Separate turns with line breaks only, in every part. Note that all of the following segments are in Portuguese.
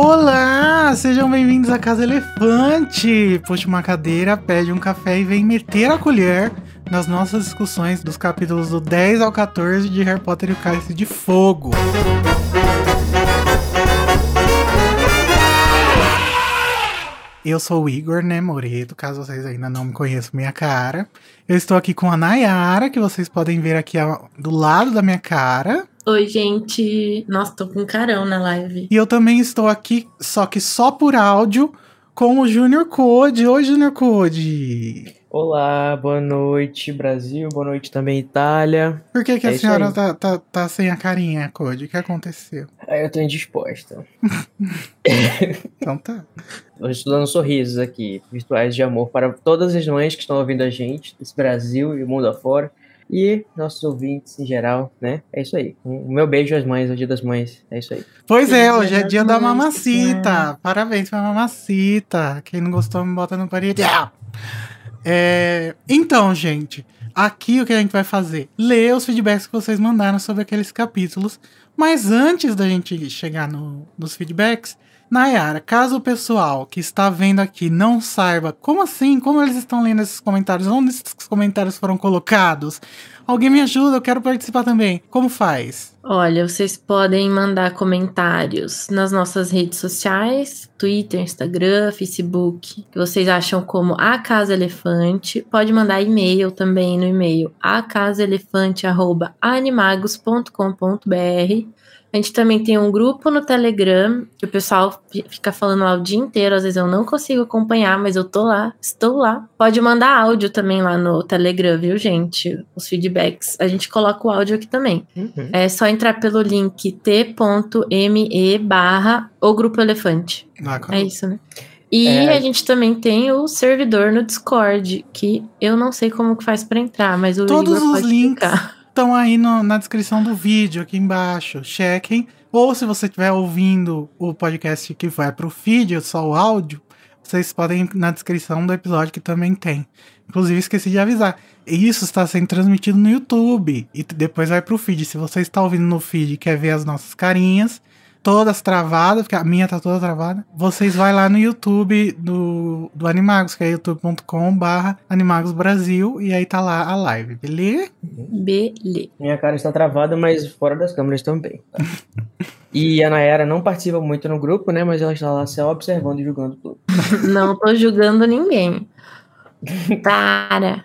Olá, sejam bem-vindos à Casa Elefante. Puxa uma cadeira, pede um café e vem meter a colher nas nossas discussões dos capítulos do 10 ao 14 de Harry Potter e o Cálice de Fogo. Eu sou o Igor, né, Moreto, caso vocês ainda não me conheçam minha cara. Eu estou aqui com a Nayara, que vocês podem ver aqui do lado da minha cara.
Oi, gente. Nossa, tô com um carão na live.
E eu também estou aqui, só que só por áudio, com o Junior Code. Oi, Junior Code.
Olá, boa noite, Brasil. Boa noite também, Itália.
Por que, que é a senhora tá, tá, tá, sem a carinha, Code? O que aconteceu?
Aí eu tô indisposta.
então tá.
Estou estudando sorrisos aqui, virtuais de amor para todas as mães que estão ouvindo a gente, desse Brasil e o mundo afora e nossos ouvintes em geral, né? É isso aí. O meu beijo às mães, o dia das mães. É isso aí.
Pois é, hoje é dia da mamacita. Parabéns pra mamacita. Quem não gostou, me bota no parede. É... Então, gente, aqui o que a gente vai fazer? Ler os feedbacks que vocês mandaram sobre aqueles capítulos. Mas antes da gente chegar no, nos feedbacks, Nayara, caso o pessoal que está vendo aqui não saiba como assim, como eles estão lendo esses comentários, onde esses comentários foram colocados, alguém me ajuda, eu quero participar também. Como faz?
Olha, vocês podem mandar comentários nas nossas redes sociais, Twitter, Instagram, Facebook, que vocês acham como a Casa Elefante. Pode mandar e-mail também no e-mail acasaelefante@animagos.com.br a gente também tem um grupo no Telegram, que o pessoal fica falando lá o dia inteiro, às vezes eu não consigo acompanhar, mas eu tô lá, estou lá. Pode mandar áudio também lá no Telegram, viu, gente? Os feedbacks. A gente coloca o áudio aqui também. Uhum. É só entrar pelo link t.me barra o Grupo Elefante. Ah, é isso, né? E é. a gente também tem o servidor no Discord, que eu não sei como que faz para entrar, mas o
Todos
Igor
os links explicar estão aí no, na descrição do vídeo, aqui embaixo. Chequem. Ou se você estiver ouvindo o podcast que vai para o feed, só o áudio, vocês podem ir na descrição do episódio que também tem. Inclusive, esqueci de avisar. Isso está sendo transmitido no YouTube e depois vai para o feed. Se você está ouvindo no feed e quer ver as nossas carinhas, todas travadas, porque a minha tá toda travada. Vocês vai lá no YouTube do, do Animagos, que é youtube.com barra Animagos Brasil, e aí tá lá a live, beleza?
Beleza.
Minha cara está travada, mas fora das câmeras também. Tá? e a Nayara não participa muito no grupo, né? Mas ela está lá só observando e julgando tudo.
não tô julgando ninguém. Para.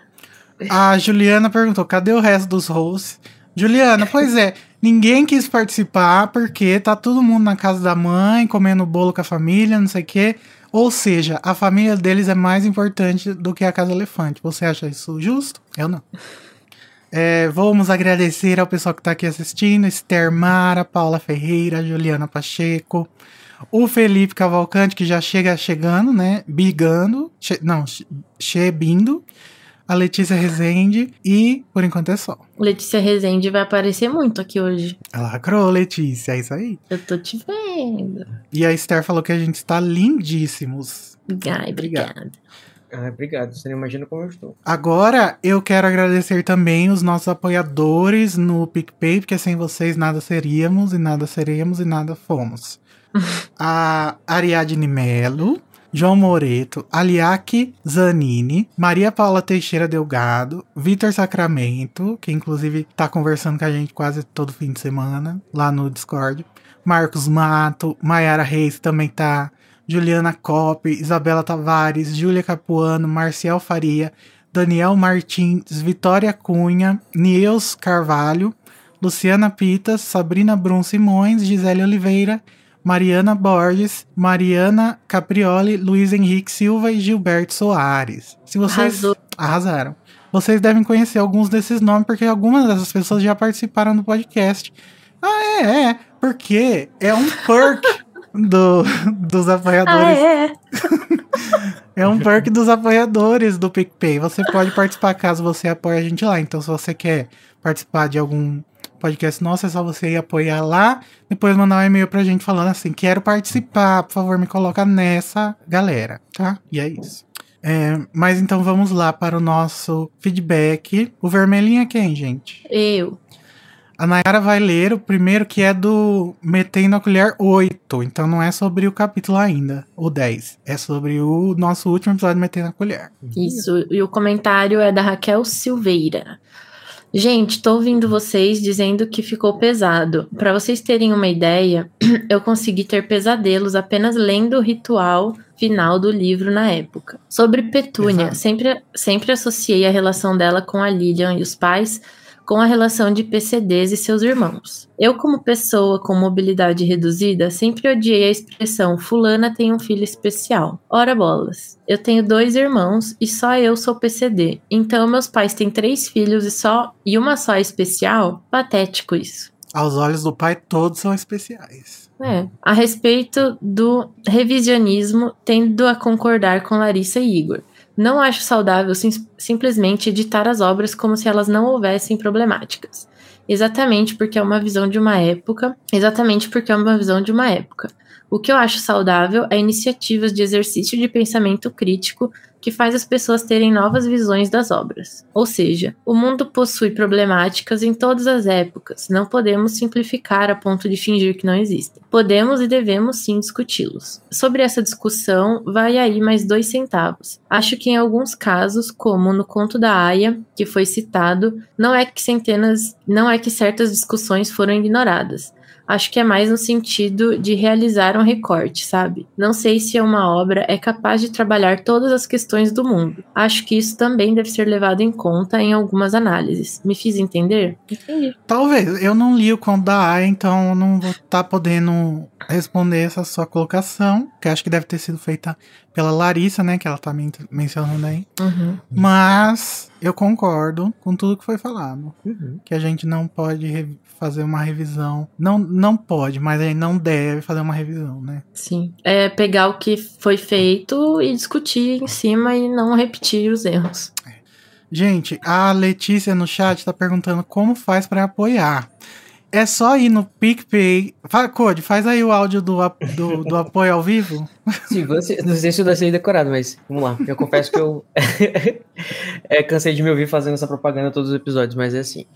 A Juliana perguntou: cadê o resto dos hosts? Juliana, pois é, ninguém quis participar porque tá todo mundo na casa da mãe, comendo bolo com a família, não sei o quê. Ou seja, a família deles é mais importante do que a Casa Elefante. Você acha isso justo? Eu não. É, vamos agradecer ao pessoal que está aqui assistindo: Esther Mara, Paula Ferreira, Juliana Pacheco, o Felipe Cavalcante, que já chega chegando, né? Bigando. Che, não, chebindo a Letícia Rezende e, por enquanto, é só.
Letícia Rezende vai aparecer muito aqui hoje.
Ela lacrou, Letícia, é isso aí.
Eu tô te vendo.
E a Esther falou que a gente está lindíssimos.
Ai, obrigada.
Ah, obrigado. Você não imagina como eu estou.
Agora, eu quero agradecer também os nossos apoiadores no PicPay, porque sem vocês nada seríamos, e nada seremos, e nada fomos. a Ariadne Melo, João Moreto, Aliaque Zanini, Maria Paula Teixeira Delgado, Vitor Sacramento, que inclusive tá conversando com a gente quase todo fim de semana lá no Discord. Marcos Mato, Maiara Reis também tá. Juliana Coppe, Isabela Tavares, Júlia Capuano, Marcial Faria, Daniel Martins, Vitória Cunha, Niels Carvalho, Luciana Pitas, Sabrina Brum Simões, Gisele Oliveira Mariana Borges, Mariana Caprioli, Luiz Henrique Silva e Gilberto Soares. Se vocês Arrasou. arrasaram. Vocês devem conhecer alguns desses nomes porque algumas dessas pessoas já participaram do podcast. Ah, é, é, porque é um perk do, dos apoiadores. Ah, é. é um perk dos apoiadores do PicPay. Você pode participar caso você apoie a gente lá. Então, se você quer participar de algum podcast nosso, é só você ir apoiar lá, depois mandar um e-mail pra gente falando assim, quero participar, por favor, me coloca nessa galera, tá? E é isso. É, mas então vamos lá para o nosso feedback. O vermelhinho é quem, gente?
Eu.
A Nayara vai ler o primeiro que é do Metendo a Colher 8. Então não é sobre o capítulo ainda, o 10. É sobre o nosso último episódio Metendo a Colher.
Isso, e o comentário é da Raquel Silveira. Gente, tô ouvindo vocês dizendo que ficou pesado. Para vocês terem uma ideia, eu consegui ter pesadelos apenas lendo o ritual final do livro na época. Sobre Petúnia, sempre, sempre associei a relação dela com a Lilian e os pais com a relação de PCDs e seus irmãos. Eu, como pessoa com mobilidade reduzida, sempre odiei a expressão fulana tem um filho especial. Ora bolas. Eu tenho dois irmãos e só eu sou PCD. Então meus pais têm três filhos e só e uma só é especial? Patético isso.
Aos olhos do pai, todos são especiais.
É. A respeito do revisionismo, tendo a concordar com Larissa e Igor. Não acho saudável sim, simplesmente editar as obras como se elas não houvessem problemáticas. Exatamente porque é uma visão de uma época. Exatamente porque é uma visão de uma época. O que eu acho saudável é iniciativas de exercício de pensamento crítico que faz as pessoas terem novas visões das obras. Ou seja, o mundo possui problemáticas em todas as épocas, não podemos simplificar a ponto de fingir que não existem. Podemos e devemos sim discuti-los. Sobre essa discussão, vai aí mais dois centavos. Acho que em alguns casos, como no conto da Aya, que foi citado, não é que centenas, não é que certas discussões foram ignoradas Acho que é mais no sentido de realizar um recorte, sabe? Não sei se uma obra é capaz de trabalhar todas as questões do mundo. Acho que isso também deve ser levado em conta em algumas análises. Me fiz entender?
Entendi. Talvez. Eu não li o conto da Aya, então eu não vou estar tá podendo responder essa sua colocação, que acho que deve ter sido feita pela Larissa, né, que ela tá men mencionando aí.
Uhum.
Mas eu concordo com tudo que foi falado. Uhum. Que a gente não pode fazer uma revisão. Não, não pode, mas a gente não deve fazer uma revisão, né?
Sim. É pegar o que foi feito e discutir em cima e não repetir os erros.
É. Gente, a Letícia no chat tá perguntando como faz para apoiar. É só ir no PicPay. Fala, Code, faz aí o áudio do, do, do apoio ao vivo.
Sim, você, não sei se eu sei decorado, mas vamos lá. Eu confesso que eu é, cansei de me ouvir fazendo essa propaganda todos os episódios, mas é assim.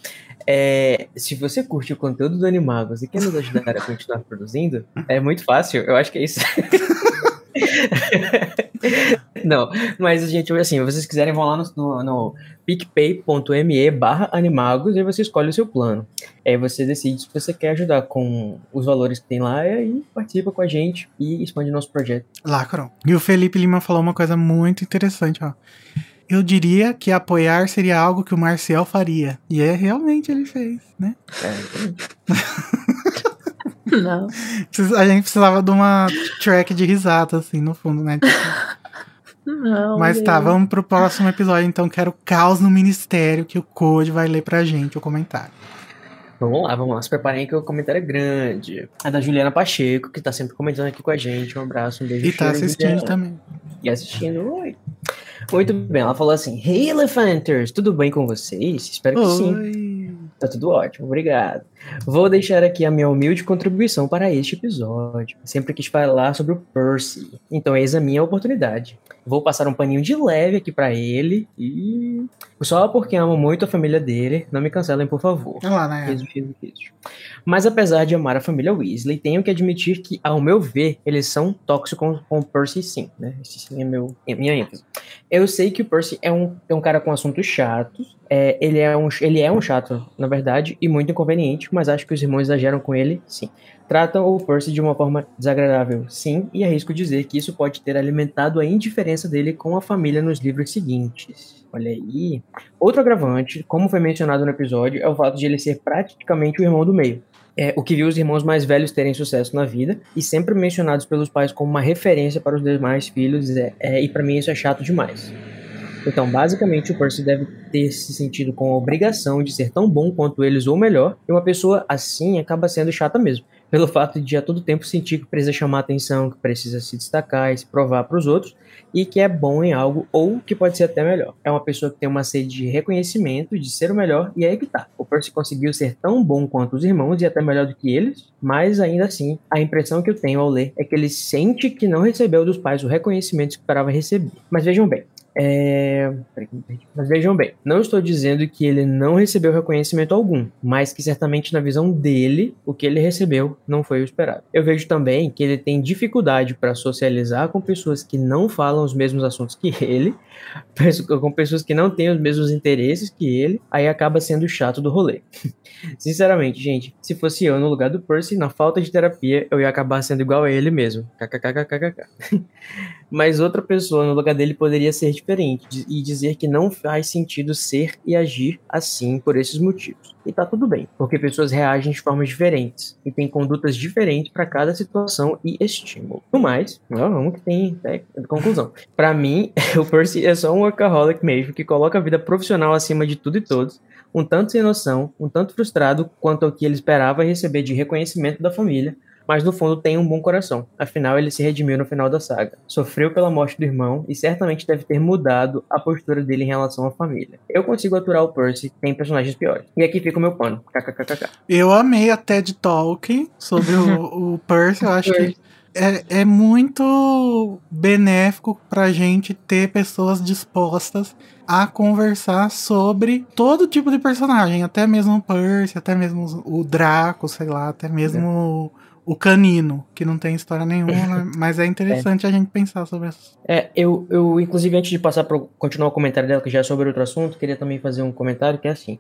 É, se você curte o conteúdo do Animagos e quer nos ajudar a continuar produzindo, é muito fácil. Eu acho que é isso. Não, mas, gente, assim, vocês quiserem, vão lá no, no, no picpay.me barra animagos e você escolhe o seu plano. Aí você decide se você quer ajudar com os valores que tem lá e aí participa com a gente e expande nosso projeto.
Lacron. E o Felipe Lima falou uma coisa muito interessante, ó. Eu diria que apoiar seria algo que o Marcel faria. E é realmente ele fez, né?
É, Não.
A gente precisava de uma track de risada, assim, no fundo, né?
Não.
Mas tá, vamos pro próximo episódio. Então, quero caos no ministério, que o Code vai ler pra gente o comentário.
Vamos lá, vamos lá. Se preparem que o comentário é grande. É da Juliana Pacheco, que tá sempre comentando aqui com a gente. Um abraço, um beijo.
E tá assistindo também.
E assistindo, oi. Muito bem, ela falou assim: Hey Elefanters, tudo bem com vocês? Espero que
oi.
sim. Tá tudo ótimo, obrigado. Vou deixar aqui a minha humilde contribuição para este episódio. Sempre quis falar sobre o Percy, então eis a minha oportunidade. Vou passar um paninho de leve aqui para ele e. Só porque amo muito a família dele, não me cancelem, por favor.
Olha lá, né?
Beijo, beijo, beijo. Mas apesar de amar a família Weasley, tenho que admitir que, ao meu ver, eles são tóxicos com o Percy, sim, né? Esse sim é meu, é minha ênfase. Eu sei que o Percy é um, é um cara com assuntos chatos. É, ele, é um, ele é um chato, na verdade, e muito inconveniente, mas acho que os irmãos exageram com ele, sim tratam o Percy de uma forma desagradável, sim, e arrisco dizer que isso pode ter alimentado a indiferença dele com a família nos livros seguintes. Olha aí. Outro agravante, como foi mencionado no episódio, é o fato de ele ser praticamente o irmão do meio. É, o que viu os irmãos mais velhos terem sucesso na vida e sempre mencionados pelos pais como uma referência para os demais filhos, é, é, e para mim isso é chato demais. Então, basicamente, o Percy deve ter se sentido com a obrigação de ser tão bom quanto eles ou melhor, e uma pessoa assim acaba sendo chata mesmo pelo fato de a todo tempo sentir que precisa chamar atenção, que precisa se destacar e se provar para os outros, e que é bom em algo ou que pode ser até melhor. É uma pessoa que tem uma sede de reconhecimento, de ser o melhor, e é aí que tá. O Percy conseguiu ser tão bom quanto os irmãos e até melhor do que eles, mas ainda assim, a impressão que eu tenho ao ler é que ele sente que não recebeu dos pais o reconhecimento que esperava receber. Mas vejam bem, É... Mas vejam bem, não estou dizendo que ele não recebeu reconhecimento algum, mas que certamente na visão dele, o que ele recebeu não foi o esperado. Eu vejo também que ele tem dificuldade para socializar com pessoas que não falam os mesmos assuntos que ele, com pessoas que não têm os mesmos interesses que ele, aí acaba sendo chato do rolê. Sinceramente, gente, se fosse eu no lugar do Percy, na falta de terapia, eu ia acabar sendo igual a ele mesmo. KKKKKK. Mas outra pessoa no lugar dele poderia ser diferente e dizer que não faz sentido ser e agir assim por esses motivos. E tá tudo bem, porque pessoas reagem de formas diferentes e têm condutas diferentes para cada situação e estímulo. No mais, vamos que tem é, conclusão. Para mim, o Percy é só um workaholic mesmo que coloca a vida profissional acima de tudo e todos um tanto sem noção, um tanto frustrado quanto ao que ele esperava receber de reconhecimento da família, mas no fundo tem um bom coração. Afinal, ele se redimiu no final da saga. Sofreu pela morte do irmão e certamente deve ter mudado a postura dele em relação à família. Eu consigo aturar o Percy, tem personagens piores. E aqui fica o meu pano. KKKKK.
Eu amei a TED Talk sobre o, o Percy, eu acho que é, é muito benéfico pra gente ter pessoas dispostas a conversar sobre todo tipo de personagem, até mesmo o Percy, até mesmo o Draco, sei lá, até mesmo é o canino, que não tem história nenhuma, né? mas é interessante é. a gente pensar sobre isso.
É, eu, eu, inclusive, antes de passar para continuar o comentário dela, que já é sobre outro assunto, queria também fazer um comentário que é assim.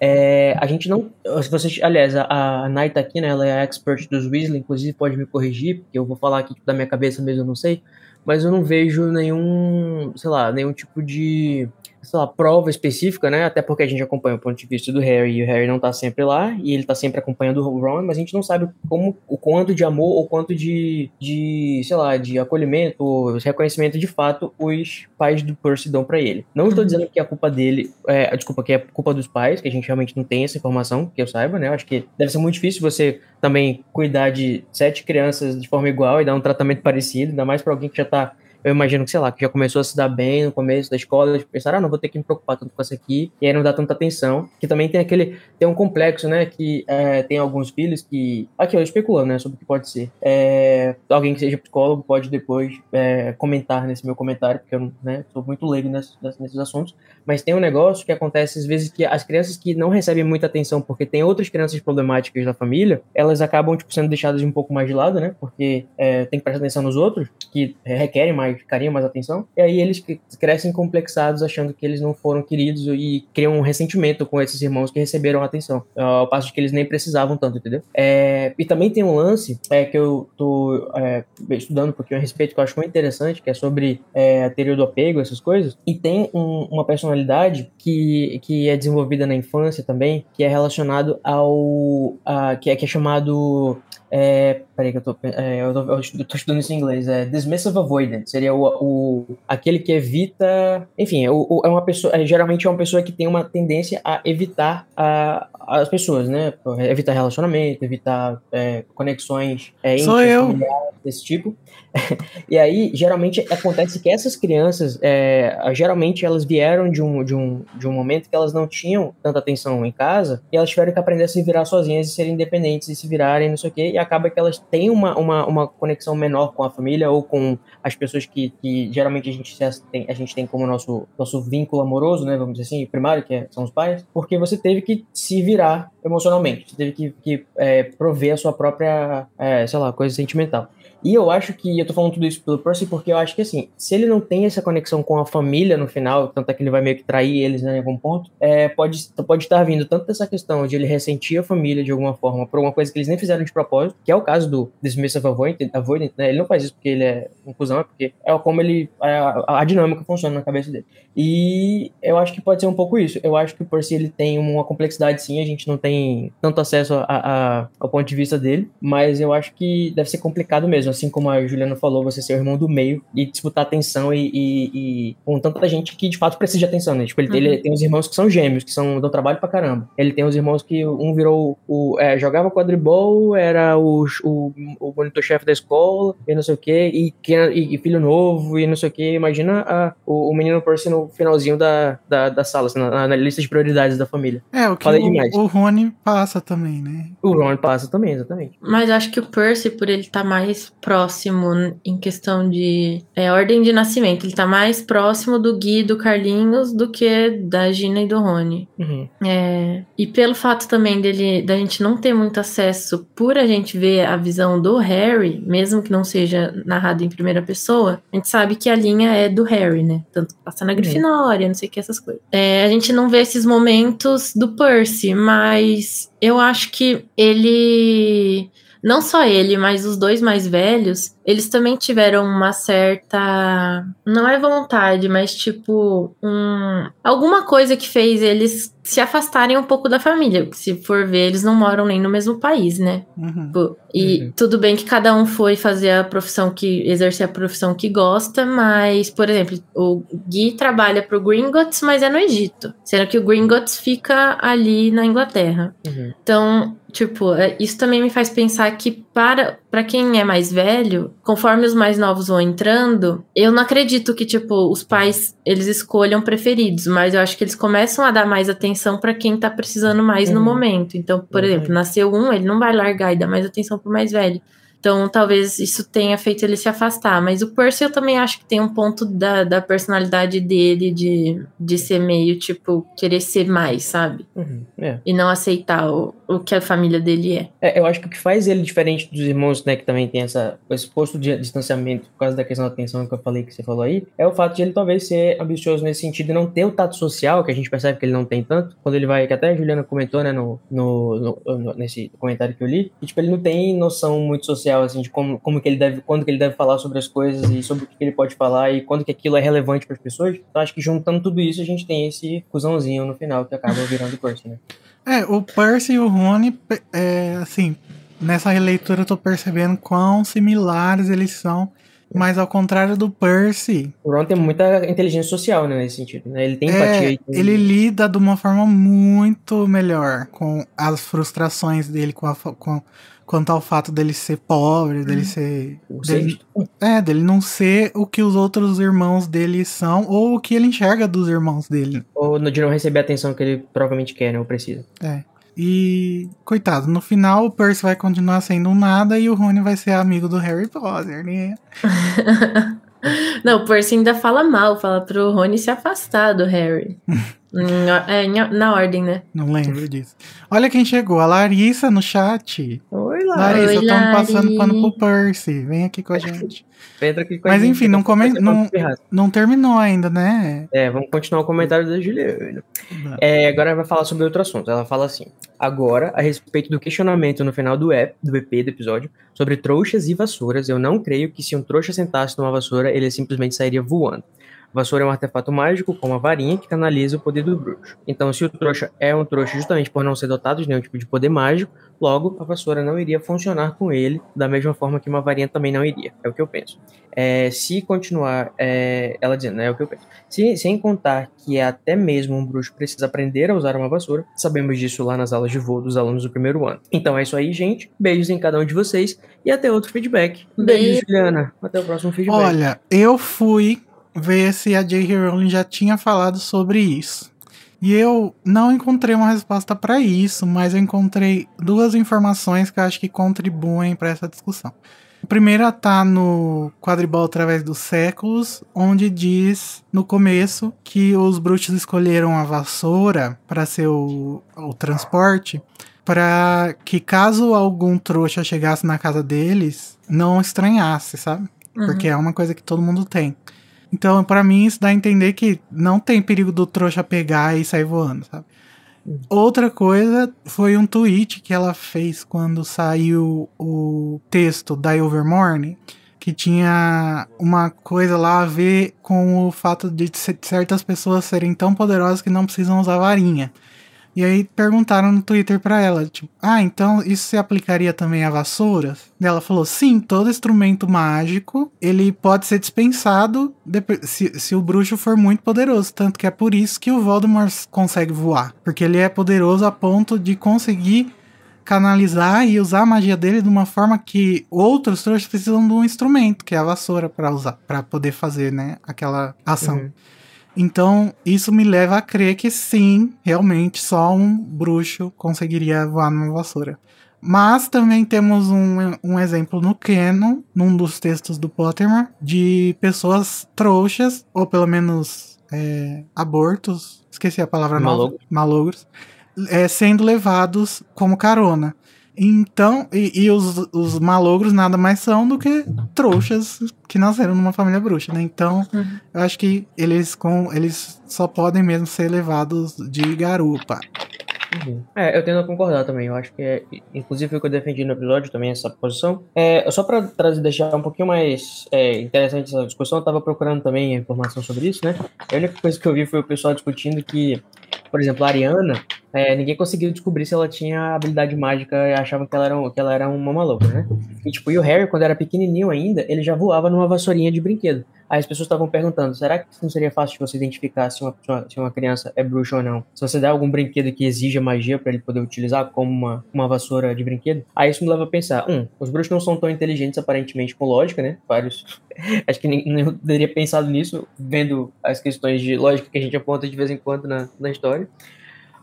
É, a gente não. Se vocês, aliás, a, a Nai tá aqui, né? Ela é a expert dos Weasley, inclusive pode me corrigir, porque eu vou falar aqui da minha cabeça mesmo, eu não sei. Mas eu não vejo nenhum, sei lá, nenhum tipo de sei lá, prova específica, né? Até porque a gente acompanha o ponto de vista do Harry e o Harry não tá sempre lá e ele tá sempre acompanhando o Ron, mas a gente não sabe como, o quanto de amor ou quanto de, de sei lá, de acolhimento ou reconhecimento de fato os pais do Percy dão para ele. Não estou uhum. dizendo que a culpa dele, é, desculpa, que é culpa dos pais, que a gente realmente não tem essa informação, que eu saiba, né? Eu acho que deve ser muito difícil você também cuidar de sete crianças de forma igual e dar um tratamento parecido, ainda mais para alguém que já tá eu imagino que, sei lá, que já começou a se dar bem no começo da escola, de pensar, ah, não vou ter que me preocupar tanto com essa aqui, e aí não dá tanta atenção. Que também tem aquele, tem um complexo, né, que é, tem alguns filhos que, aqui eu especulando, né, sobre o que pode ser. É, alguém que seja psicólogo pode depois é, comentar nesse meu comentário, porque eu, né, sou muito leigo nesses, nesses assuntos, mas tem um negócio que acontece às vezes que as crianças que não recebem muita atenção porque tem outras crianças problemáticas da família, elas acabam, tipo, sendo deixadas um pouco mais de lado, né, porque é, tem que prestar atenção nos outros, que requerem mais mais carinho, mais atenção. E aí eles crescem complexados, achando que eles não foram queridos e criam um ressentimento com esses irmãos que receberam atenção, ao passo de que eles nem precisavam tanto, entendeu? É, e também tem um lance é, que eu tô é, estudando um pouquinho a respeito, que eu acho muito interessante, que é sobre é, a teoria do apego, essas coisas. E tem um, uma personalidade que, que é desenvolvida na infância também, que é relacionado ao. A, que, é, que é chamado é, peraí que eu tô, é, eu, tô, eu tô estudando isso em inglês. É dismissive avoidance. Seria o, o aquele que evita. Enfim, é, o, é uma pessoa. É, geralmente é uma pessoa que tem uma tendência a evitar a, as pessoas, né? Evitar relacionamento, evitar é, conexões é,
Sou eu.
desse tipo. e aí, geralmente, acontece que essas crianças, é, geralmente, elas vieram de um, de, um, de um momento que elas não tinham tanta atenção em casa e elas tiveram que aprender a se virar sozinhas e serem independentes e se virarem, não sei o quê, e acaba que elas têm uma, uma, uma conexão menor com a família ou com as pessoas que, que geralmente a gente tem, a gente tem como nosso, nosso vínculo amoroso, né, vamos dizer assim, primário, que é, são os pais, porque você teve que se virar emocionalmente, você teve que, que é, prover a sua própria, é, sei lá, coisa sentimental. E eu acho que, eu tô falando tudo isso pelo Percy porque eu acho que, assim, se ele não tem essa conexão com a família no final, tanto é que ele vai meio que trair eles né, em algum ponto, é, pode, pode estar vindo tanto dessa questão de ele ressentir a família de alguma forma por uma coisa que eles nem fizeram de propósito, que é o caso do Dismissive Avoidant, avoidant né? Ele não faz isso porque ele é um cuzão, é porque é como ele, a, a dinâmica funciona na cabeça dele. E eu acho que pode ser um pouco isso. Eu acho que o Percy, ele tem uma complexidade sim, a gente não tem tanto acesso a, a, ao ponto de vista dele, mas eu acho que deve ser complicado mesmo assim como a Juliana falou, você ser o irmão do meio e disputar atenção e, e, e com tanta gente que de fato precisa de atenção, né? Tipo, ele, uhum. ele tem os irmãos que são gêmeos, que são, dão trabalho pra caramba. Ele tem os irmãos que um virou o. É, jogava quadribol, era o, o, o monitor-chefe da escola, e não sei o quê, e, e, e, filho novo, e não sei o quê. Imagina a, o, o menino Percy no finalzinho da, da, da sala, assim, na, na, lista de prioridades da família.
É, o que Falei o, demais. o Rony Rony passa também, né?
O Ron passa também, exatamente.
Mas eu acho que o Percy, por ele estar mais próximo em questão de é, ordem de nascimento, ele tá mais próximo do Gui e do Carlinhos do que da Gina e do Rony.
Uhum.
É, e pelo fato também dele da gente não ter muito acesso por a gente ver a visão do Harry, mesmo que não seja narrado em primeira pessoa, a gente sabe que a linha é do Harry, né? Tanto passa na
Uhum.
Grifinória, não sei o que, essas coisas. É, a gente não vê esses momentos do Percy, mas eu acho que ele. Não só ele, mas os dois mais velhos, eles também tiveram uma certa. Não é vontade, mas tipo. Um, alguma coisa que fez eles se afastarem um pouco da família. Se for ver, eles não moram nem no mesmo país, né?
Uhum.
Tipo, E
Uhum.
tudo bem que cada um foi fazer a profissão que. exercer a profissão que gosta, mas, por exemplo, o Gui trabalha pro Gringotts, mas é no Egito. Sendo que o Gringotts fica ali na Inglaterra.
Uhum.
Então, tipo, é- isso também me faz pensar que para, para quem é mais velho, conforme os mais novos vão entrando, eu não acredito que, tipo, os pais, eles escolham preferidos, mas eu acho que eles começam a dar mais atenção para quem tá precisando mais no
Uhum.
momento. Então, por
Uhum.
exemplo, nasceu um, ele não vai largar e dar mais atenção pro mais velho. Então, talvez isso tenha feito ele se afastar. Mas o Percy eu também acho que tem um ponto da, da personalidade dele de, de ser meio, tipo, querer ser mais, sabe?
Uhum. É.
E não aceitar o, o que a família dele é.
É, eu acho que o que faz ele diferente dos irmãos, né, que também tem essa, esse posto de distanciamento por causa da questão da atenção que eu falei, que você falou aí, é o fato de ele talvez ser ambicioso nesse sentido e não ter o tato social, que a gente percebe que ele não tem tanto, quando ele vai, que até a Juliana comentou, né, no, no, no- nesse comentário que eu li, e, tipo, ele não tem noção muito social, assim, de como, como que ele deve, quando que ele deve falar sobre as coisas e sobre o que ele pode falar e quando que aquilo é relevante para as pessoas. Então, acho que juntando tudo isso, a gente tem esse cuzãozinho no final que acaba virando Percy, né?
É, o Percy e o Rony, é, assim, nessa releitura eu tô percebendo quão similares eles são, mas ao contrário do Percy,
O Ron tem muita inteligência social, né, nesse sentido, né? Ele tem empatia.
é,
e tem-
ele lida de uma forma muito melhor com as frustrações dele, com a, com, quanto ao fato dele ser pobre, dele ser.
o
dele- é, dele não ser o que os outros irmãos dele são, ou o que ele enxerga dos irmãos dele.
Ou de não receber a atenção que ele provavelmente quer, né? Ou precisa.
É. E, coitado, no final o Percy vai continuar sendo um nada e o Rony vai ser amigo do Harry Potter, né?
Não, o Percy ainda fala mal, fala pro Rony se afastar do Harry. Or- é, na ordem, né?
Não lembro disso. Olha quem chegou, a Larissa no chat.
Oi, lá.
Larissa,
Oi,
estamos passando pano pro Percy. Vem aqui com a gente.
Entra aqui com a
Mas
gente,
enfim, não come- não-. Não terminou ainda, né?
É, vamos continuar o comentário da Juliana. É, agora ela vai falar sobre outro assunto. Ela fala assim: agora, a respeito do questionamento no final do, EP, do EP do episódio sobre trouxas e vassouras, eu não creio que se um trouxa sentasse numa vassoura, ele simplesmente sairia voando. Vassoura é um artefato mágico com uma varinha que canaliza o poder do bruxo. Então, se o trouxa é um trouxa justamente por não ser dotado de nenhum tipo de poder mágico, logo a vassoura não iria funcionar com ele da mesma forma que uma varinha também não iria. É o que eu penso. É, se continuar, é, ela dizendo, né, é o que eu penso. Se, sem contar que até mesmo um bruxo precisa aprender a usar uma vassoura, sabemos disso lá nas aulas de voo dos alunos do primeiro ano. Então é isso aí, gente. Beijos em cada um de vocês e até outro feedback. Beijo,
Beijo.
Juliana. Até o próximo feedback.
Olha, eu fui ver se a J.K. Rowling já tinha falado sobre isso. E eu não encontrei uma resposta para isso, mas eu encontrei duas informações que eu acho que contribuem para essa discussão. A primeira tá no quadribol através dos séculos, onde diz no começo que os bruxos escolheram a vassoura para ser o, o transporte, para que caso algum trouxa chegasse na casa deles, não estranhasse, sabe?
Uhum.
Porque é uma coisa que todo mundo tem. Então, pra mim, isso dá a entender que não tem perigo do trouxa pegar e sair voando, sabe? Outra coisa foi um tweet que ela fez quando saiu o texto da Overmorning, que tinha uma coisa lá a ver com o fato de certas pessoas serem tão poderosas que não precisam usar varinha. E aí perguntaram no Twitter pra ela, tipo, ah, então isso se aplicaria também a vassouras? E ela falou, sim, todo instrumento mágico, ele pode ser dispensado se, se o bruxo for muito poderoso, tanto que é por isso que o Voldemort consegue voar, porque ele é poderoso a ponto de conseguir canalizar e usar a magia dele de uma forma que outros trouxas precisam de um instrumento, que é a vassoura pra usar, para poder fazer, né, aquela ação.
Uhum.
Então, isso me leva a crer que sim, realmente só um bruxo conseguiria voar numa vassoura. Mas também temos um, um exemplo no Canon, num dos textos do Pottermore, de pessoas trouxas, ou pelo menos é, abortos, esqueci a palavra nova, malogros, é, sendo levados como carona. Então, e, e os, os, malogros nada mais são do que trouxas que nasceram numa família bruxa, né? Então, uhum. eu acho que eles, com, eles só podem mesmo ser levados de garupa.
Uhum. É, eu tendo a concordar também. Eu acho que é, inclusive foi o que eu defendi no episódio também, essa posição. É, só pra trazer, deixar um pouquinho mais é, interessante essa discussão, eu tava procurando também informação sobre isso, né? A única coisa que eu vi foi o pessoal discutindo que, por exemplo, a Ariana, é, ninguém conseguiu descobrir se ela tinha habilidade mágica e achavam que ela era, que ela era uma maluca, né? E tipo, e o Harry, quando era pequenininho ainda, ele já voava numa vassourinha de brinquedo. Aí as pessoas estavam perguntando: será que não seria fácil de você identificar se uma, se uma criança é bruxa ou não? Se você der algum brinquedo que exija magia para ele poder utilizar, como uma, uma vassoura de brinquedo? Aí isso me leva a pensar: um, os bruxos não são tão inteligentes aparentemente com lógica, né? Vários. Acho que nem, nem teria pensado nisso, vendo as questões de lógica que a gente aponta de vez em quando na, na história.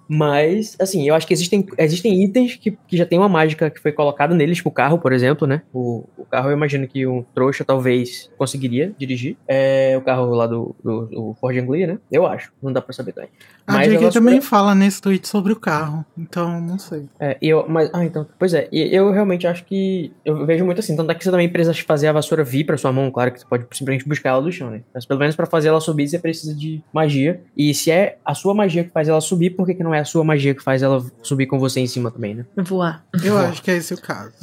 Mas, assim, eu acho que existem, existem itens que, que já tem uma mágica que foi colocada neles, tipo o carro, por exemplo, né? O, o carro eu imagino que um trouxa talvez conseguiria dirigir. É o carro lá do, do, do Ford Anglia, né? Eu acho. Não dá pra saber também.
A JK também fala nesse tweet sobre o carro, então não sei.
É, eu, mas, ah, então, pois é, eu realmente acho que, eu vejo muito assim, então daqui você também precisa fazer a vassoura vir pra sua mão, claro que você pode simplesmente buscar ela do chão, né? Mas pelo menos para fazer ela subir, você precisa de magia, e se é a sua magia que faz ela subir, por que, que não é a sua magia que faz ela subir com você em cima também, né?
Voar.
Eu Voar. acho que é esse o caso.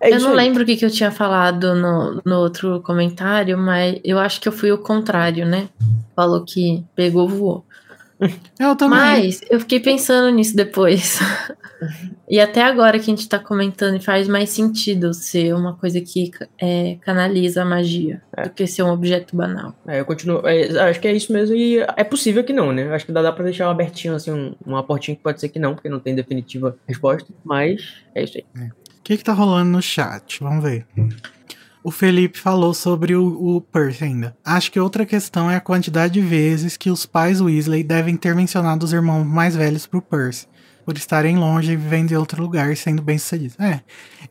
É eu não aí. lembro o que, que eu tinha falado no, no outro comentário, mas eu acho que eu fui o contrário, né? Falou que pegou, voou.
Eu também.
Mas eu fiquei pensando nisso depois. e até agora que a gente tá comentando, faz mais sentido ser uma coisa que é, canaliza a magia é. do que ser um objeto banal.
É, eu continuo. É, acho que é isso mesmo. E é possível que não, né? Acho que dá, dá pra deixar abertinho, assim, um, uma portinha que pode ser que não, porque não tem definitiva resposta. Mas é isso aí.
É. O que, que tá rolando no chat? Vamos ver o Felipe falou sobre o, o Percy ainda. Acho que outra questão é a quantidade de vezes que os pais Weasley devem ter mencionado os irmãos mais velhos pro Percy. Por estarem longe e vivendo em outro lugar e sendo bem sucedidos. É.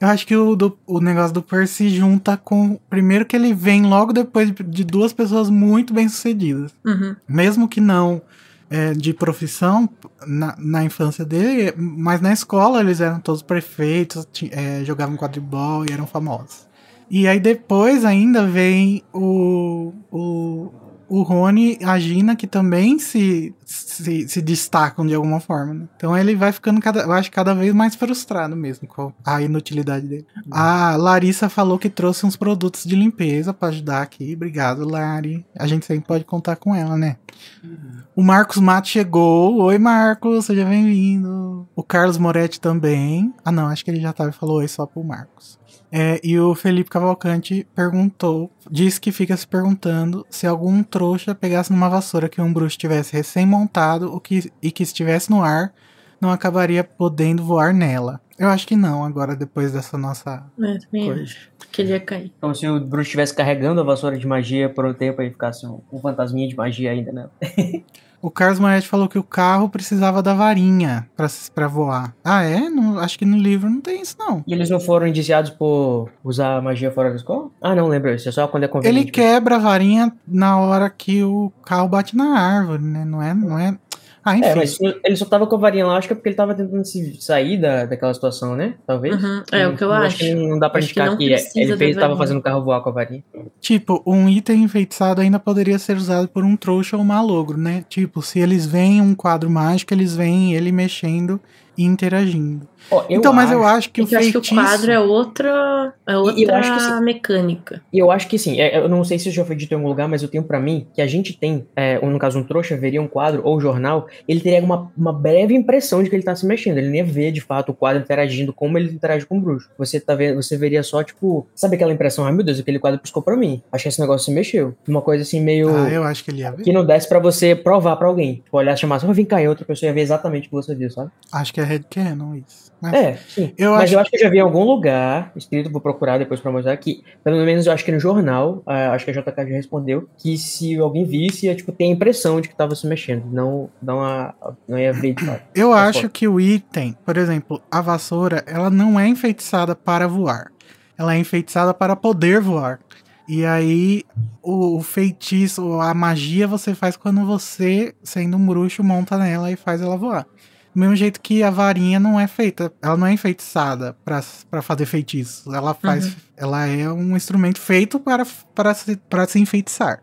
Eu acho que o, do, o negócio do Percy junta com. Primeiro que ele vem logo depois de, de duas pessoas muito bem sucedidas.
Uhum.
Mesmo que não é, de profissão na, na infância dele, mas na escola eles eram todos prefeitos, é, jogavam quadribol e eram famosos. E aí depois ainda vem o, o, o Rony e a Gina, que também se, se, se destacam de alguma forma. Né? Então ele vai ficando, cada, eu acho, cada vez mais frustrado mesmo com a inutilidade dele. Uhum. A Larissa falou que trouxe uns produtos de limpeza para ajudar aqui. Obrigado, Lari. A gente sempre pode contar com ela, né? Uhum. O Marcos Mato chegou. Oi, Marcos, seja bem-vindo. O Carlos Moretti também. Ah, não, acho que ele já tava e falou oi só pro Marcos. É, e o Felipe Cavalcante perguntou, disse que fica se perguntando se algum trouxa pegasse numa vassoura que um bruxo tivesse recém-montado o que, e que estivesse no ar, não acabaria podendo voar nela. Eu acho que não, agora depois dessa nossa
é, coisa. Que ele ia cair.
Como se o bruxo estivesse carregando a vassoura de magia por um tempo e ficasse um, um fantasminha de magia ainda, né?
O Carlos Moretti falou que o carro precisava da varinha para voar. Ah, é? Não, acho que no livro não tem isso, não.
E eles não foram indiciados por usar magia fora da escola? Ah, não, lembro. Isso é só quando é conveniente.
Ele quebra a varinha na hora que o carro bate na árvore, né? Não é, não é, ah, enfim.
É, mas ele só tava com a varinha lá, acho que é porque ele tava tentando se sair da, daquela situação, né? Talvez.
Uhum, é o que eu
acho.
acho. que
não dá pra acho indicar que, que ele fez, tava fazendo o carro voar com a varinha.
Tipo, um item enfeitiçado ainda poderia ser usado por um trouxa ou um malogro, né? Tipo, se eles veem um quadro mágico, eles veem ele mexendo interagindo.
Oh,
então, mas eu acho que o feitiço...
acho que o quadro é outra, é outra eu acho que, sim. mecânica.
E eu acho que sim. É, eu não sei se isso já foi dito em algum lugar, mas eu tenho para mim que a gente tem, é, no caso um trouxa, veria um quadro ou jornal ele teria uma, uma breve impressão de que ele tá se mexendo. Ele nem ia ver, de fato, o quadro interagindo como ele interage com o bruxo. Você, tá vendo, você veria só, tipo, sabe aquela impressão? Ai meu Deus, aquele quadro piscou pra mim. Acho que esse negócio se mexeu. Uma coisa assim meio.
Ah, eu acho que ele ia ver.
Que não desse pra você provar pra alguém. Tipo, olhar, chamar assim, vem cá, e outra pessoa ia ver exatamente o que você viu, sabe?
Acho que é headcanon isso. Mas,
É, sim.
Eu
Mas
acho-
eu acho que eu já vi em algum lugar, escrito, vou procurar depois pra mostrar aqui. Pelo menos eu acho que no jornal, acho que a JK já respondeu, que se alguém visse, ia, tipo, ter a impressão de que tava se mexendo. Não, não, a, não ia ver de fato.
Eu acho que o item, por exemplo, a vassoura, ela não é enfeitiçada para voar. Ela é enfeitiçada para poder voar. E aí, o, o feitiço, a magia você faz quando você, sendo um bruxo, monta nela e faz ela voar. Do mesmo jeito que a varinha não é feita, ela não é enfeitiçada pra fazer feitiços. Ela faz, ela é um instrumento feito para, para, se, para se enfeitiçar.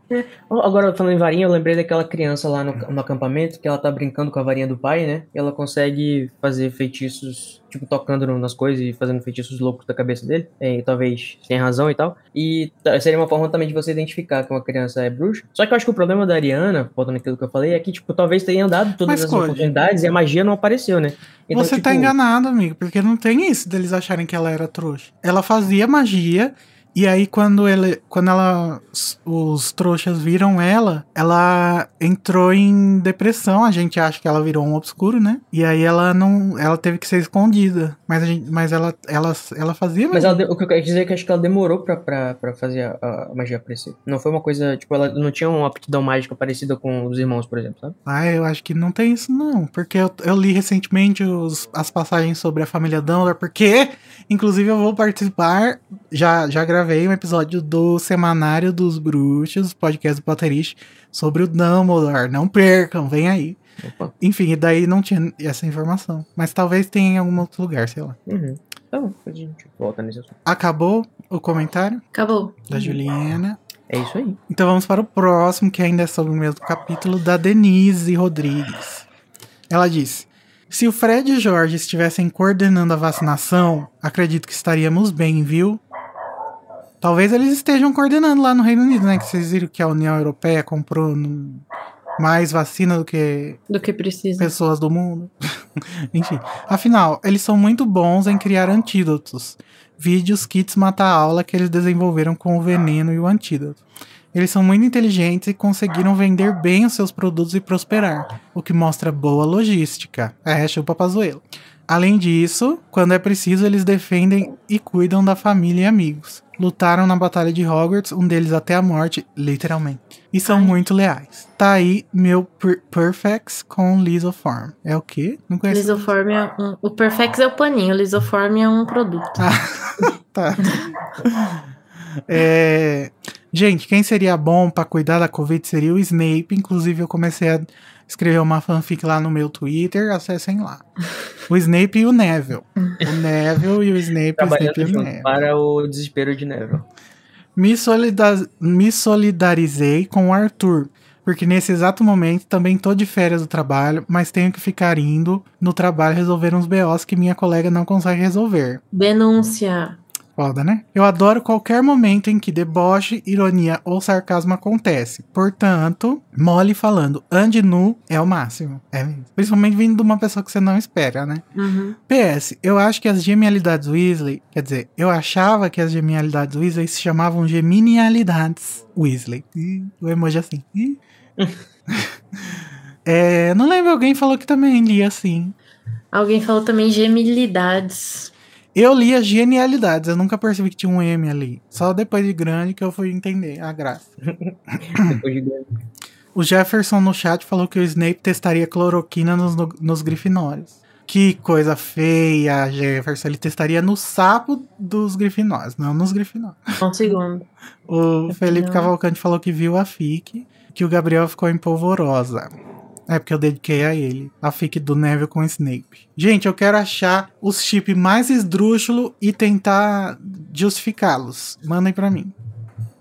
Agora, falando em varinha, eu lembrei daquela criança lá no, no acampamento, que ela tá brincando com a varinha do pai, né? E ela consegue fazer feitiços, tipo, tocando nas coisas e fazendo feitiços loucos da cabeça dele. É, e talvez sem razão e tal. E tá- seria uma forma também de você identificar que uma criança é bruxa. Só que eu acho que o problema da Ariana, voltando naquilo que eu falei, é que, tipo, talvez tenham dado todas
Mas,
as
Cody,
oportunidades e a magia não apareceu, né? Então,
Você tá
tipo,
enganado, amigo, porque não tem isso deles acharem que ela era trouxa. Ela fazia magia, Here. E aí quando, ele, quando ela, os trouxas viram ela, ela entrou em depressão. A gente acha que ela virou um obscuro, né? E aí ela não. Ela teve que ser escondida. Mas, a gente, mas ela, ela, ela fazia
Mas ela, o que eu quero dizer é que acho que ela demorou pra, pra, pra fazer a, a magia aparecer. Não foi uma coisa, tipo, ela não tinha uma aptidão mágica parecida com os irmãos, por exemplo, sabe?
Ah, eu acho que não tem isso, não. Porque eu, eu li recentemente os- as passagens sobre a família Dumbledore, porque, inclusive, eu vou participar. Já, já gravei um episódio do Semanário dos Bruxos, podcast do Potterish, sobre o Dumbledore. Não percam, vem aí.
Opa.
Enfim, e daí não tinha essa informação. Mas talvez tenha em algum outro lugar, sei lá.
Uhum. Então, a gente volta nesse assunto.
Acabou o comentário
Acabou.
da Juliana.
É isso aí.
Então vamos para o próximo, que ainda é sobre o mesmo capítulo, da Denise Rodrigues. Ela diz: Se o Fred e o Jorge estivessem coordenando a vacinação, acredito que estaríamos bem, viu? Talvez eles estejam coordenando lá no Reino Unido, né? Que vocês viram que a União Europeia comprou no- mais vacina do que
Do que precisa.
pessoas do mundo. Enfim, afinal, eles são muito bons em criar antídotos. Vídeos, kits mata-aula que eles desenvolveram com o veneno e o antídoto. Eles são muito inteligentes e conseguiram vender bem os seus produtos e prosperar, o que mostra boa logística. É, chupa Pazuello. Além disso, quando é preciso, eles defendem e cuidam da família e amigos. Lutaram na Batalha de Hogwarts, um deles até a morte, literalmente. E são
Ai.
muito leais. Tá aí meu per Perfects com Lisoform. É o quê? Não conheço.
Lisoform é um... O Perfex é o paninho, o Lisoform é um produto.
Tá. É, Gente, quem seria bom pra cuidar da Covid seria o Snape. Inclusive, eu comecei a escrever uma fanfic lá no meu Twitter. Acessem lá. O Snape e o Neville. O Neville e o Snape, o Snape e o Neville.
para o desespero de Neville.
Me, solida- me solidarizei com o Arthur, porque nesse exato momento também tô de férias do trabalho, mas tenho que ficar indo no trabalho resolver uns BOs que minha colega não consegue resolver.
Denúncia.
Foda, né? Eu adoro qualquer momento em que deboche, ironia ou sarcasmo acontece. Portanto, mole falando, ande nu é o máximo. É mesmo. Principalmente vindo de uma pessoa que você não espera, né?
Uhum.
PS, eu acho que as genialidades Weasley, quer dizer, eu achava que as genialidades Weasley se chamavam geminialidades Weasley. Ih, o emoji assim. Ih. é, não lembro, alguém falou que também lia assim.
Alguém falou também gemilidades.
Eu li as genialidades, eu nunca percebi que tinha um M ali. Só depois de grande que eu fui entender a graça.
Depois de
O Jefferson no chat falou que o Snape testaria cloroquina nos, nos grifinórios. Que coisa feia, Jefferson. Ele testaria no sapo dos grifinórios, não nos grifinórios.
Um segundo.
O Felipe
Não.
Cavalcante falou que viu a FIC, que o Gabriel ficou em polvorosa. É porque eu dediquei a ele. A FIC do Neville com o Snape. Gente, eu quero achar os chip mais esdrúxulo e tentar justificá-los. Mandem pra mim.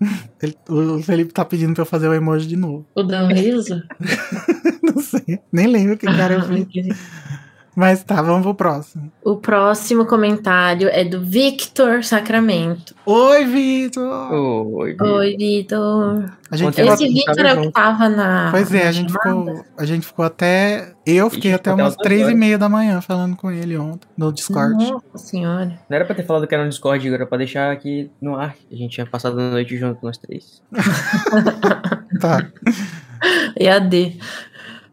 Ele- o Felipe tá pedindo pra eu fazer o emoji de novo.
O Dan?
Não sei. Nem lembro que cara eu fiz. Mas tá, vamos pro próximo.
O próximo comentário é do Victor Sacramento.
Oi, Vitor!
Oi,
Oi, Vitor.
A gente ficou-
Esse Victor é o que tava na.
Pois é, a gente ficou. A gente ficou até. Eu fiquei
Ixi,
até umas três e meia da manhã falando com ele ontem, no Discord.
Nossa senhora.
Não era pra ter falado que era no Discord, era pra deixar aqui no ar. A gente tinha passado a noite junto, nós três.
Tá.
EAD.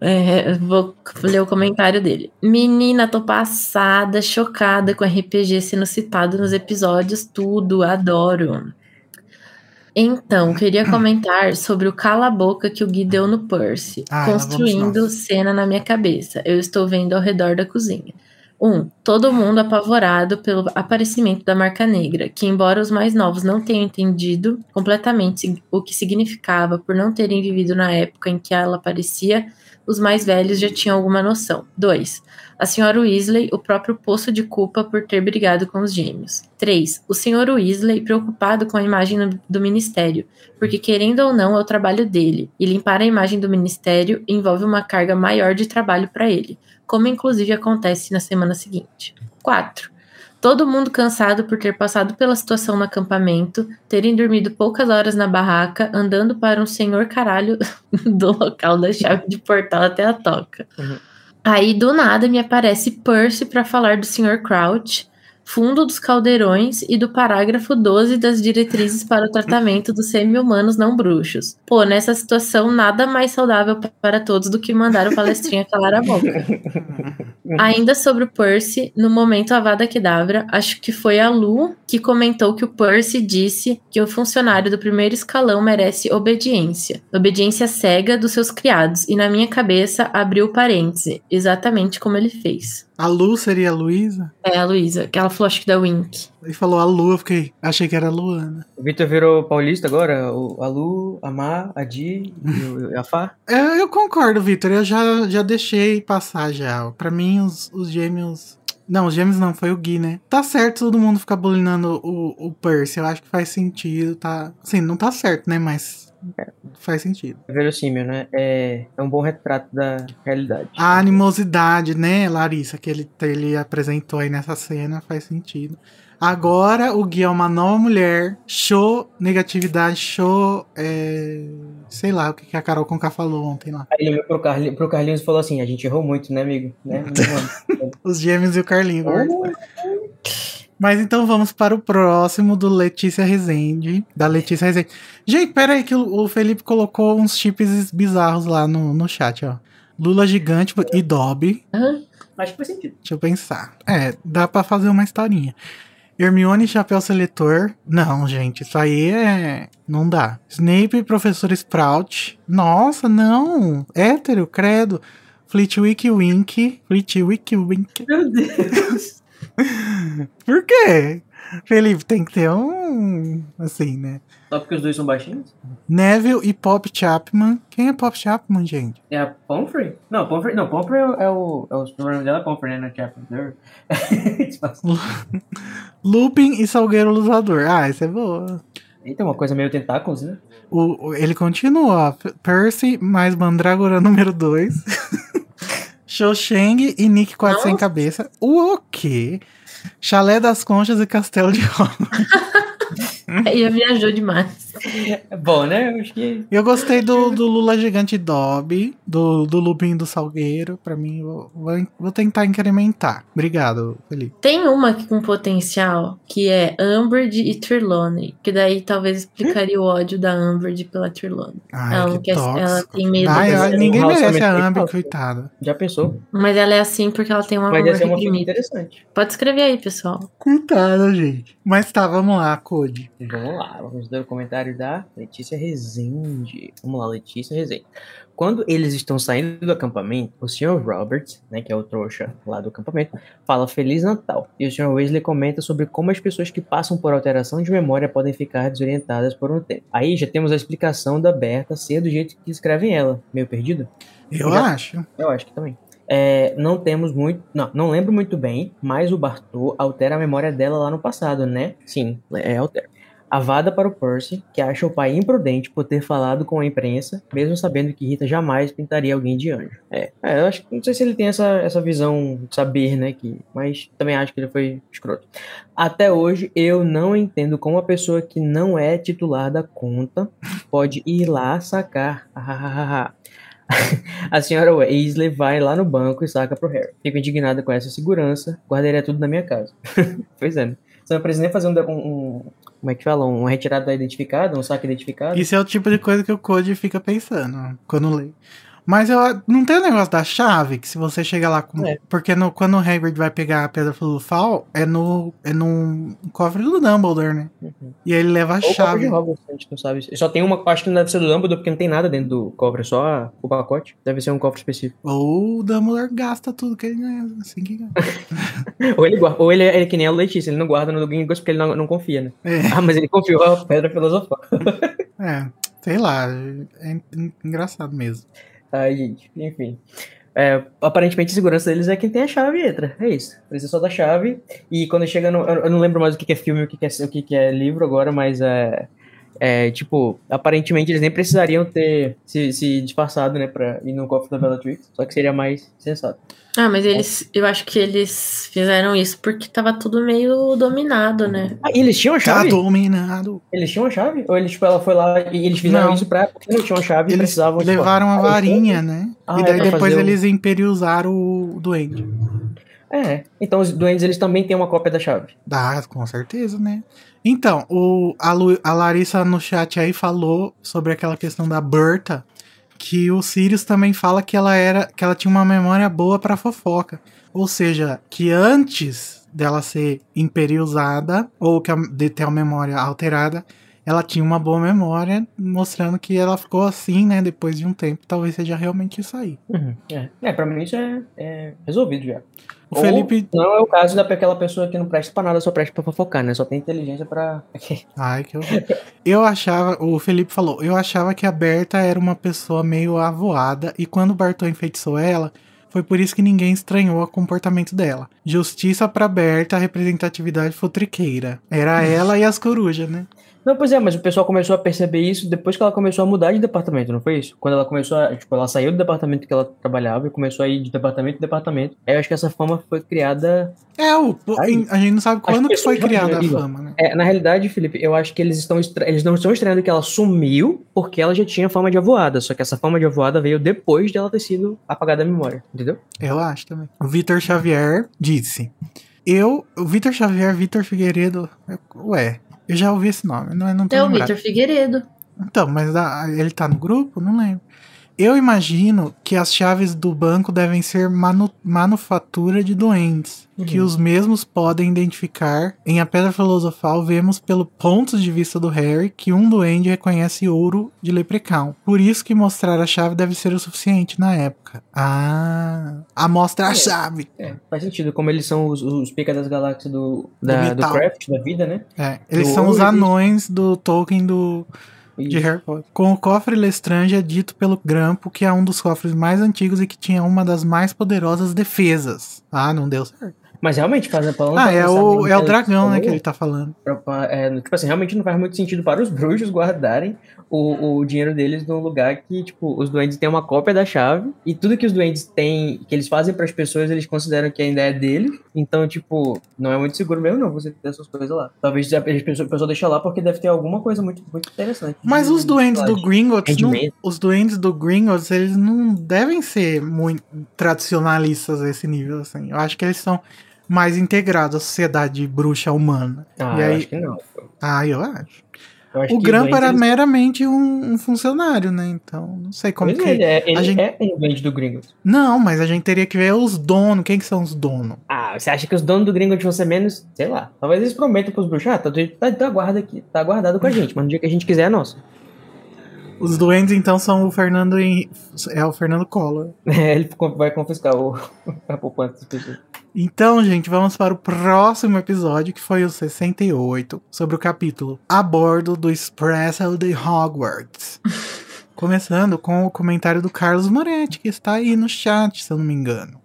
É, vou ler o comentário dele. Menina, tô passada, chocada com RPG sendo citado nos episódios, tudo, adoro. Então, queria comentar sobre o cala-boca que o Gui deu no Percy,
Ah,
construindo cena na minha cabeça. Eu estou vendo ao redor da cozinha. Um, todo mundo apavorado pelo aparecimento da marca negra, que, embora os mais novos não tenham entendido completamente o que significava por não terem vivido na época em que ela aparecia, os mais velhos já tinham alguma noção. 2. A senhora Weasley, o próprio poço de culpa por ter brigado com os gêmeos. 3. O senhor Weasley, preocupado com a imagem do ministério, porque querendo ou não é o trabalho dele, e limpar a imagem do ministério envolve uma carga maior de trabalho para ele, como inclusive acontece na semana seguinte. 4. Todo mundo cansado por ter passado pela situação no acampamento, terem dormido poucas horas na barraca, andando para um senhor caralho do local da chave de portal até a toca.
Uhum.
Aí do nada me aparece Percy para falar do Sr. Crouch, fundo dos caldeirões e do parágrafo 12 das diretrizes para o tratamento dos semi-humanos não bruxos. Pô, nessa situação nada mais saudável para todos do que mandar o palestrinha calar a boca. Ainda sobre o Percy, no momento Avada Kedavra, acho que foi a Lu que comentou que o Percy disse que o funcionário do primeiro escalão merece obediência. Obediência cega dos seus criados. E na minha cabeça abriu parêntese, exatamente como ele fez.
A Lu seria a Luísa?
É, a Luísa, que ela falou acho que da Wink.
E falou a Lu, eu fiquei. Achei que era a Luana.
O Vitor virou paulista agora? O, a Lu, a Má, a Di e a Fá?
É, eu concordo, Vitor. Eu já, já deixei passar já. Pra mim, os, os gêmeos. Não, os gêmeos não, foi o Gui, né? Tá certo todo mundo ficar bulinando o, o Percy. Eu acho que faz sentido, tá? Assim, não tá certo, né? Mas faz sentido.
É verossímil, né? É, é um bom retrato da realidade.
A animosidade, né, Larissa, que ele, ele apresentou aí nessa cena faz sentido. Agora o Gui é uma nova mulher. Show negatividade, show. é, sei lá o que a Carol Conká falou ontem lá.
Aí ele olhou pro, Carli, pro Carlinhos e falou assim: a gente errou muito, né, amigo? Né?
Os gêmeos e o Carlinho. Mas então vamos para o próximo do Letícia Rezende. Da Letícia Rezende. Gente, pera aí que o, Felipe colocou uns chips bizarros lá no, no chat, ó. Lula gigante e Dobby.
Acho que faz sentido.
Deixa eu pensar. É, dá pra fazer uma historinha. Hermione chapéu seletor. Não, gente, isso aí é. Não dá. Snape professor Sprout. Nossa, não. Hétero, credo. Flitwick Wink. Flitwick Wink.
Meu Deus.
Por quê? Felipe, tem que ter um. Assim, né?
Só porque os dois são baixinhos?
Neville e Pop Chapman. Quem é Pop Chapman, gente?
É a Pomfrey? Não, Pomfrey, não, Pomfrey é o. É o, é sobrenome dela é Pomfrey, né? Na Chapter.
Lupin e Salgueiro Lusador. Ah, essa é boa.
Eita, uma coisa meio tentáculos, né?
O, ele continua, Percy mais Mandragora número 2. Xoxeng e Nick quase sem cabeça. O quê? Chalé das Conchas e Castelo de Rola.
Aí viajou demais.
É bom, né? Eu acho que.
Eu gostei do, do Lula Gigante Dobby, do, do Lupin do Salgueiro. Pra mim, vou, vou, vou tentar incrementar. Obrigado, Felipe.
Tem uma aqui com potencial, que é Umbridge e Trelawney. Que daí talvez explicaria o ódio da Umbridge pela Trelawney.
Ai,
ela, não
que
quer, ela
tóxico.
tem medo
Ai, ai, ninguém
Um
merece a
tóxico.
coitada.
Já pensou?
Mas ela é assim porque ela tem uma
Mas ser uma interessante.
Pode escrever aí, pessoal.
Coitada, gente. Mas tá, vamos lá, Code.
Vamos lá, vamos ler o comentário da Letícia Rezende. Vamos lá, Letícia Rezende. Quando eles estão saindo do acampamento, o Sr. Robert, né, que é o trouxa lá do acampamento, fala Feliz Natal. E o Sr. Weasley comenta sobre como as pessoas que passam por alteração de memória podem ficar desorientadas por um tempo. Aí já temos a explicação da Berta ser do jeito que escrevem ela. Meio perdido?
Eu
Já-
acho.
Eu acho que também. É, não temos muito. Não, não lembro muito bem, mas o Bartô altera a memória dela lá no passado, né? Sim, é altera. Avada para o Percy, que acha o pai imprudente por ter falado com a imprensa, mesmo sabendo que Rita jamais pintaria alguém de anjo. É, é eu acho que não sei se ele tem essa, essa visão de saber, né? Que, mas também acho que ele foi escroto. Até hoje, eu não entendo como a pessoa que não é titular da conta pode ir lá sacar. A senhora Weasley vai lá no banco e saca pro Harry. Fico indignada com essa segurança, guardaria tudo na minha casa. pois é, né? Você não precisa nem fazer um, um, como é que fala? Um retirada identificada, um saque identificado.
Isso é o tipo de coisa que o Code fica pensando quando lê. Mas eu, não tem o negócio da chave, que se você chega lá com. É. Porque no, quando o Hagrid vai pegar a pedra filosofal, é no, é no cofre do Dumbledore, né? Uhum. E aí ele leva a Ou chave.
O Hogwarts, a gente não sabe. Só tem uma. Acho que não deve ser do Dumbledore, porque não tem nada dentro do cofre, é só o pacote. Deve ser um cofre específico.
Ou o Dumbledore gasta tudo que ele ganha, assim que ganha.
ou ele, guarda, ou ele é, ele é que nem a Letícia, ele não guarda no Gringos porque ele não, não confia, né? É. Ah, mas ele confiou a pedra filosofal.
é, sei lá. É engraçado mesmo.
Ai, gente, enfim. É, aparentemente a segurança deles é quem tem a chave e entra. É isso. Precisa só da chave. E quando chega no. Eu não lembro mais o que é filme o que é, o que é livro agora, mas é. É, tipo, aparentemente eles nem precisariam ter se, se disfarçado, né, pra ir no cofre da Bellatrix, só que seria mais sensato.
Ah, mas eles, eu acho que eles fizeram isso porque tava tudo meio dominado, né?
Ah, e eles tinham a chave?
Tá dominado.
Eles tinham a chave? Ou eles, tipo, ela foi lá e eles fizeram não. isso pra. Porque não tinham a chave
eles
precisavam.
Tipo, levaram a varinha, né? Ah, e daí é depois eles o... imperiusaram o duende.
É, então os duendes eles também têm uma cópia da chave.
Dá, com certeza, né? Então, o, a, Lu, a Larissa no chat aí falou sobre aquela questão da Berta que o Sirius também fala que ela era que ela tinha uma memória boa para fofoca. Ou seja, que antes dela ser imperiosada ou que de ter a memória alterada, ela tinha uma boa memória, mostrando que ela ficou assim, né, depois de um tempo. Talvez seja realmente isso aí.
Uhum, é. é, pra mim isso é, é resolvido já.
O Ou Felipe.
Não é o caso daquela pessoa que não presta pra nada, só presta pra fofocar, né? Só tem inteligência pra.
Ai, que eu. eu achava. O Felipe falou, eu achava que a Berta era uma pessoa meio avoada, e quando o Bartô enfeitiçou ela. Foi por isso que ninguém estranhou o comportamento dela. Justiça pra Berta, representatividade futriqueira. Era ela e as corujas, né?
Não, pois é, mas o pessoal começou a perceber isso depois que ela começou a mudar de departamento, não foi isso? Quando ela começou a, tipo, ela saiu do departamento que ela trabalhava e começou a ir de departamento em departamento. Aí eu acho que essa fama foi criada.
É, o, Aí, a gente não sabe quando que foi criada a fama, né?
É, na realidade, Felipe, eu acho que eles estão eles não estão estranhando que ela sumiu porque ela já tinha fama de avoada, só que essa fama de avoada veio depois de ela ter sido apagada da memória, entendeu?
Eu acho também. O Vitor Xavier disse: Eu, o Vitor Xavier, Vitor Figueiredo, ué, eu já ouvi esse nome, não, não tô É
o Vitor Figueiredo.
Então, mas a, ele tá no grupo? Não lembro. Eu imagino que as chaves do banco devem ser manu manufatura de doentes, uhum. que os mesmos podem identificar. Em A Pedra Filosofal, vemos pelo ponto de vista do Harry que um duende reconhece ouro de leprechaun. Por isso que mostrar a chave deve ser o suficiente na época. Ah, a mostra a é, chave.
É, faz sentido, como eles são os, os pica das galáxias do, da, do, do craft, da vida, né?
É, eles do são os anões do Tolkien do de Harry Potter. Com o cofre Lestrange é dito pelo Grampo que é um dos cofres mais antigos e que tinha uma das mais poderosas defesas. Ah, não deu certo.
Mas realmente, fazendo falando.
Ah, é o, é o dragão, né, que ele tá falando.
É, tipo assim, realmente não faz muito sentido para os bruxos guardarem o, o dinheiro deles num lugar que, tipo, os duendes têm uma cópia da chave e tudo que os duendes têm, que eles fazem para as pessoas, eles consideram que ainda é deles. Então, tipo, não é muito seguro mesmo, não, você ter essas coisas lá. Talvez a pessoa, a pessoa deixe lá porque deve ter alguma coisa muito, muito interessante.
Mas os duendes do Gringotts, não, os duendes do Gringotts, eles não devem ser muito tradicionalistas a esse nível, assim. Eu acho que eles são mais integrados à sociedade bruxa humana.
Ah, e eu aí... acho que não.
Ah, eu acho o Grampa era eles... meramente um, um, funcionário, né? Então, não sei como pois que.
Ele, é, ele gente... é um do Gringotts.
Não, mas a gente teria que ver os donos. Quem que são os donos?
Ah, você acha que os donos do Gringotts vão ser menos? Sei lá. Talvez eles prometam pros bruxos. Ah, tá, tá, tá guarda aqui. Tá guardado com a gente, mas no dia que a gente quiser é nosso.
Os duendes, então, são o Fernando em... É o Fernando Collor.
É, ele vai confiscar o... a poupança das pessoas.
Então, gente, vamos para o próximo episódio, que foi o 68, sobre o capítulo A Bordo do Expresso de Hogwarts. Começando com o comentário do Carlos Moretti, que está aí no chat, se eu não me engano.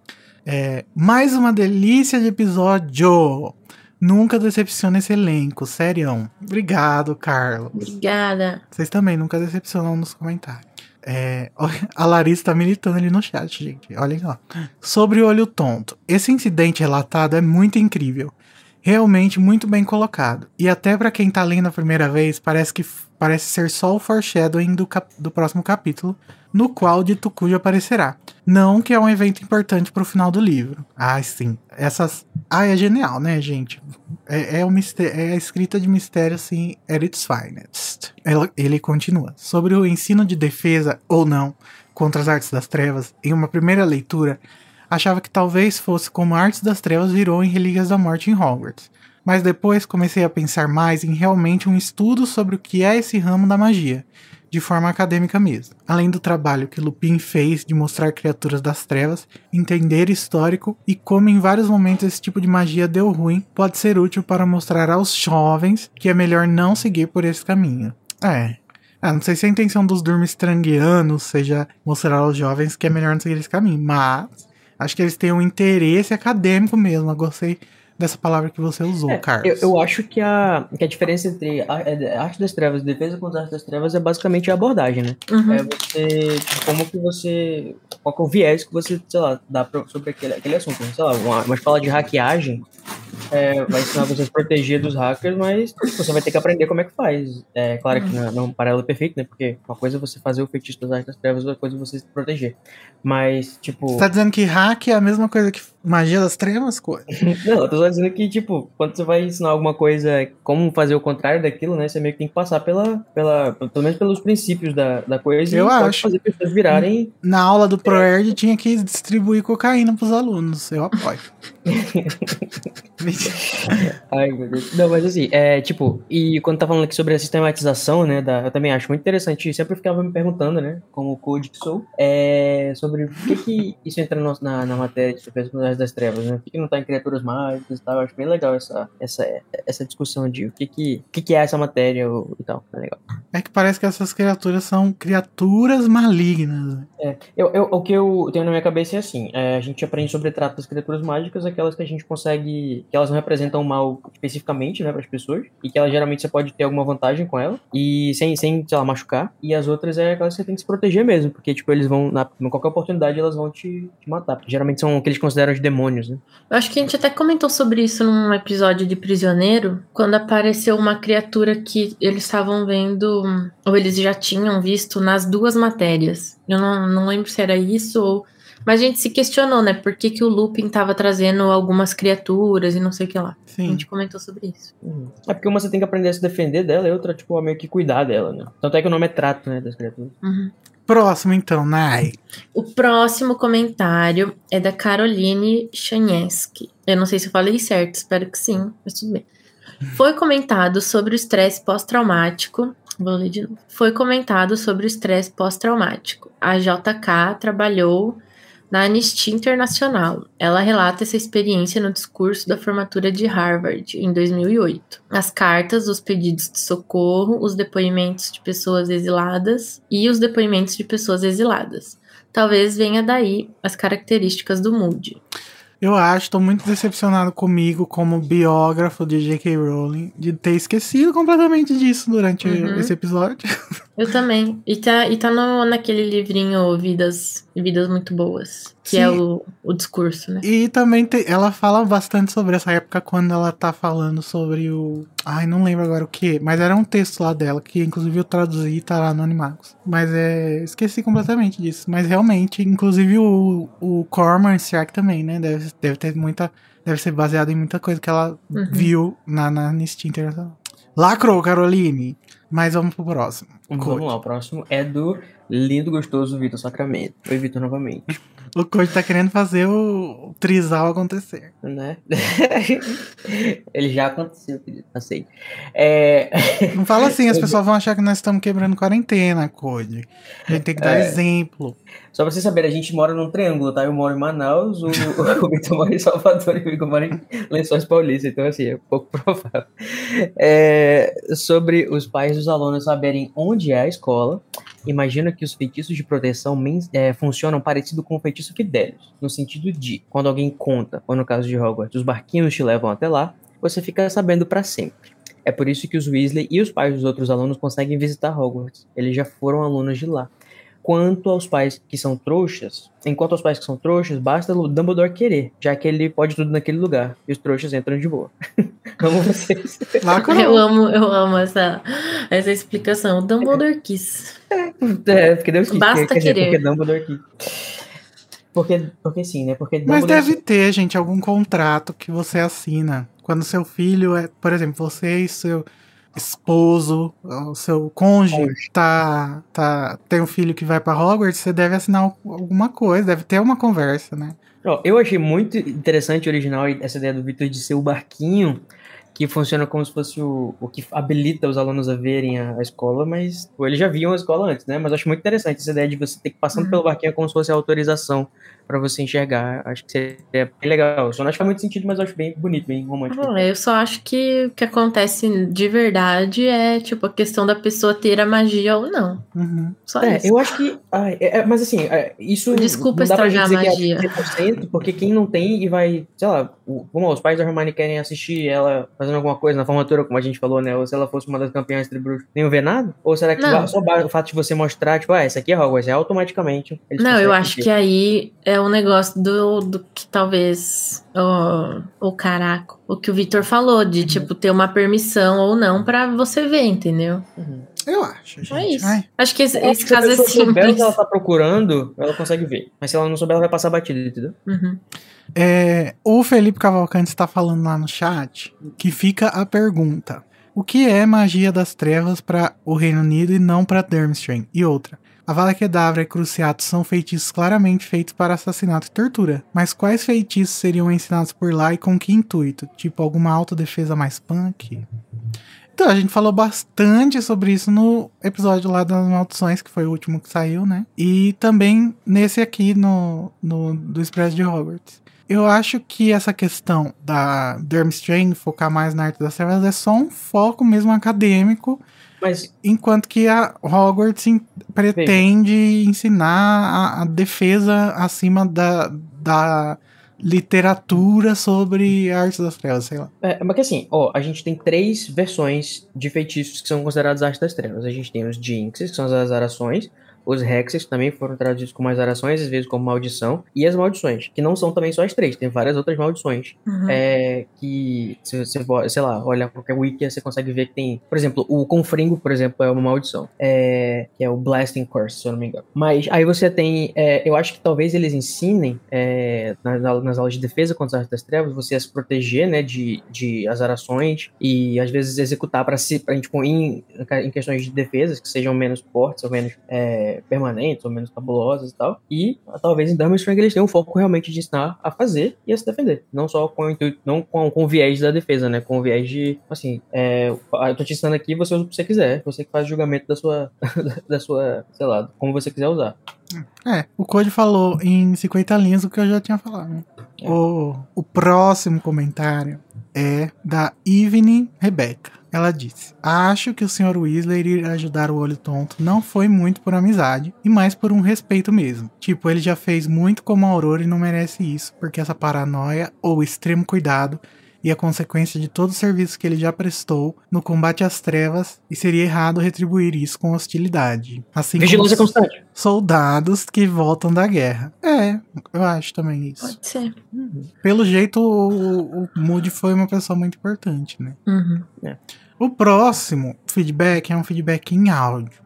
É, mais uma delícia de episódio! Nunca decepciona esse elenco, sério. Obrigado, Carlos.
Obrigada.
Vocês também nunca decepcionam nos comentários. É, a Larissa tá militando ali no chat, gente. Olhem lá. Sobre o olho tonto. Esse incidente relatado é muito incrível. Realmente muito bem colocado. E até para quem tá lendo a primeira vez, parece que parece ser só o foreshadowing do, do próximo capítulo, no qual de Tukuji aparecerá. Não que é um evento importante pro final do livro. Ah, sim. Essas. Ah, é genial, né, gente? É, é, o mistério, é a escrita de mistério, assim, at its finest. Ela, ele continua. Sobre o ensino de defesa, ou não, contra as artes das trevas, em uma primeira leitura, achava que talvez fosse como Artes das Trevas virou em Relíquias da Morte em Hogwarts. Mas depois comecei a pensar mais em realmente um estudo sobre o que é esse ramo da magia, de forma acadêmica mesmo. Além do trabalho que Lupin fez de mostrar criaturas das trevas, entender histórico e como em vários momentos esse tipo de magia deu ruim, pode ser útil para mostrar aos jovens que é melhor não seguir por esse caminho. É, ah, não sei se a intenção dos Durmstrangianos seja mostrar aos jovens que é melhor não seguir esse caminho, mas Acho que eles têm um interesse acadêmico mesmo. Eu gostei dessa palavra que você usou,
é,
Carlos.
Eu, eu, acho que a, que a diferença entre a, a é, arte das trevas e defesa contra a arte das trevas é basicamente a abordagem, né? Uhum. É você, tipo, como que você, qual que é o viés que você, sei lá, dá pra, sobre aquele, aquele assunto. Né? Sei lá, uma, uma escola de hackeagem é, vai ensinar você a se proteger dos hackers, mas você vai ter que aprender como é que faz. É claro que não, não é um paralelo perfeito, né? Porque uma coisa é você fazer o feitiço das artes das trevas, outra coisa é você se proteger. Mas, tipo. Você
tá dizendo que hack é a mesma coisa que magia das trevas?
não, eu tô só dizendo que, tipo, quando você vai ensinar alguma coisa, como fazer o contrário daquilo, né? Você meio que tem que passar pela. pela pelo menos pelos princípios da, da coisa
eu e acho.
fazer pessoas virarem.
Na aula do ProErd tinha que distribuir cocaína pros alunos. Eu apoio.
Ai, meu Deus. Não, mas assim, é tipo, e quando tá falando aqui sobre a sistematização, né, da, eu também acho muito interessante, eu sempre ficava me perguntando, né, como code que sou, é, sobre por que que isso entra no, na, na matéria de defesa das trevas, né, por que, não tá em criaturas mágicas e tal, eu acho bem legal essa, essa, essa discussão de o que que, o que, que é essa matéria e tal, é legal.
É que parece que essas criaturas são criaturas malignas. Né?
É, eu, eu, o que eu tenho na minha cabeça é assim, é, a gente aprende sobre trato das criaturas mágicas, aquelas que a gente consegue, que elas não representam mal especificamente, né, para as pessoas, e que ela geralmente você pode ter alguma vantagem com ela, e sem, sem, sei lá, machucar. E as outras é aquelas que você tem que se proteger mesmo, porque, tipo, eles vão, na, em qualquer oportunidade, elas vão te, te matar. Geralmente são o que eles consideram os demônios, né?
Eu acho que a gente até comentou sobre isso num episódio de Prisioneiro, quando apareceu uma criatura que eles estavam vendo, ou eles já tinham visto nas duas matérias. Eu não, não lembro se era isso ou mas a gente se questionou, né? Por que, que o Lupin tava trazendo algumas criaturas e não sei o que lá. Sim. A gente comentou sobre isso.
É porque uma você tem que aprender a se defender dela e outra, tipo, meio que cuidar dela, né? Tanto é que o nome é trato, né, das criaturas.
Uhum.
Próximo, então, Nai.
O próximo comentário é da Caroline Chanieski. Eu não sei se eu falei certo, espero que sim, mas tudo bem. Foi comentado sobre o estresse pós-traumático. Vou ler de novo. Foi comentado sobre o estresse pós-traumático. A JK trabalhou na Anistia Internacional. Ela relata essa experiência no discurso da formatura de Harvard, em 2008. As cartas, os pedidos de socorro, os depoimentos de pessoas exiladas e os depoimentos de pessoas exiladas. Talvez venha daí as características do Moody.
Eu acho, tô muito decepcionado comigo como biógrafo de J.K. Rowling de ter esquecido completamente disso durante uhum. esse episódio.
Eu também. E tá, e tá no, naquele livrinho Vidas, Vidas Muito Boas, que é Sim. é o, o discurso, né?
E também te, ela fala bastante sobre essa época quando ela tá falando sobre o. Ai, não lembro agora o que, mas era um texto lá dela, que inclusive eu traduzi e tá lá no Animagos. Mas é. Esqueci completamente disso. Mas realmente, inclusive o, o Corman Stark também, né? Deve, deve ter muita. Deve ser baseado em muita coisa que ela uhum. viu na, na Anistia Internacional. Lacrou, Caroline! Mas vamos pro próximo.
Vamos lá, o próximo é do lindo, gostoso Vitor Sacramento. Oi, Vitor, novamente.
O Code tá querendo fazer o trisal acontecer.
Né? Ele já aconteceu, querido. Aceito. É...
Não fala assim, as pessoas vão achar que nós estamos quebrando quarentena, Code. A gente tem que dar é... exemplo.
Só pra vocês saberem, a gente mora num triângulo, tá? Eu moro em Manaus, o, o Vitor mora em Salvador e o Vitor mora em Lençóis Paulista. Então, assim, é pouco provável. É... Sobre os pais dos alunos saberem onde é a escola, imagina que os feitiços de proteção é, funcionam parecido com o feitiço Fidelius, no sentido de, quando alguém conta, ou no caso de Hogwarts, os barquinhos te levam até lá, você fica sabendo para sempre. É por isso que os Weasley e os pais dos outros alunos conseguem visitar Hogwarts. Eles já foram alunos de lá. Quanto aos pais que são trouxas, enquanto aos pais que são trouxas, basta o Dumbledore querer, já que ele pode tudo naquele lugar. E os trouxas entram de boa. amo vocês.
eu amo, eu amo essa, essa explicação. O Dumbledore quis.
É, porque Deus quis.
Basta
quer dizer,
querer.
porque Dumbledore quis. Porque, porque sim, né? Porque
Mas
Dumbledore
deve ter, gente, algum contrato que você assina. Quando seu filho é, por exemplo, você e seu esposo, o seu cônjuge, tá, tá, tem um filho que vai pra Hogwarts, você deve assinar alguma coisa, deve ter uma conversa, né?
Eu achei muito interessante original essa ideia do Victor de ser o barquinho que funciona como se fosse o, o que habilita os alunos a verem a, a escola, mas pô, eles já viam a escola antes, né? Mas eu acho muito interessante essa ideia de você ter que passando
Uhum.
pelo barquinho como se fosse a autorização pra você enxergar. Acho que seria bem legal. Só não acho que faz muito sentido, mas eu acho bem bonito, bem romântico.
Eu só acho que o que acontece de verdade é, tipo, a questão da pessoa ter a magia ou não.
Uhum.
Só
É,
isso.
eu acho que. ai, é, é, mas assim, é, isso.
Desculpa
não dá pra gente
estragar
dizer
a
que é 100%, porque quem não tem e vai. Sei lá, o, vamos lá, os pais da Hermione querem assistir ela fazendo alguma coisa na formatura, como a gente falou, né? Ou se ela fosse uma das campeãs de bruxo, nem ver nada? Ou será que
Não.
só o fato de você mostrar, tipo, ah, essa aqui é Hogwarts, é automaticamente.
Não, eu acho que aí é um negócio do, do que talvez o, o caraca, o que o Victor falou,
Uhum.
de tipo ter uma permissão ou não pra você ver, entendeu?
Uhum.
Eu acho, gente.
É isso.
Ai,
Acho que esse,
acho
esse
que se a
caso é
pessoa souber o
simples.
que ela tá procurando, ela consegue ver. Mas se ela não souber, ela vai passar batida, entendeu?
Uhum.
É, o Felipe Cavalcante está falando lá no chat que fica a pergunta: o que é magia das trevas para o Reino Unido e não para Durmstrang? E outra. A Vada Kedavra e Cruciato são feitiços claramente feitos para assassinato e tortura. Mas quais feitiços seriam ensinados por lá e com que intuito? Tipo, alguma autodefesa mais punk? Então, a gente falou bastante sobre isso no episódio lá das maldições, que foi o último que saiu, né? E também nesse aqui no, no do Expresso de Hogwarts. Eu acho que essa questão da Durmstrang focar mais na arte das trevas é só um foco mesmo acadêmico,
Mas
enquanto que a Hogwarts pretende ensinar a, a defesa acima da, da literatura sobre a arte das trevas, sei lá.
É, mas que assim, ó, a gente tem três versões de feitiços que são considerados arte das trevas. A gente tem os Jinxes, que são as azarações, os Hexes, também foram traduzidos como azarações, às vezes como maldição, e as maldições, que não são também só as três, tem várias outras maldições.
Uhum.
É, que, se você, vo- sei lá, olha qualquer wiki, você consegue ver que tem, por exemplo, o Confringo, por exemplo, é uma maldição, é, que é o Blasting Curse, se eu não me engano. Mas aí você tem, é, eu acho que talvez eles ensinem é, nas, nas aulas de defesa contra as artes das trevas, você a se proteger, né, de, de azarações e às vezes executar para si, pra, tipo, em, em questões de defesas que sejam menos fortes ou menos é, permanentes ou menos cabulosas e tal. E talvez em Durmstrang eles tenham um foco realmente de ensinar a fazer e a se defender. Não só com o intuito, não com, com o viés da defesa, né? Com o viés de, assim, é, eu tô te ensinando aqui, você usa o que você quiser. Você que faz o julgamento da sua, da sua, sei lá, como você quiser usar.
É, o Code falou em 50 linhas o que eu já tinha falado. né?
É.
O, o próximo comentário é da Evening Rebecca. Ela disse: Acho que o Sr. Weasley ir ajudar o olho tonto não foi muito por amizade, e mais por um respeito mesmo. Tipo, ele já fez muito como a Aurora e não merece isso, porque essa paranoia ou extremo cuidado e a consequência de todo o serviço que ele já prestou no combate às trevas, e seria errado retribuir isso com hostilidade. Assim
Vigilância
como
constante.
soldados que voltam da guerra. É, eu acho também isso.
Pode ser.
Pelo jeito, o, o Moody foi uma pessoa muito importante, né?
Uhum.
O próximo feedback é um feedback em áudio.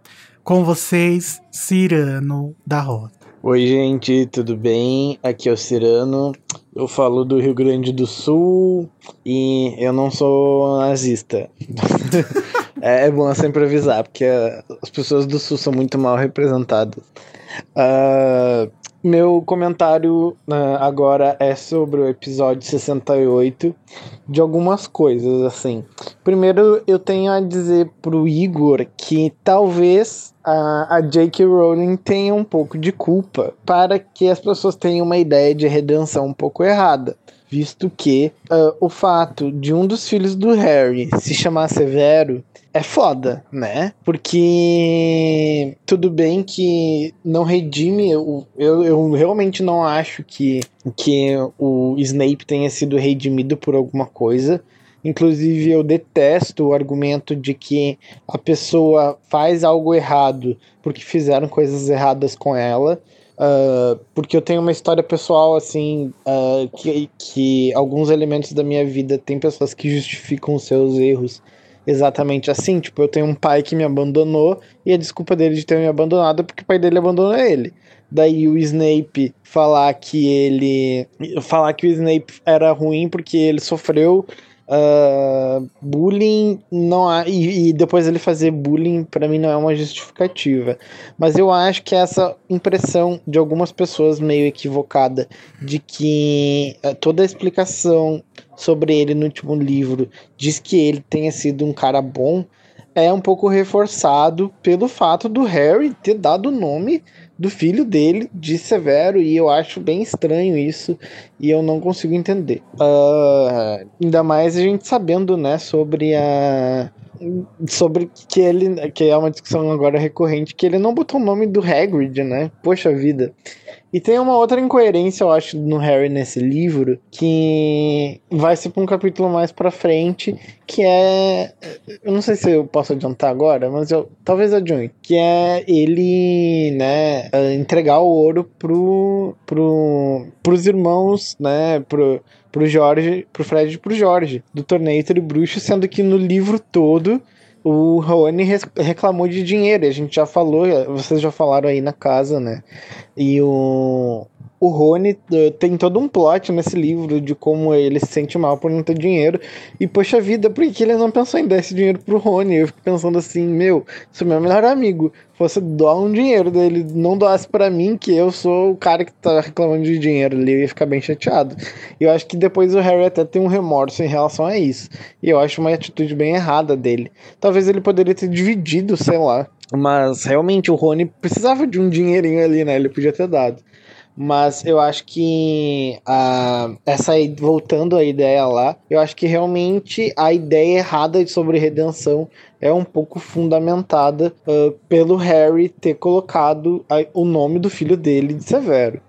Com vocês, Cirano da Rota.
Oi, gente, tudo bem? Aqui é o Cirano. Eu falo do Rio Grande do Sul e eu não sou nazista. é, é bom sempre avisar, porque as pessoas do Sul são muito mal representadas. Ah, meu comentário ah, agora é sobre o episódio 68 de algumas coisas, assim. Primeiro, eu tenho a dizer pro Igor que talvez a, a J.K. Rowling tenha um pouco de culpa para que as pessoas tenham uma ideia de redenção um pouco errada. Visto que ah, o fato de um dos filhos do Harry se chamar Severo é foda, né? Porque tudo bem que não redime. Eu, eu, eu realmente não acho que, que o Snape tenha sido redimido por alguma coisa. Inclusive, eu detesto o argumento de que a pessoa faz algo errado porque fizeram coisas erradas com ela. Uh, porque eu tenho uma história pessoal, assim, uh, que, que alguns elementos da minha vida tem pessoas que justificam seus erros exatamente assim. Tipo, eu tenho um pai que me abandonou e a desculpa dele de ter me abandonado é porque o pai dele abandonou ele. Daí o Snape falar que ele. falar que o Snape era ruim porque ele sofreu Uh, bullying não há, e, e, depois ele fazer bullying para mim não é uma justificativa. Mas eu acho que essa impressão de algumas pessoas meio equivocada de que uh, toda a explicação sobre ele no último livro diz que ele tenha sido um cara bom é um pouco reforçado pelo fato do Harry ter dado o nome do filho dele de Severo e eu acho bem estranho isso e eu não consigo entender. Uh, ainda mais a gente sabendo, né, sobre a sobre que ele que é uma discussão agora recorrente que ele não botou o nome do Hagrid, né? Poxa vida. E tem uma outra incoerência, eu acho, no Harry nesse livro, que vai ser para um capítulo mais para frente, que é. Eu não sei se eu posso adiantar agora, mas eu talvez adiante. Que é ele, né, entregar o ouro pro, pro, pros irmãos, né, pro, pro Jorge, pro Fred e pro Jorge, do torneio entre bruxos, sendo que no livro todo o Rony reclamou de dinheiro, a gente já falou, vocês já falaram aí na casa, né? E o, o Rony eh, tem todo um plot nesse livro de como ele se sente mal por não ter dinheiro. E, poxa vida, por que ele não pensou em dar esse dinheiro pro Rony? Eu fico pensando assim, meu, se o meu melhor amigo fosse doar um dinheiro dele, não doasse para mim, que eu sou o cara que tá reclamando de dinheiro ali, eu ia ficar bem chateado. E eu acho que depois o Harry até tem um remorso em relação a isso. E eu acho uma atitude bem errada dele. Talvez ele poderia ter dividido, sei lá. Mas realmente o Rony precisava de um dinheirinho ali, né? Ele podia ter dado. Mas eu acho que uh, essa voltando à ideia lá, eu acho que realmente a ideia errada sobre redenção é um pouco fundamentada uh, pelo Harry ter colocado a, o nome do filho dele de Severo.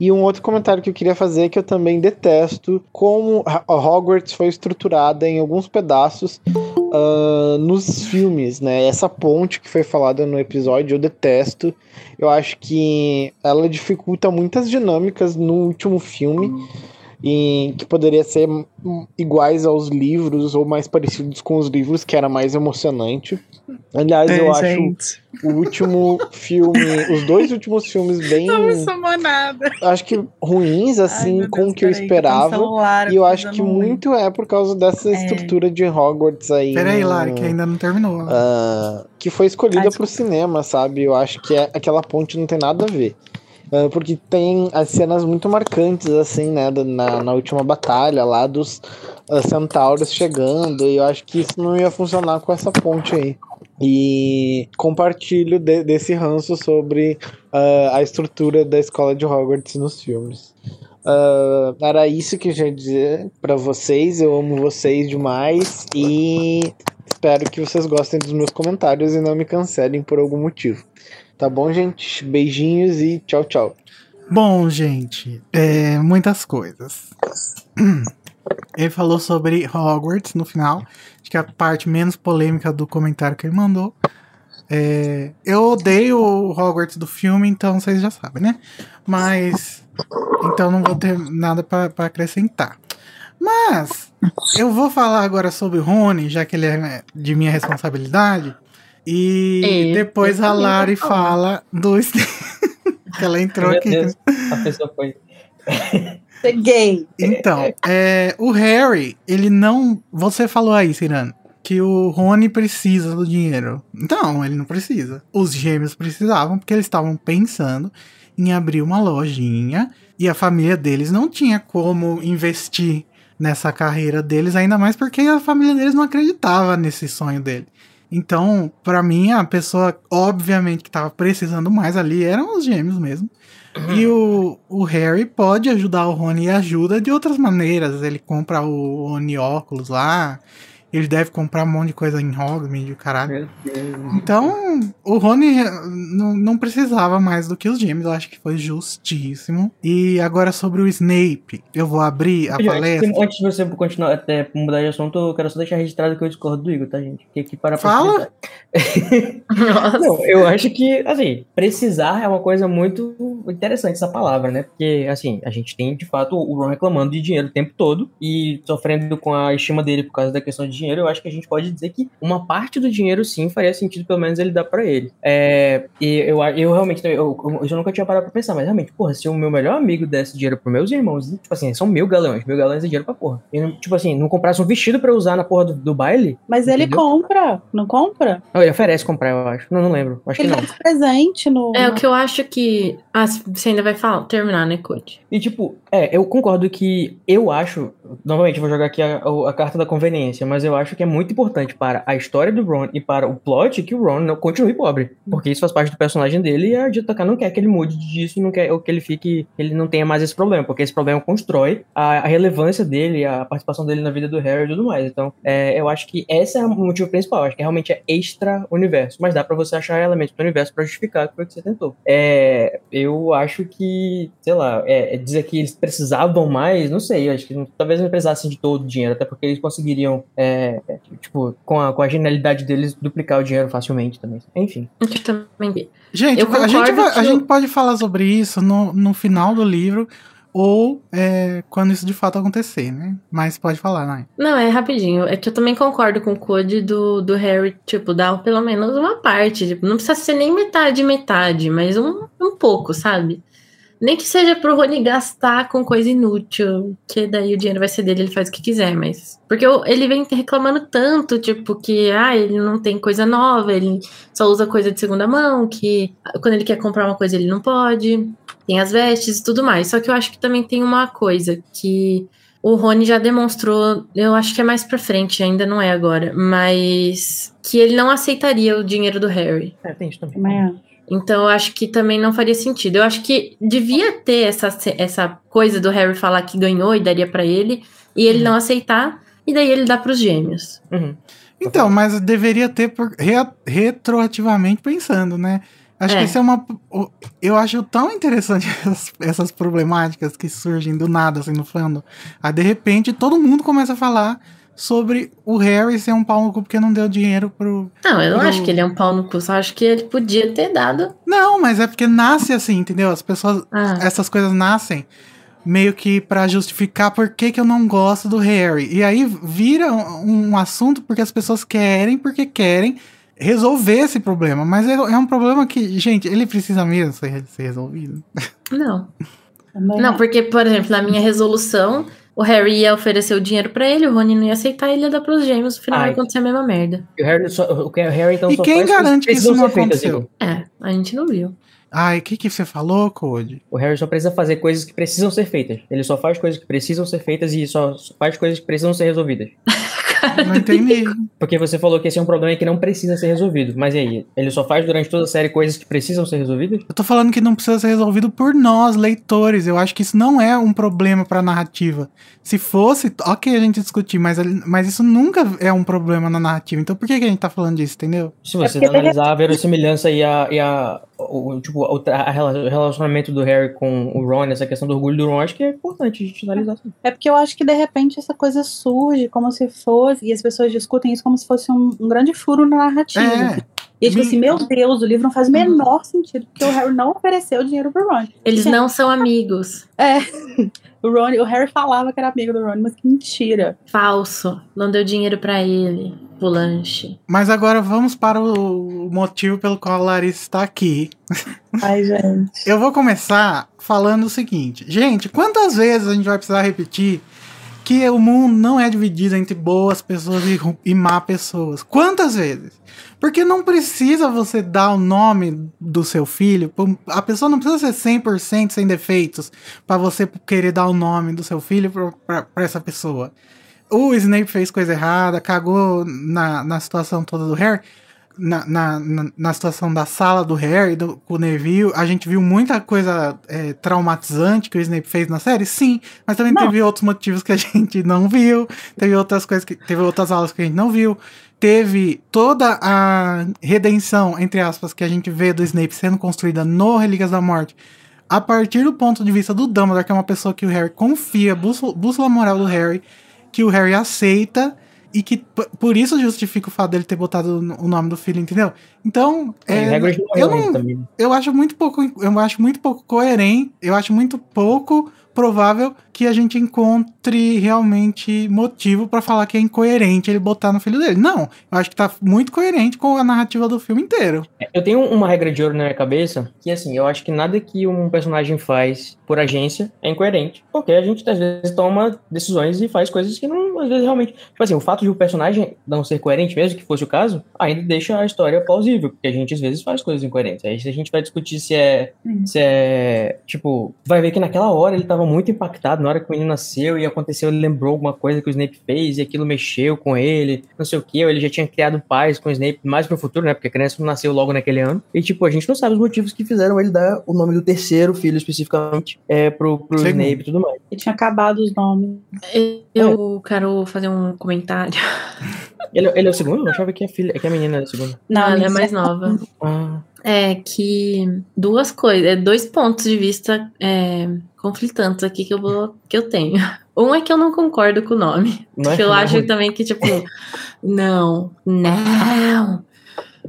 E um outro comentário que eu queria fazer é que eu também detesto como a Hogwarts foi estruturada em alguns pedaços uh, nos filmes, né? Essa ponte que foi falada no episódio eu detesto. Eu acho que ela dificulta muitas dinâmicas no último filme e que poderia ser iguais aos livros ou mais parecidos com os livros, que era mais emocionante. Aliás, é, eu gente. acho o último filme, os dois últimos filmes bem.
nada.
Acho que ruins, assim, Ai, com o que eu esperava. e eu acho que muito é por causa dessa é. estrutura de Hogwarts aí.
Peraí, no, Lari, que ainda não terminou.
Uh, que foi escolhida Ai, pro cinema, sabe? Eu acho que é, aquela ponte não tem nada a ver. Uh, porque tem as cenas muito marcantes, assim, né, na, na última batalha lá dos uh, centauros chegando, e eu acho que isso não ia funcionar com essa ponte aí. E compartilho de, desse ranço sobre uh, a estrutura da escola de Hogwarts nos filmes. Uh, era isso que eu ia dizer para vocês. Eu amo vocês demais e espero que vocês gostem dos meus comentários e não me cancelem por algum motivo. Tá bom, gente? Beijinhos e tchau, tchau.
Bom, gente, é, muitas coisas. Ele falou sobre Hogwarts no final. Acho que é a parte menos polêmica do comentário que ele mandou. É, eu odeio o Hogwarts do filme, então vocês já sabem, né? Mas. Então não vou ter nada para acrescentar. Mas eu vou falar agora sobre o Rony, já que ele é de minha responsabilidade. E é, depois a Lari fala do. que ela entrou Meu aqui. Deus, a pessoa foi.
Peguei.
Então, é, o Harry, ele não. Você falou aí, Cirano, que o Rony precisa do dinheiro. Não, ele não precisa. Os gêmeos precisavam, porque eles estavam pensando em abrir uma lojinha e a família deles não tinha como investir nessa carreira deles, ainda mais porque a família deles não acreditava nesse sonho dele. Então, para mim, a pessoa, obviamente, que tava precisando mais ali eram os gêmeos mesmo. E o, o Harry pode ajudar o Rony e ajuda de outras maneiras. Ele compra o Rony óculos lá. Ele deve comprar um monte de coisa em Hogsmeade, o caralho. Então, o Rony eh, não, não precisava mais do que os gêmeos, eu acho que foi justíssimo. E agora sobre o Snape, eu vou abrir a
Gente,
palestra.
Antes de você continuar até mudar de assunto, eu quero só deixar registrado que eu discordo do Igor, tá, gente? Que aqui para
Fala.
Nossa.
Não, eu acho que, assim, precisar é uma coisa muito interessante essa palavra, né? Porque, assim, a gente tem, de fato, o Ron reclamando de dinheiro o tempo todo e sofrendo com a estima dele por causa da questão de dinheiro. Eu acho que a gente pode dizer que uma parte do dinheiro, sim, faria sentido, pelo menos, ele dar pra ele. É, e eu, eu realmente, eu, eu, eu nunca tinha parado pra pensar, mas realmente, porra, se o meu melhor amigo desse dinheiro pros meus irmãos, tipo assim, são mil galões, mil galões de dinheiro pra porra. E, tipo assim, não comprasse um vestido pra eu usar na porra do, do baile,
Mas ele
Entendeu?
compra, não compra?
não, ele oferece comprar, eu acho. Não, não lembro. Acho que
Ele
não.
dá de presente no.
É o que eu acho que. Ah, você ainda vai falar, terminar, né, Code?
E tipo, é, eu concordo que eu acho, novamente, vou jogar aqui a, a carta da conveniência, mas eu acho que é muito importante para a história do Ron e para o plot que o Ron não continue pobre. Porque isso faz parte do personagem dele e a JK não quer que ele mude disso, não quer que ele fique, que ele não tenha mais esse problema, porque esse problema constrói a, a relevância dele, a participação dele na vida do Harry e tudo mais. Então, é, eu acho que esse é o motivo principal, eu acho que realmente é extra universo, mas dá pra você achar elementos do universo pra justificar o que você tentou. É, eu acho que, sei lá, é, é dizer que eles precisavam mais, não sei, eu acho que talvez não precisassem de todo o dinheiro, até porque eles conseguiriam, é, tipo, com a, com a genialidade deles, duplicar o dinheiro facilmente também. Enfim.
Eu também.
Gente,
Eu
a, gente vai- a
que o-
gente pode falar sobre isso no, no final do livro ou é, quando isso de fato acontecer, né? Mas pode falar, né?
Não, é rapidinho. É que eu também concordo com o Code do, do Harry, tipo, dar pelo menos uma parte. Tipo, não precisa ser nem metade, metade, mas um, um pouco, sabe? Nem que seja pro Rony gastar com coisa inútil, que daí o dinheiro vai ser dele, ele faz o que quiser, mas. Porque eu- ele vem reclamando tanto, tipo, que ah, ele não tem coisa nova, ele só usa coisa de segunda mão, que quando ele quer comprar uma coisa ele não pode, tem as vestes e tudo mais. Só que eu acho que também tem uma coisa que o Rony já demonstrou, eu acho que é mais pra frente, ainda não é agora, mas que ele não aceitaria o dinheiro do Harry.
É, tem isso também.
Também acho.
Então eu acho que também não faria sentido. Eu acho que devia ter essa, essa coisa do Harry falar que ganhou e daria pra ele, e ele não aceitar, e daí ele dá pros gêmeos.
Uhum.
Então, mas deveria ter por, re- retroativamente pensando, né? Acho
É.
que isso é uma. Eu acho tão interessante essas, essas problemáticas que surgem do nada, assim, no fandom. Aí, de repente, todo mundo começa a falar sobre o Harry ser um pau no cu porque não deu dinheiro pro.
Não, eu não
Eu-
acho que ele é um pau no cu, só acho que ele podia ter dado.
Não, mas é porque nasce assim, entendeu? As pessoas.
Ah,
Essas coisas nascem meio que pra justificar por que, que eu não gosto do Harry. E aí vira um, um assunto porque as pessoas querem, porque querem resolver esse problema. Mas é, é um problema que, gente, ele precisa mesmo ser, ser resolvido.
não.
Também
Não, porque, por exemplo, na minha resolução, o Harry ia oferecer o dinheiro pra ele, o Rony não ia aceitar, ele ia dar pros gêmeos, no final
Ai.
ia acontecer a mesma merda.
E o Harry, só, o que- o Harry então
E
só
quem
faz coisas
garante que isso
precisam
não
ser feitas,
aconteceu?
Igor.
É, a gente não viu.
Ai, o que, que você falou, Code?
O Harry só precisa fazer coisas que precisam ser feitas. Ele só faz coisas que precisam ser feitas e só faz coisas que precisam ser resolvidas.
Não entendi.
Porque você falou que esse é um problema que não precisa ser resolvido. Mas e aí? Ele só faz durante toda a série coisas que precisam ser resolvidas?
Eu tô falando que não precisa ser resolvido por nós, leitores. Eu acho que isso não é um problema pra narrativa. Se fosse, ok a gente discutir, mas, mas isso nunca é um problema na narrativa. Então por que, que a gente tá falando disso, entendeu?
Se você
porque
analisar a verossimilhança e a. E a o, tipo, o, a o relacionamento do Harry com o Ron, essa questão do orgulho do Ron, acho que é importante a gente analisar assim.
É porque eu acho que de repente essa coisa surge como se fosse, e as pessoas discutem isso como se fosse um, um grande furo na narrativa.
É.
E tipo
Me-
assim, meu Deus, o livro não faz o menor sentido, porque o Harry não ofereceu dinheiro pro Ron.
Eles
Gente,
não são amigos.
É. O, Ron, o Harry falava que era amigo do Ron, mas que mentira.
Falso. Não deu dinheiro pra ele. Pro lanche.
Mas agora vamos para o motivo pelo qual a Larissa está aqui.
Ai, gente.
Eu vou começar falando o seguinte. Gente, quantas vezes a gente vai precisar repetir que o mundo não é dividido entre boas pessoas e, e má pessoas? Quantas vezes? Porque não precisa você dar o nome do seu filho. A pessoa não precisa ser 100% sem defeitos para você querer dar o nome do seu filho para essa pessoa. O Snape fez coisa errada, cagou na, na situação toda do Harry. Na, na, na, situação da sala do Harry, do, com o Neville, a gente viu muita coisa é, traumatizante que o Snape fez na série? Sim, mas também
Não.
teve outros motivos que a gente não viu, teve outras coisas que. Teve outras aulas que a gente não viu. Teve toda a redenção, entre aspas, que a gente vê do Snape sendo construída no Relíquias da Morte a partir do ponto de vista do Dumbledore, que é uma pessoa que o Harry confia, bússola, bússola moral do Harry, que o Harry aceita e que por isso justifica o fato dele ter botado o nome do filho, entendeu? Então,
É,
é, eu, não,
também.
eu acho muito pouco, eu acho muito pouco coerente, eu acho muito pouco provável que a gente encontre realmente motivo pra falar que é incoerente ele botar no filho dele. Não, eu acho que tá muito coerente com a narrativa do filme inteiro.
Eu tenho uma regra de ouro na minha cabeça, que assim, eu acho que nada que um personagem faz por agência é incoerente. Porque a gente às vezes toma decisões e faz coisas que não, às vezes realmente. Tipo assim, o fato de o personagem não ser coerente, mesmo que fosse o caso, ainda deixa a história plausível. Porque a gente às vezes faz coisas incoerentes. Aí se a gente vai discutir se é. Se é. Tipo, vai ver que naquela hora ele tava muito impactado, na hora que o menino nasceu e aconteceu, ele lembrou alguma coisa que o Snape fez e aquilo mexeu com ele, não sei o que, ou ele já tinha criado paz com o Snape mais pro futuro, né? Porque a criança não nasceu logo naquele ano. E, tipo, a gente não sabe os motivos que fizeram ele dar o nome do terceiro filho especificamente é, pro, pro
Segundo.
Snape e tudo mais.
E tinha acabado os nomes.
Eu quero fazer um comentário.
Ele, ele é o segundo? Eu achava que a, filha, que a menina era a segunda.
Não, ela é mais nova.
Ah,
É que duas coisas, é, dois pontos de vista é, conflitantes aqui que eu, vou, que eu tenho. Um é que eu não concordo com o nome.
Não é?
que eu
Não.
acho também que, tipo, não, não.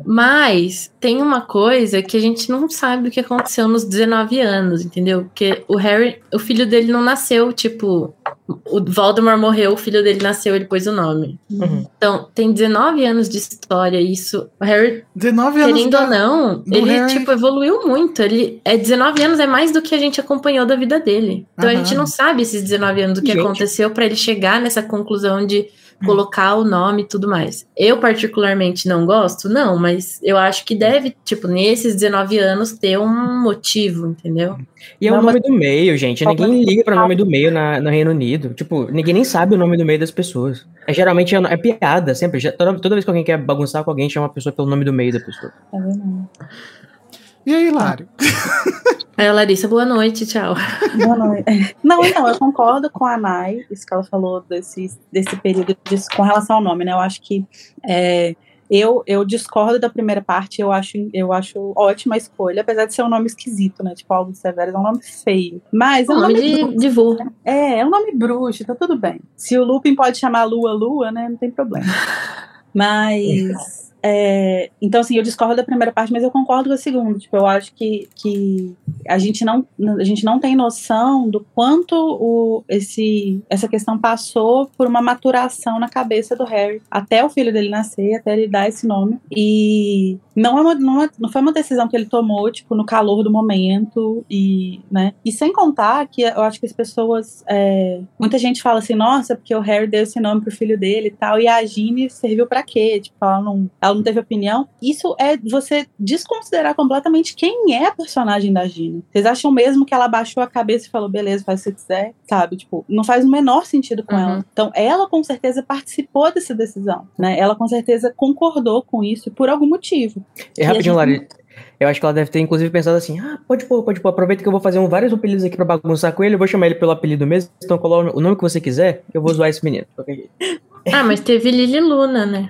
Mas tem uma coisa que a gente não sabe o que aconteceu nos 19 anos, entendeu? Porque o Harry, o filho dele não nasceu, tipo, o Voldemort morreu, o filho dele nasceu, ele pôs o nome.
Uhum.
Então, tem 19 anos de história, isso. O Harry
19 anos
Querendo
da-
ou não,
do
ele,
Harry.
tipo, evoluiu muito. Ele é 19 anos, é mais do que a gente acompanhou da vida dele. Então a
Aham.
gente não sabe esses 19 anos o que
Gente.
aconteceu pra ele chegar nessa conclusão de colocar o nome e tudo mais. Eu, particularmente, não gosto, não, mas eu acho que deve, tipo, nesses 19 anos ter um motivo, entendeu?
E é
Não,
o nome do meio, gente. Ninguém liga pro nome do meio na, no Reino Unido. Tipo, ninguém nem sabe o nome do meio das pessoas. É, geralmente é, é piada, sempre. Já- toda, toda vez que alguém quer bagunçar com alguém, chama a pessoa pelo nome do meio da pessoa.
Tá vendo?
E aí, Hilário?
Aí a Larissa, boa noite, tchau.
Boa noite. Não, então, eu concordo com a Nai, isso que ela falou desse, desse período disso, com relação ao nome, né? Eu acho que é, eu, eu discordo da primeira parte, eu acho, eu acho ótima a escolha, apesar de ser um nome esquisito, né? Tipo, Aldo Severus é um nome feio. Mas é um
nome
nome,
de,
bruxo.
de vô.
É, é um nome bruxo, tá tudo bem. Se o Lupin pode chamar Lua Lua, né? Não tem problema. Mas. é, então, assim, eu discordo da primeira parte, mas eu concordo com a segunda. Tipo, eu acho que, que a, gente não, a gente não tem noção do quanto o, esse, essa questão passou por uma maturação na cabeça do Harry, até o filho dele nascer, até ele dar esse nome. E não, é uma, não, é- não foi uma decisão que ele tomou, tipo, no calor do momento. E, né? e sem contar que eu acho que as pessoas. é, muita gente fala assim, nossa, porque o Harry deu esse nome pro filho dele e tal, e a Ginny serviu pra quê? Tipo, ela não, ela não teve opinião. Isso é você desconsiderar completamente quem é a personagem da Ginny. Vocês acham mesmo que ela baixou a cabeça e falou, beleza, faz o que você quiser, sabe? Tipo, não faz o menor sentido com
Uhum.
ela. Então, ela com certeza participou dessa decisão, né? Ela com certeza concordou com isso por algum motivo.
E
a
rapidinho,
gente-
Lari. Eu acho que ela deve ter, inclusive, pensado assim: ah, pode pôr, pode pôr. Aproveita que eu vou fazer um, vários apelidos aqui pra bagunçar com ele. Eu vou chamar ele pelo apelido mesmo. Então, coloca o nome que você quiser. Eu vou zoar esse menino.
Ah, mas teve Lili Luna, né?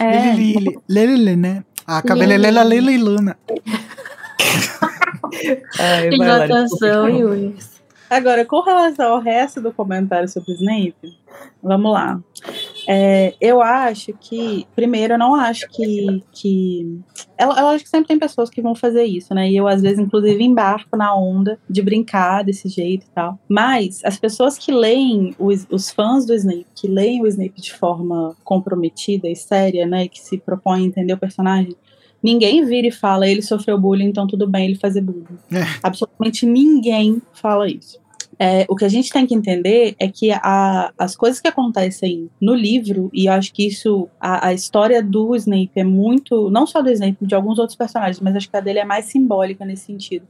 É,
Lili, Lili, né? A cabelelela Lili Luna.
Ai,
Hidratação,
desculpa.
Yuri.
Agora, com relação ao resto do comentário sobre Snape, vamos lá. É, eu acho que, primeiro, eu não acho que. que eu, eu acho que sempre tem pessoas que vão fazer isso, né? E eu, às vezes, inclusive, embarco na onda de brincar desse jeito e tal. Mas as pessoas que leem, os, os fãs do Snape, que leem o Snape de forma comprometida e séria, né? E que se propõem a entender o personagem. Ninguém vira e fala, ele sofreu bullying, então tudo bem ele fazer bullying.
É.
Absolutamente ninguém fala isso. É, o que a gente tem que entender é que a, as coisas que acontecem no livro, e eu acho que isso, a, a história do Snape é muito, não só do Snape, de alguns outros personagens, mas acho que a dele é mais simbólica nesse sentido.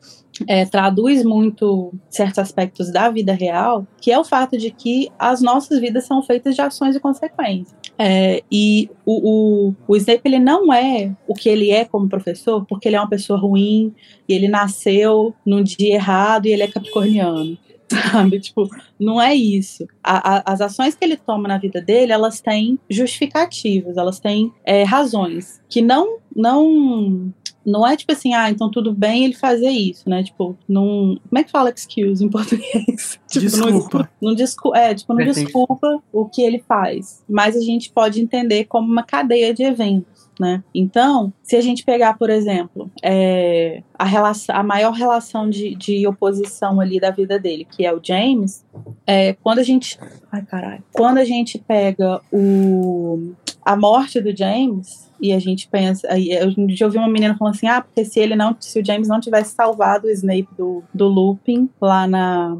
É, traduz muito certos aspectos da vida real, que é o fato de que as nossas vidas são feitas de ações e consequências. É, e o, o, o Snape ele não é o que ele é como professor, porque ele é uma pessoa ruim e ele nasceu num dia errado e ele é capricorniano. Sabe? Tipo, não é isso. A, a, as ações que ele toma na vida dele, elas têm justificativas, elas têm é, razões que não, não não é tipo assim, ah, então tudo bem ele fazer isso, né? Tipo, não. Como é que fala excuse em português? tipo,
desculpa.
Não, não, descu é, tipo, não desculpa o que ele faz. Mas a gente pode entender como uma cadeia de eventos. Né? Então, se a gente pegar, por exemplo, é, a, relação, a maior relação de, de oposição ali da vida dele, que é o James, é, quando a gente. Ai, caralho. Quando a gente pega o, a morte do James, e a gente pensa. Eu já ouvi uma menina falando assim: ah, porque se ele não. Se o James não tivesse salvado o Snape do, do lá na,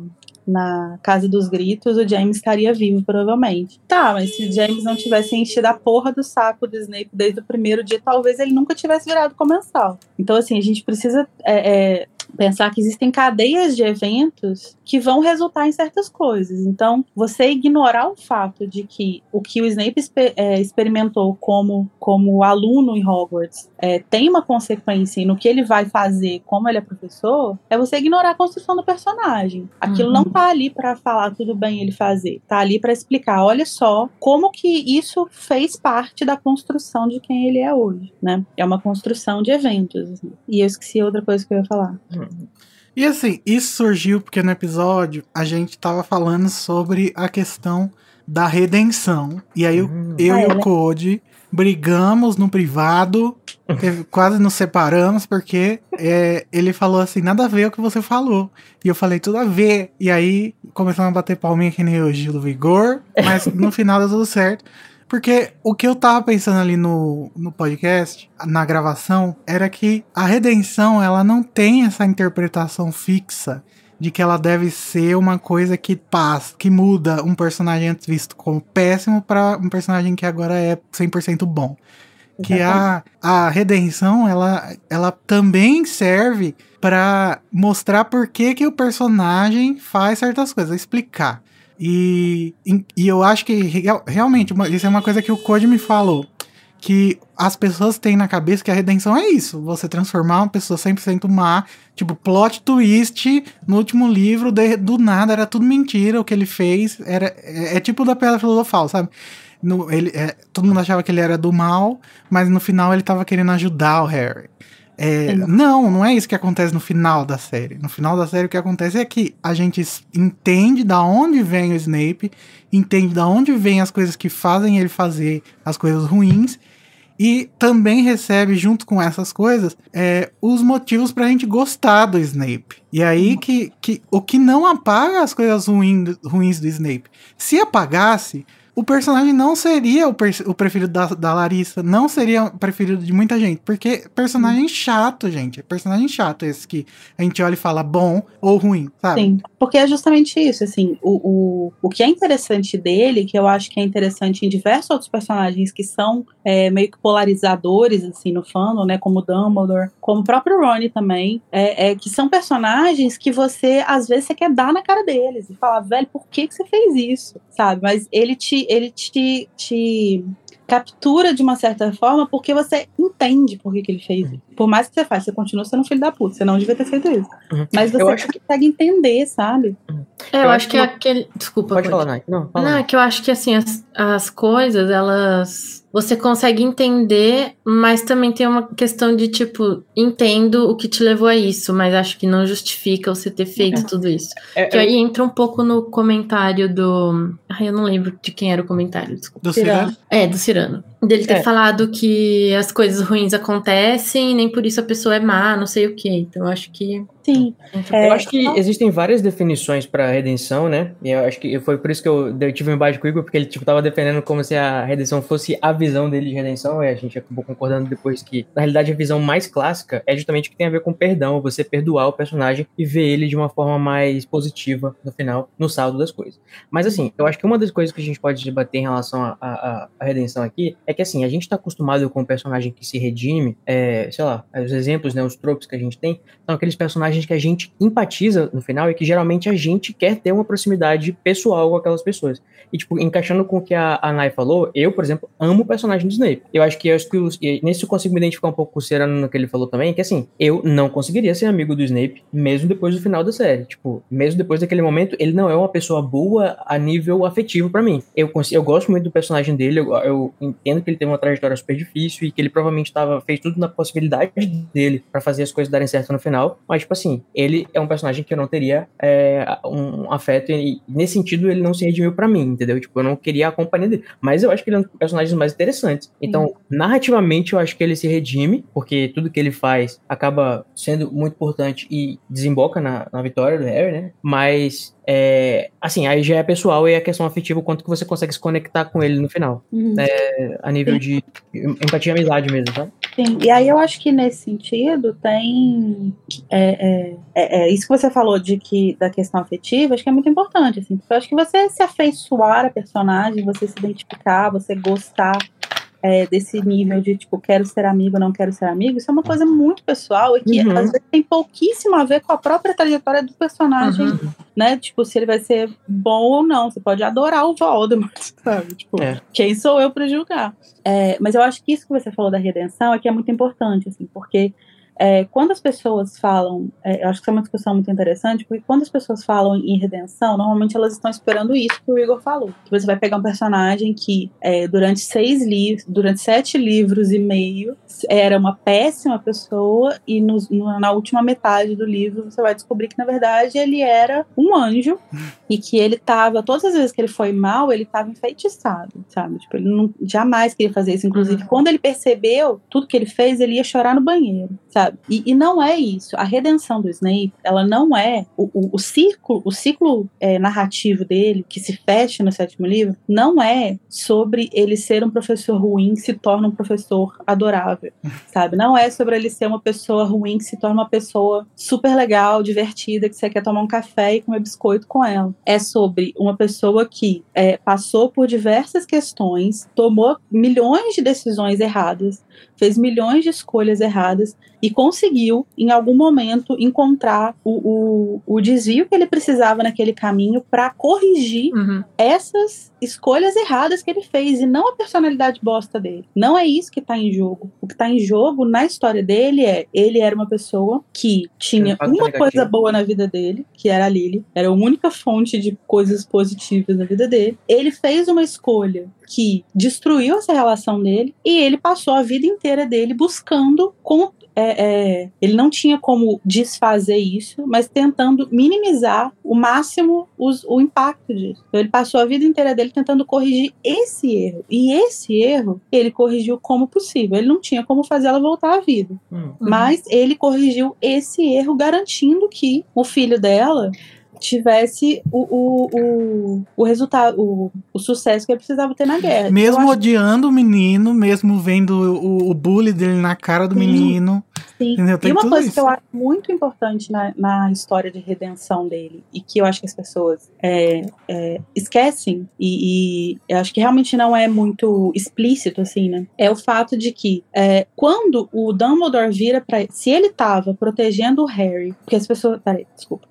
na Casa dos Gritos, o James estaria vivo, provavelmente. Tá, mas se o James não tivesse enchido a porra do saco do Snape desde o primeiro dia, talvez ele nunca tivesse virado comensal. Então, assim, a gente precisa é, é, pensar que existem cadeias de eventos que vão resultar em certas coisas. Então, você ignorar o fato de que o que o Snape exper é, experimentou como, como aluno em Hogwarts é, tem uma consequência no que ele vai fazer como ele é professor, é você ignorar a construção do personagem. Aquilo uhum. não tá ali para falar tudo bem ele fazer, tá ali para explicar, olha só como que isso fez parte da construção de quem ele é hoje, né? É uma construção de eventos. Assim. E eu esqueci outra coisa que eu ia falar.
E assim, isso surgiu porque no episódio a gente tava falando sobre a questão da redenção. E aí uhum. eu ah, e o? Code brigamos no privado, quase nos separamos, porque é, ele falou assim, nada a ver o que você falou. E eu falei, tudo a ver. E aí começamos a bater palminha que nem o Gil do Vigor, mas no final deu tudo certo. Porque o que eu tava pensando ali no, no podcast, na gravação, era que a redenção, ela não tem essa interpretação fixa de que ela deve ser uma coisa que passa, que muda um personagem antes visto como péssimo para um personagem que agora é 100% bom. Que a, a redenção, ela, ela também serve para mostrar por que, que o personagem faz certas coisas, explicar. E, e eu acho que realmente, isso é uma coisa que o Code me falou. Que as pessoas têm na cabeça que a redenção é isso. Você transformar uma pessoa 100% má. Tipo, plot twist no último livro, de, do nada, era tudo mentira. O que ele fez era. É, é tipo da Pedra Filosofal, sabe? No, ele, é, todo mundo achava que ele era do mal, mas no final ele tava querendo ajudar o Harry. É, não, não é isso que acontece no final da série. No final da série, o que acontece é que a gente entende da onde vem o Snape, entende da onde vem as coisas que fazem ele fazer as coisas ruins, e também recebe, junto com essas coisas, é, os motivos pra gente gostar do Snape. E aí que, que o que não apaga as coisas ruim, ruins do Snape. Se apagasse, o personagem não seria o, o preferido da, da, Larissa, não seria o preferido de muita gente, porque personagem hum. chato, gente, é personagem chato esse que a gente olha e fala bom ou ruim, sabe? Sim,
porque é justamente isso, assim, o, o, o que é interessante dele, que eu acho que é interessante em diversos outros personagens que são é, meio que polarizadores, assim, no fandom, né, como Dumbledore, como o próprio Ronnie também, é, é, que são personagens que você, às vezes, você quer dar na cara deles e falar, velho, por que, que você fez isso, sabe? Mas ele te ele te, te captura de uma certa forma porque você entende por que, que ele fez isso. Por mais que você faça, você continua sendo filho da puta. Você não devia ter feito isso. Uhum. Mas você acho consegue entender, sabe?
É, eu, eu, acho que, que aquele. Desculpa.
Pode, pode. falar, Não,
fala não, é que eu acho que assim, as, as coisas, elas você consegue entender, mas também tem uma questão de tipo, entendo o que te levou a isso, mas acho que não justifica você ter feito é. tudo isso. É, que aí entra um pouco no comentário do. Ai, eu não lembro de quem era o comentário, desculpa.
Do Cirano?
É, do Cirano. Dele ter é. falado que as coisas ruins acontecem, nem por isso a pessoa é má, não sei o que. Então acho que
Sim.
eu acho que existem várias definições para redenção, né? E eu acho que foi por isso que eu, eu tive um embate com o Igor, porque ele tipo, tava defendendo como se a redenção fosse a visão dele de redenção, e a gente acabou concordando depois que, na realidade, a visão mais clássica é justamente o que tem a ver com perdão, você perdoar o personagem e ver ele de uma forma mais positiva no final, no saldo das coisas. Mas assim, eu acho que uma das coisas que a gente pode debater em relação à redenção aqui é que assim, a gente tá acostumado com um personagem que se redime, é, sei lá, os exemplos, né, os tropos que a gente tem, são aqueles personagens que a gente empatiza no final e que geralmente a gente quer ter uma proximidade pessoal com aquelas pessoas. E, tipo, encaixando com o que a, a Nai falou, eu, por exemplo, amo o personagem do Snape. Eu acho que, eu acho que os, nesse eu consigo me identificar um pouco com o Serano no que ele falou também, que assim, eu não conseguiria ser amigo do Snape, mesmo depois do final da série. Tipo, mesmo depois daquele momento, ele não é uma pessoa boa a nível afetivo para mim. Eu, eu gosto muito do personagem dele, eu, eu, entendo que ele tem uma trajetória super difícil e que ele provavelmente tava, fez tudo na possibilidade dele para fazer as coisas darem certo no final, mas, tipo assim, ele é um personagem que eu não teria é, um afeto e, nesse sentido, ele não se redimiu para mim, entendeu? Tipo, eu não queria a companhia dele. Mas eu acho que ele é um dos personagens mais interessantes. Então, narrativamente, eu acho que ele se redime, porque tudo que ele faz acaba sendo muito importante e desemboca na, na vitória do Harry, né? Mas é, assim, aí já é pessoal e é questão afetiva o quanto que você consegue se conectar com ele no final.
Uhum.
É, a nível de empatia e amizade mesmo, tá?
Sim, e aí eu acho que nesse sentido tem é, é, é, é, isso que você falou de que da questão afetiva, acho que é muito importante, assim, porque eu acho que você se afeiçoar a personagem, você se identificar, você gostar é, desse nível de tipo, quero ser amigo, não quero ser amigo, isso é uma coisa muito pessoal e que
Uhum.
às vezes tem pouquíssimo a ver com a própria trajetória do personagem,
Uhum.
né? Tipo, se ele vai ser bom ou não. Você pode adorar o Voldemort, sabe? Tipo,
É.
quem sou eu para julgar? É, mas eu acho que isso que você falou da redenção é que é muito importante, assim, porque é, quando as pessoas falam, é, eu acho que isso é uma discussão muito interessante, porque quando as pessoas falam em redenção, normalmente elas estão esperando isso que o Igor falou. Que você vai pegar um personagem que é, durante seis livros, durante sete livros e meio, era uma péssima pessoa, e nos- no- na última metade do livro você vai descobrir que, na verdade, ele era um anjo e que ele tava, todas as vezes que ele foi mal, ele tava enfeitiçado, sabe? Tipo, ele não, jamais queria fazer isso. Inclusive, quando ele percebeu tudo que ele fez, ele ia chorar no banheiro, sabe? E, e não é isso. A redenção do Snape, ela não é o, o, o ciclo, o ciclo é, narrativo dele, que se fecha no sétimo livro, não é sobre ele ser um professor ruim que se torna um professor adorável, sabe? Não é sobre ele ser uma pessoa ruim que se torna uma pessoa super legal, divertida, que você quer tomar um café e comer biscoito com ela. É sobre uma pessoa que é, passou por diversas questões, tomou milhões de decisões erradas, fez milhões de escolhas erradas e conseguiu, em algum momento, encontrar o, o, o desvio que ele precisava naquele caminho para corrigir
Uhum.
essas escolhas erradas que ele fez e não a personalidade bosta dele. Não é isso que tá em jogo. O que tá em jogo na história dele é ele era uma pessoa que tinha uma coisa boa na vida dele, que era a Lily, era a única fonte de coisas positivas na vida dele. Ele fez uma escolha que destruiu essa relação dele e ele passou a vida inteira dele buscando com é, é, ele não tinha como desfazer isso, mas tentando minimizar o máximo os- o impacto disso. Então, ele passou a vida inteira dele tentando corrigir esse erro. E esse erro ele corrigiu como possível. Ele não tinha como fazer ela voltar à vida.
Hum.
Mas ele corrigiu esse erro, garantindo que o filho dela tivesse o, o, o, o resultado, o, o sucesso que ele precisava ter na guerra.
Mesmo
acho
odiando o menino, mesmo vendo o, o bully dele na cara do
Sim.
menino.
Sim.
Entendeu? Tem
e uma coisa
isso.
que eu acho muito importante na, na história de redenção dele, e que eu acho que as pessoas é, é, esquecem, e, e eu acho que realmente não é muito explícito, assim, né? É o fato de que é, quando o Dumbledore vira pra ele, se ele tava protegendo o Harry, porque as pessoas. Peraí, desculpa.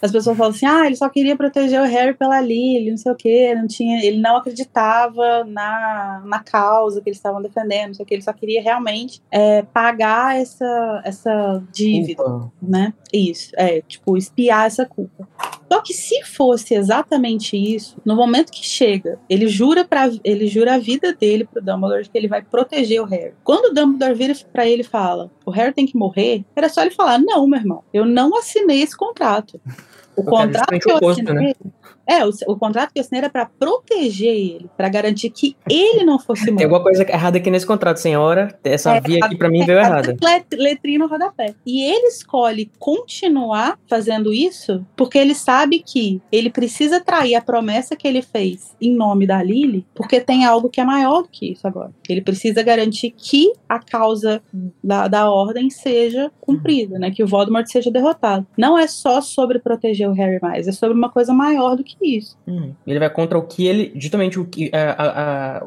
As pessoas falam assim, ah, ele só queria proteger o Harry pela Lily, não sei o quê, não tinha, ele não acreditava na, na causa que eles estavam defendendo, não sei o que, ele só queria realmente é, pagar essa, essa dívida,
Culpa.
né? Isso, é, tipo, espiar essa culpa. Só que se fosse exatamente isso, no momento que chega, ele jura para ele jura a vida dele pro Dumbledore que ele vai proteger o Harry. Quando o Dumbledore vira pra ele e fala: "O Harry tem que morrer", era só ele falar: "Não, meu irmão, eu não assinei esse contrato. O contrato
o oposto, né?
É, o, o contrato que eu assinei era pra proteger ele, pra garantir que ele não fosse
Tem
morto.
alguma coisa errada aqui nesse contrato, senhora. Essa
É,
via aqui pra mim
é,
veio
a
errada.
let- Letrinha no rodapé. E ele escolhe continuar fazendo isso porque ele sabe que ele precisa trair a promessa que ele fez em nome da Lily, porque tem algo que é maior do que isso agora. Ele precisa garantir que a causa da, da ordem seja cumprida, né? Que o Voldemort seja derrotado. Não é só sobre proteger o Harry mais, é sobre uma coisa maior do que isso.
Hum, Ele vai contra o que ele. Justamente o que. A, a, a,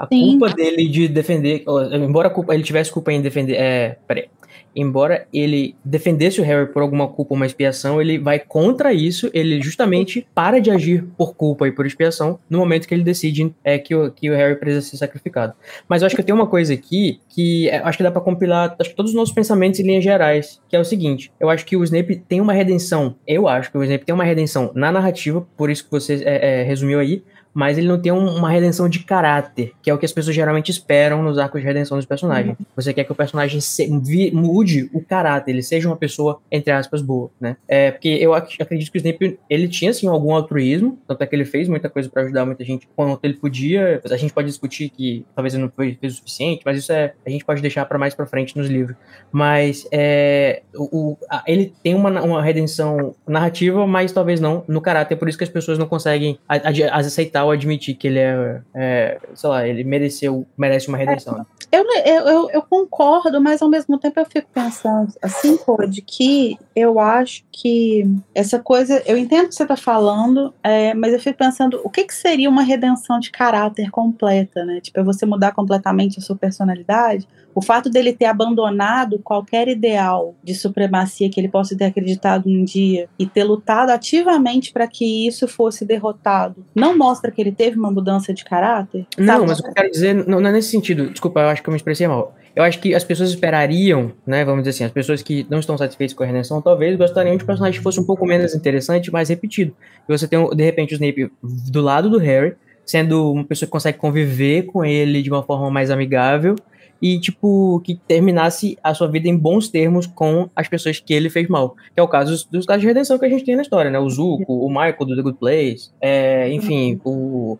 a culpa dele de defender. Embora a culpa- ele tivesse culpa em defender. É, peraí. Embora ele defendesse o Harry por alguma culpa ou uma expiação, ele vai contra isso, ele justamente para de agir por culpa e por expiação no momento que ele decide é, que, o, que o Harry precisa ser sacrificado. Mas eu acho que tem uma coisa aqui que é, acho que dá pra compilar acho que todos os nossos pensamentos em linhas gerais, que é o seguinte: eu acho que o Snape tem uma redenção. Eu acho que o Snape tem uma redenção na narrativa, por isso que você é, é, resumiu aí. Mas ele não tem um- uma redenção de caráter, que é o que as pessoas geralmente esperam nos arcos de redenção dos personagens. Você quer que o personagem se- mude o caráter, ele seja uma pessoa, entre aspas, boa, né? É, porque eu ac- acredito que o Snape, ele tinha, assim, algum altruísmo, tanto é que ele fez muita coisa pra ajudar muita gente quanto ele podia. A gente pode discutir que talvez ele não foi- fez o suficiente, mas isso é, a gente pode deixar pra mais pra frente nos livros. Mas é, o, o- a- ele tem uma, uma redenção narrativa, mas talvez não no caráter. Por isso que as pessoas não conseguem a- a- aceitar ou admitir que ele é, é, sei lá, ele mereceu, merece uma redenção. né?
Eu, eu, eu, concordo, mas ao mesmo tempo eu fico pensando, assim, Code, que eu acho que essa coisa. Eu entendo o que você está falando, é, mas eu fico pensando o que, que seria uma redenção de caráter completa, né? Tipo, é você mudar completamente a sua personalidade. O fato dele ter abandonado qualquer ideal de supremacia que ele possa ter acreditado um dia e ter lutado ativamente para que isso fosse derrotado, não mostra que ele teve uma mudança de caráter?
Não,
Sabe?
mas o que eu quero dizer não, não é nesse sentido. Desculpa, eu acho que eu me expressei mal. Eu acho que as pessoas esperariam, né? Vamos dizer assim, as pessoas que não estão satisfeitas com a redenção, talvez gostariam de um personagem que fosse um pouco menos interessante, mais repetido. E você tem, de repente, o Snape do lado do Harry, sendo uma pessoa que consegue conviver com ele de uma forma mais amigável e, tipo, que terminasse a sua vida em bons termos com as pessoas que ele fez mal. Que é o caso dos, casos de redenção que a gente tem na história, né? O Zuko, o Michael do The Good Place, é, enfim, o.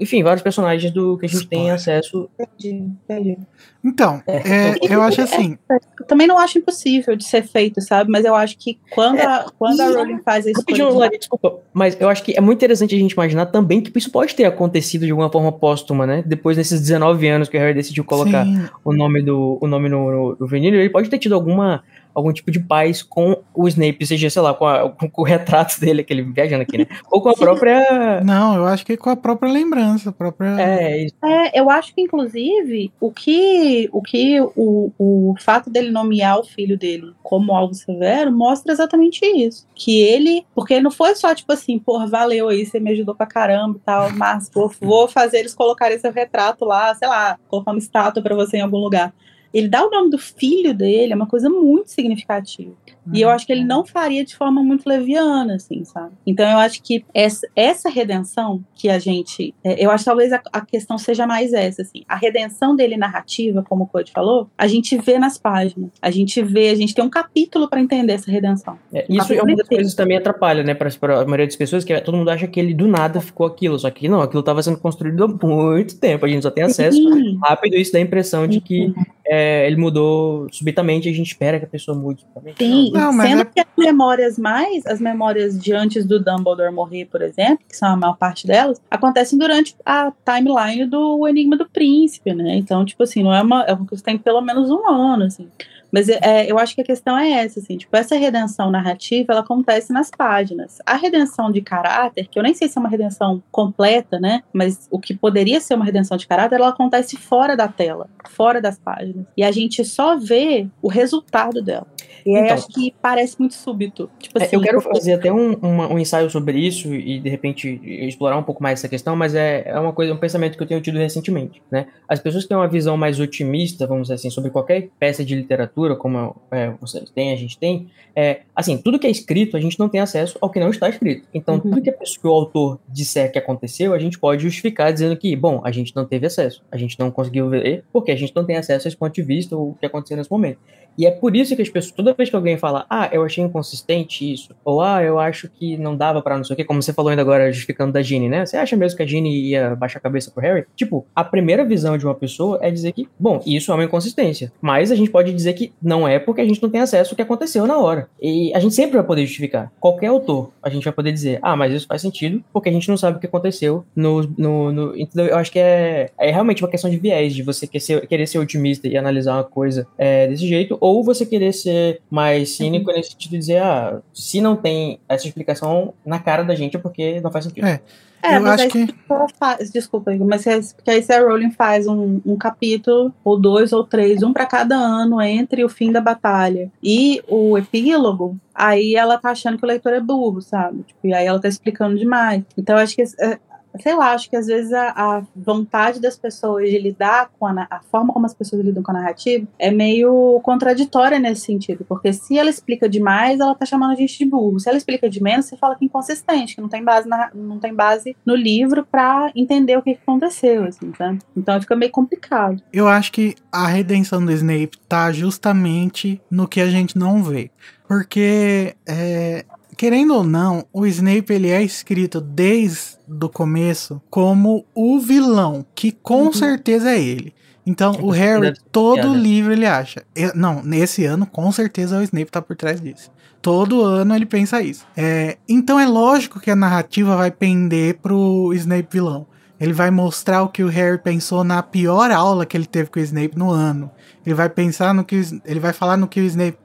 Enfim, vários personagens do que a gente tem
Spoiler.
acesso.
Entendi, entendi.
Então, é, eu acho assim.
Eu também não acho impossível de ser feito, sabe? Mas eu acho que quando, a, quando a Rowling faz.
Rapidinho, Lari, desculpa, mas eu acho que é muito interessante a gente imaginar também que isso pode ter acontecido de alguma forma póstuma, né? Depois desses 19 anos que o Harry decidiu colocar
Sim,
o nome do o nome no, no, no vinil, ele pode ter tido alguma algum tipo de paz com o Snape, seja, sei lá, com, a- com o retrato dele, aquele viajando aqui, né? Ou com a própria.
não, eu acho que com a própria lembrança, a própria.
É, isso.
É, eu acho que, inclusive, o que o, que o, o fato dele nomear o filho dele como algo severo mostra exatamente isso. Que ele. Porque não foi só tipo assim, pô, valeu aí, você me ajudou pra caramba e tal, mas vou, vou fazer eles colocarem seu retrato lá, sei lá, colocar uma estátua pra você em algum lugar. Ele dá o nome do filho dele, é uma coisa muito significativa. E eu acho que ele não faria de forma muito leviana, assim, sabe? Então eu acho que essa, essa redenção que a gente. é, eu acho que talvez a, a questão seja mais essa, assim. A redenção dele narrativa, como o Code falou, a gente vê nas páginas. A gente vê, a gente tem um capítulo pra entender essa redenção.
É, isso é uma das coisas que também atrapalha, né, para a maioria das pessoas, que é- todo mundo acha que ele do nada ficou aquilo, só que não, aquilo estava sendo construído há muito tempo, a gente só tem acesso
Sim.
rápido, isso dá a impressão de que é, ele mudou subitamente e a gente espera que a pessoa mude. subitamente.
Sim,
Não, mas
sendo
é-
que as memórias mais, as memórias de antes do Dumbledore morrer, por exemplo, que são a maior parte delas, acontecem durante a timeline do Enigma do Príncipe, né? Então, tipo assim, não é uma, é uma coisa que tem pelo menos um ano, assim. Mas é, eu acho que a questão é essa, assim, tipo, essa redenção narrativa, ela acontece nas páginas. A redenção de caráter, que eu nem sei se é uma redenção completa, né, mas o que poderia ser uma redenção de caráter, ela acontece fora da tela, fora das páginas. E a gente só vê o resultado dela. E aí
Então.
acho que parece muito súbito. Tipo
É,
assim,
eu quero fazer até um, uma- um ensaio sobre isso e de repente explorar um pouco mais essa questão, mas é, é uma coisa, um pensamento que eu tenho tido recentemente, né? As pessoas que têm uma visão mais otimista, vamos dizer assim, sobre qualquer peça de literatura, como é, vocês têm, a gente tem, é assim, tudo que é escrito a gente não tem acesso ao que não está escrito. Então,
Uhum.
tudo que, pessoa, que o autor disser que aconteceu, a gente pode justificar dizendo que, bom, a gente não teve acesso, a gente não conseguiu ver, porque a gente não tem acesso a esse ponto de vista ou o que aconteceu nesse momento. E é por isso que as pessoas, toda vez que alguém fala, ah, eu achei inconsistente isso, ou ah, eu acho que não dava para não sei o que, como você falou ainda agora, justificando da Ginny, né? Você acha mesmo que a Ginny ia baixar a cabeça pro Harry? Tipo, a primeira visão de uma pessoa é dizer que, bom, isso é uma inconsistência. Mas a gente pode dizer que não é porque a gente não tem acesso ao que aconteceu na hora. E a gente sempre vai poder justificar. Qualquer autor, a gente vai poder dizer, ah, mas isso faz sentido porque a gente não sabe o que aconteceu no. no, no... Eu acho que é, é realmente uma questão de viés, de você querer ser, querer ser otimista e analisar uma coisa é, desse jeito, ou você querer ser mais cínico uhum. nesse sentido de dizer, ah, se não tem essa explicação na cara da gente é porque não faz sentido.
É.
É,
eu
mas
acho
aí
que.
faz, desculpa, mas se- porque aí se a Rowling faz um, um capítulo, ou dois ou três, um pra cada ano, entre o fim da batalha e o epílogo, aí ela tá achando que o leitor é burro, sabe? Tipo, e aí ela tá explicando demais. Então eu acho que. é, Sei lá, acho que às vezes a, a vontade das pessoas de lidar com a, a forma como as pessoas lidam com a narrativa é meio contraditória nesse sentido, porque se ela explica demais, ela tá chamando a gente de burro. Se ela explica de menos, você fala que é inconsistente, que não tem base, na, não tem base no livro pra entender o que, que aconteceu, assim, tá? Então fica meio complicado.
Eu acho que a redenção do Snape tá justamente no que a gente não vê. Porque, é, querendo ou não, o Snape ele é escrito desde o começo como o vilão, que com
Uhum.
certeza é ele. Então,
É
o Harry, todo livro ele acha. Eu- não, nesse ano, com certeza o Snape tá por trás disso. Todo ano ele pensa isso. É, então é lógico que a narrativa vai pender pro Snape vilão. Ele vai mostrar o que o Harry pensou na pior aula que ele teve com o Snape no ano. Ele vai pensar no que o, ele vai falar no que o Snape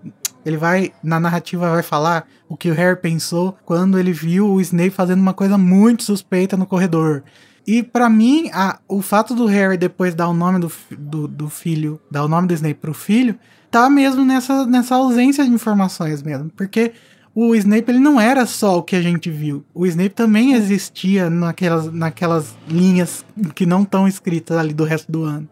ele vai na narrativa vai falar o que o Harry pensou quando ele viu o Snape fazendo uma coisa muito suspeita no corredor. E pra mim, a- o fato do Harry depois dar o nome do, do, do filho, dar o nome do Snape pro filho, tá mesmo nessa, nessa ausência de informações mesmo. Porque o Snape ele não era só o que a gente viu. O Snape também existia naquelas, naquelas linhas que não estão escritas ali do resto do ano.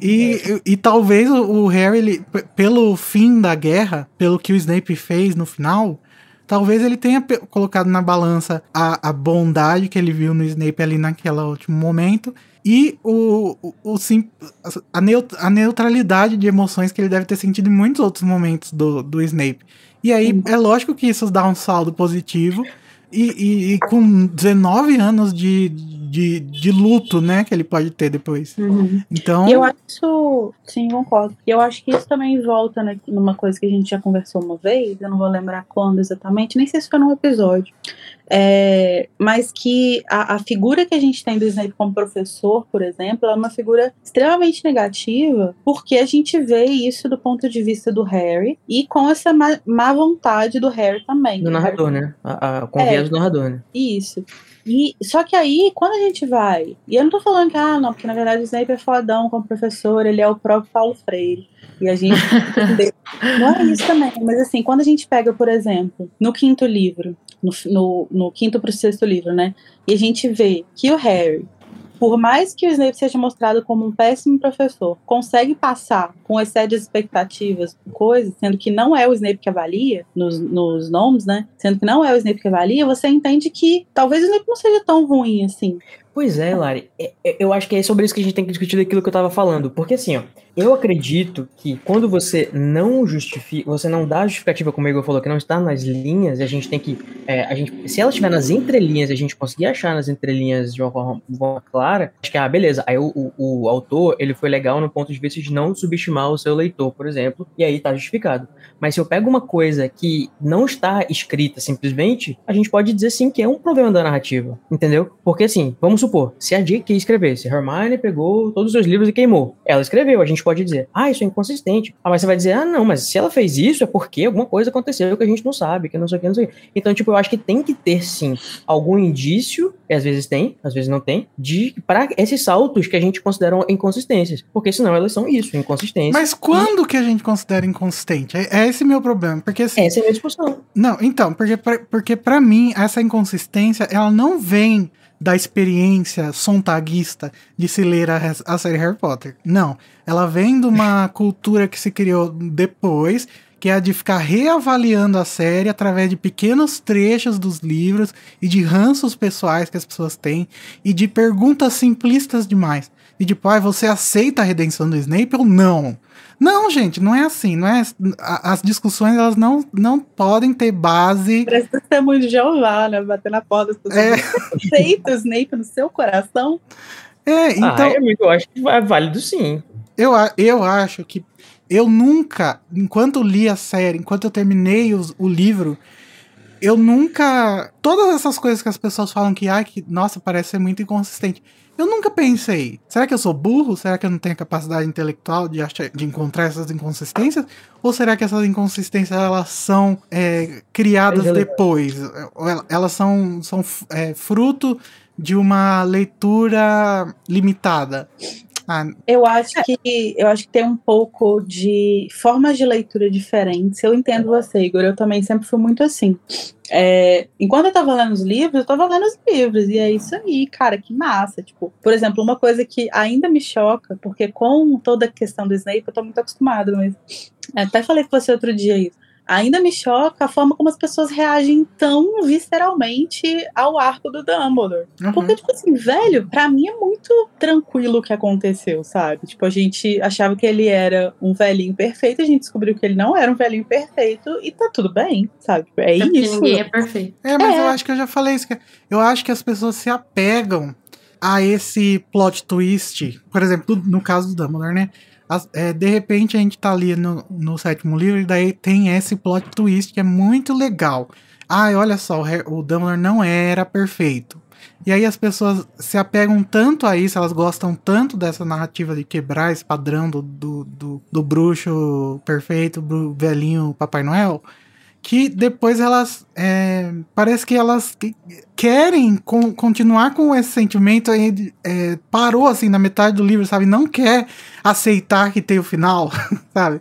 E, e, e talvez o, Harry, ele, pelo fim da guerra, pelo que o Snape fez no final, talvez ele tenha colocado na balança a, a bondade que ele viu no Snape ali naquele último momento e o, o, o sim- a, neut- a neutralidade de emoções que ele deve ter sentido em muitos outros momentos do, do Snape. E aí é lógico que isso dá um saldo positivo. E, e- e com 19 anos de, de, de luto, né, que ele pode ter depois. Então,
E eu acho, sim, concordo. E eu acho que isso também volta né, numa coisa que a gente já conversou uma vez, eu não vou lembrar quando exatamente, nem sei se foi num episódio. É, mas que a, a figura que a gente tem do Snape como professor, por exemplo, é uma figura extremamente negativa, porque a gente vê isso do ponto de vista do Harry e com essa má, má vontade do Harry também.
Do narrador, né? A, a, com o
É.
viés do narrador, né?
Isso. E, só que aí, quando a gente vai. E eu não tô falando que, ah, não, porque na verdade o Snape é fodão como professor, ele é o próprio Paulo Freire. E a gente. não é isso também, mas assim, quando a gente pega, por exemplo, no quinto livro, no, no, no quinto pro sexto livro, né? E a gente vê que o Harry, por mais que o Snape seja mostrado como um péssimo professor, consegue passar com excede as expectativas coisas, sendo que não é o Snape que avalia nos, nos nomes, né? Sendo que não é o Snape que avalia, você entende que talvez o Snape não seja tão ruim assim.
Pois é, Lari. É- é- Eu acho que é sobre isso que a gente tem que discutir daquilo que eu tava falando. Porque assim, ó, eu acredito que quando você não justifica, você não dá justificativa, como o Igor falou, que não está nas linhas, a gente tem que. é, a gente, se ela estiver nas entrelinhas a gente conseguir achar nas entrelinhas de uma forma, de uma forma clara, acho que, ah, beleza. Aí o, o, o autor, ele foi legal no ponto de vista de não subestimar o seu leitor, por exemplo, e aí tá justificado. Mas se eu pego uma coisa que não está escrita simplesmente, a gente pode dizer sim que é um problema da narrativa, entendeu? Porque assim, vamos supor, se a J.K. escrevesse, Hermione pegou todos os seus livros e queimou. Ela escreveu, a gente pode dizer, ah, isso é inconsistente. Ah, mas você vai dizer, ah, não, mas se ela fez isso é porque alguma coisa aconteceu que a gente não sabe, que não sei o que, não sei o que. Então, tipo, eu acho que tem que ter sim algum indício, e às vezes tem, às vezes não tem, de para esses saltos que a gente considera inconsistências. Porque senão elas são isso, inconsistências.
mas quando que a gente considera inconsistente? É, é esse meu problema. Porque assim,
Essa é a minha discussão.
Não, então, porque porque pra mim essa inconsistência, ela não vem da experiência sontaguista de se ler a, a série Harry Potter. Não, ela vem de uma cultura que se criou depois, que é a de ficar reavaliando a série através de pequenos trechos dos livros e de ranços pessoais que as pessoas têm e de perguntas simplistas demais. E tipo, ah, você aceita a redenção do Snape ou não? Não, gente, não é assim, não é. As discussões elas não, não podem ter base.
Parece testemunho de Jeová, né? Bater na porta das pessoas. É. Aceita o Snape no seu coração.
É, então. Ah,
é, eu acho que é válido sim.
Eu, eu acho que eu nunca, enquanto li a série, enquanto eu terminei os, o livro, eu nunca. Todas essas coisas que as pessoas falam que, ai, que, nossa, parece ser muito inconsistente. Eu nunca pensei, será que eu sou burro? Será que eu não tenho capacidade intelectual de, achar, de encontrar essas inconsistências? Ou será que essas inconsistências elas são é, criadas depois? Elas são, são é, fruto de uma leitura limitada?
Ah. Eu acho que eu acho que tem um pouco de formas de leitura diferentes. Eu entendo você, Igor. Eu também sempre fui muito assim. É, enquanto eu tava lendo os livros, eu tava lendo os livros, e é isso aí, cara, que massa. Tipo, por exemplo, uma coisa que ainda me choca, porque com toda a questão do Snape, eu tô muito acostumada, mas até falei com você outro dia isso ainda me choca a forma como as pessoas reagem tão visceralmente ao arco do Dumbledore. Uhum. Porque, tipo assim, velho, pra mim é muito tranquilo o que aconteceu, sabe? Tipo, a gente achava que ele era um velhinho perfeito, a gente descobriu que ele não era um velhinho perfeito e tá tudo bem, sabe? É, é isso.
Ninguém é perfeito.
É, mas é. eu acho que eu já falei isso. Eu acho que as pessoas se apegam a esse plot twist. Por exemplo, no caso do Dumbledore, né? É, de repente a gente tá ali no, no sétimo livro e daí tem esse plot twist que é muito legal. Ah, olha só, o, o Dumbledore não era perfeito. E aí as pessoas se apegam tanto a isso, elas gostam tanto dessa narrativa de quebrar esse padrão do, do, do, do bruxo perfeito, do velhinho Papai Noel, que depois elas é, parece que elas querem com, continuar com esse sentimento aí é, parou assim na metade do livro sabe não quer aceitar que tem o final sabe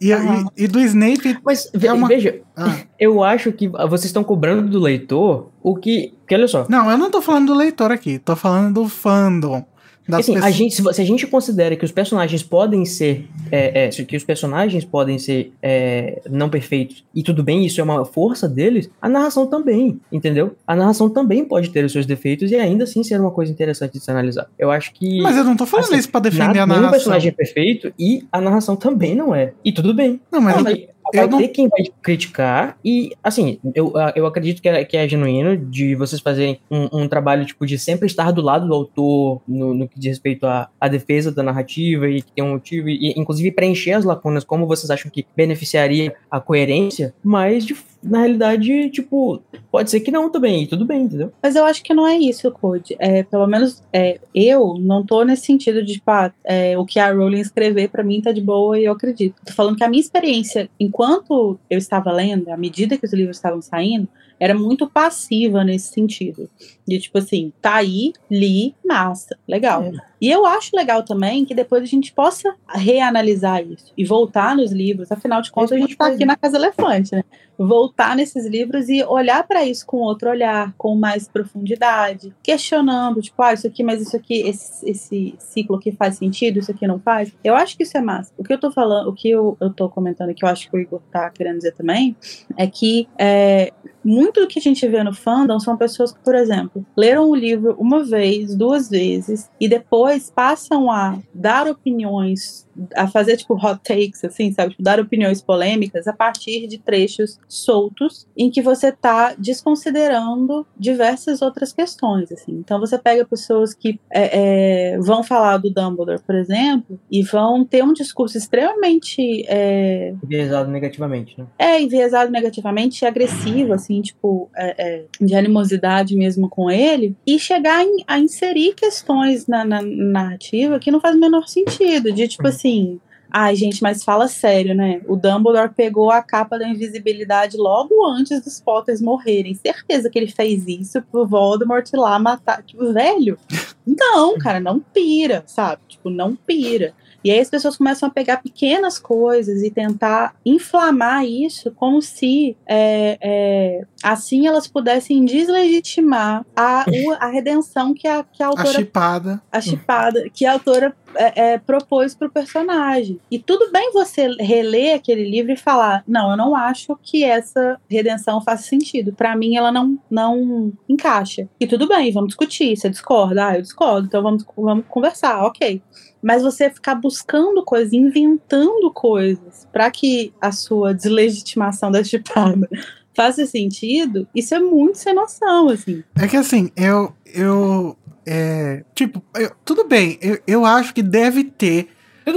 e, uhum. e, e, do Snape
mas é uma... veja ah. eu acho que vocês estão cobrando do leitor o que que olha só
não eu não tô falando do leitor aqui tô falando do fandom
assim, a gente, se, a gente considera que os personagens podem ser. É, é, que os personagens podem ser é, não perfeitos, e tudo bem, isso é uma força deles, a narração também, entendeu? A narração também pode ter os seus defeitos e ainda assim ser uma coisa interessante de se analisar. Eu acho que.
Mas eu não tô falando assim, isso pra defender a narração.
Nenhum personagem é perfeito e a narração também não é. E tudo bem.
Não, mas. Não,
vai não... ter quem vai criticar e, assim, eu, eu acredito que é, que é genuíno de vocês fazerem um, um trabalho, tipo, de sempre estar do lado do autor no, no que diz respeito à, à defesa da narrativa e que tem um motivo, e inclusive preencher as lacunas como vocês acham que beneficiaria a coerência, mas de na realidade, tipo, pode ser que não também, tudo bem, entendeu?
Mas eu acho que não é isso, Code. É, pelo menos é, eu não tô nesse sentido de, tipo, ah, é, o que a Rowling escrever para mim tá de boa e eu acredito. Tô falando que a minha experiência, enquanto eu estava lendo, à medida que os livros estavam saindo, era muito passiva nesse sentido. De tipo assim, tá aí, li, massa, legal. É. E eu acho legal também que depois a gente possa reanalisar isso e voltar nos livros. Afinal de contas, a gente tá aqui na Casa Elefante, né? Voltar nesses livros e olhar para isso com outro olhar, com mais profundidade, questionando, tipo, ah, isso aqui, mas isso aqui, esse, esse ciclo aqui faz sentido, isso aqui não faz. Eu acho que isso é massa. O que eu tô falando, o que eu, eu tô comentando que eu acho que o Igor tá querendo dizer também, é que é, muito do que a gente vê no fandom são pessoas que, por exemplo, leram o livro uma vez, duas vezes, e depois passam a dar opiniões a fazer tipo hot takes, assim, sabe? Tipo, dar opiniões polêmicas a partir de trechos soltos em que você tá desconsiderando diversas outras questões, assim. Então você pega pessoas que é, é, vão falar do Dumbledore, por exemplo, e vão ter um discurso extremamente é,
enviesado negativamente, né?
É, enviesado negativamente e agressivo, assim, tipo, é, é, de animosidade mesmo com ele, e chegar a inserir questões na, na narrativa que não faz o menor sentido, de tipo assim assim, ai gente, mas fala sério, né? O Dumbledore pegou a capa da invisibilidade logo antes dos Potters morrerem. Certeza que ele fez isso pro Voldemort ir lá matar. Tipo, velho, não, cara, não pira, sabe? Tipo, não pira. E aí as pessoas começam a pegar pequenas coisas e tentar inflamar isso como se é, é, assim elas pudessem deslegitimar a, a redenção que a, que a autora.
A chipada.
A chipada, que a autora é, é, propôs pro personagem. E tudo bem você reler aquele livro e falar: não, eu não acho que essa redenção faça sentido. Para mim, ela não, não encaixa. E tudo bem, vamos discutir. Você discorda? Ah, eu discordo, então vamos, vamos conversar, ok. Mas você ficar buscando coisas, inventando coisas, para que a sua deslegitimação da chipada faça sentido, isso é muito sem noção, assim.
É que assim, eu. eu é, tipo, eu, tudo bem, eu, eu acho que deve ter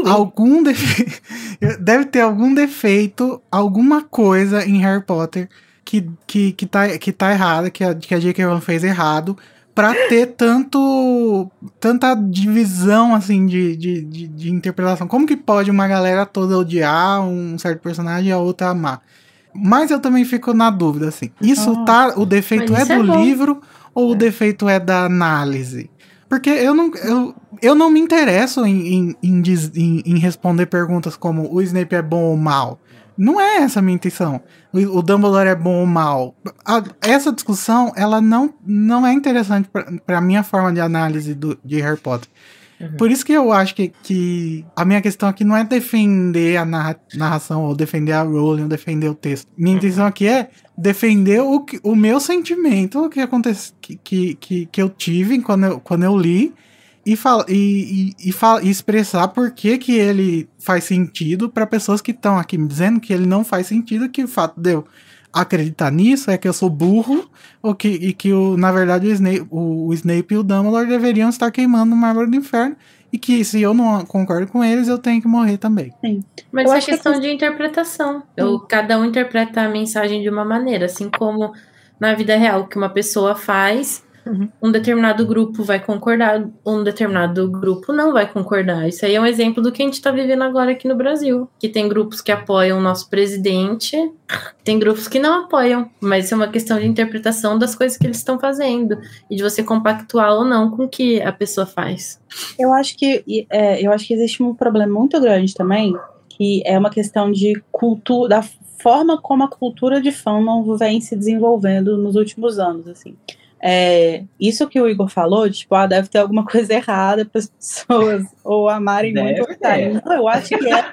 algum defeito. deve ter algum defeito, alguma coisa em Harry Potter que, que, que, tá, que tá errada, que a, que a J.K. Rowling fez errado, pra ter tanto. tanta divisão assim de, de, de, de interpretação. Como que pode uma galera toda odiar um certo personagem e a outra amar? Mas eu também fico na dúvida, assim. Isso oh, tá. O defeito é do é livro ou é. o defeito é da análise? Porque eu não, eu, eu não me interesso em, em, em, em, responder perguntas como o Snape é bom ou mal. Não é essa a minha intenção. O, o Dumbledore é bom ou mal. A, essa discussão, ela não, não é interessante para a minha forma de análise do, de Harry Potter. Uhum. Por isso que eu acho que, que a minha questão aqui não é defender a narra narração, ou defender a Rowling, ou defender o texto. Minha intenção aqui é defender o, o meu sentimento, o que, acontece, que, que, que, que eu tive quando eu, quando eu li, e, fala, e, e, e, fala, e expressar por que, que ele faz sentido para pessoas que estão aqui me dizendo que ele não faz sentido, que o fato de eu acreditar nisso é que eu sou burro ou que, e que o, na verdade o Snape, o, o Snape e o Dumbledore deveriam estar queimando no Mármore do Inferno e que se eu não concordo com eles, eu tenho que morrer também.
Sim. Mas eu é questão que... de interpretação. Eu, cada um interpreta a mensagem de uma maneira, assim como na vida real, que uma pessoa faz. Um determinado grupo vai concordar, um determinado grupo não vai concordar. Isso aí é um exemplo do que a gente está vivendo agora aqui no Brasil. Que tem grupos que apoiam o nosso presidente, tem grupos que não apoiam, mas isso é uma questão de interpretação das coisas que eles estão fazendo e de você compactuar ou não com o que a pessoa faz.
Eu acho que é, eu acho que existe um problema muito grande também, que é uma questão de cultura, da forma como a cultura de fandom vem se desenvolvendo nos últimos anos, assim. É, isso que o Igor falou, tipo, ah, deve ter alguma coisa errada para as pessoas ou amarem deve muito ou Não, eu acho que é.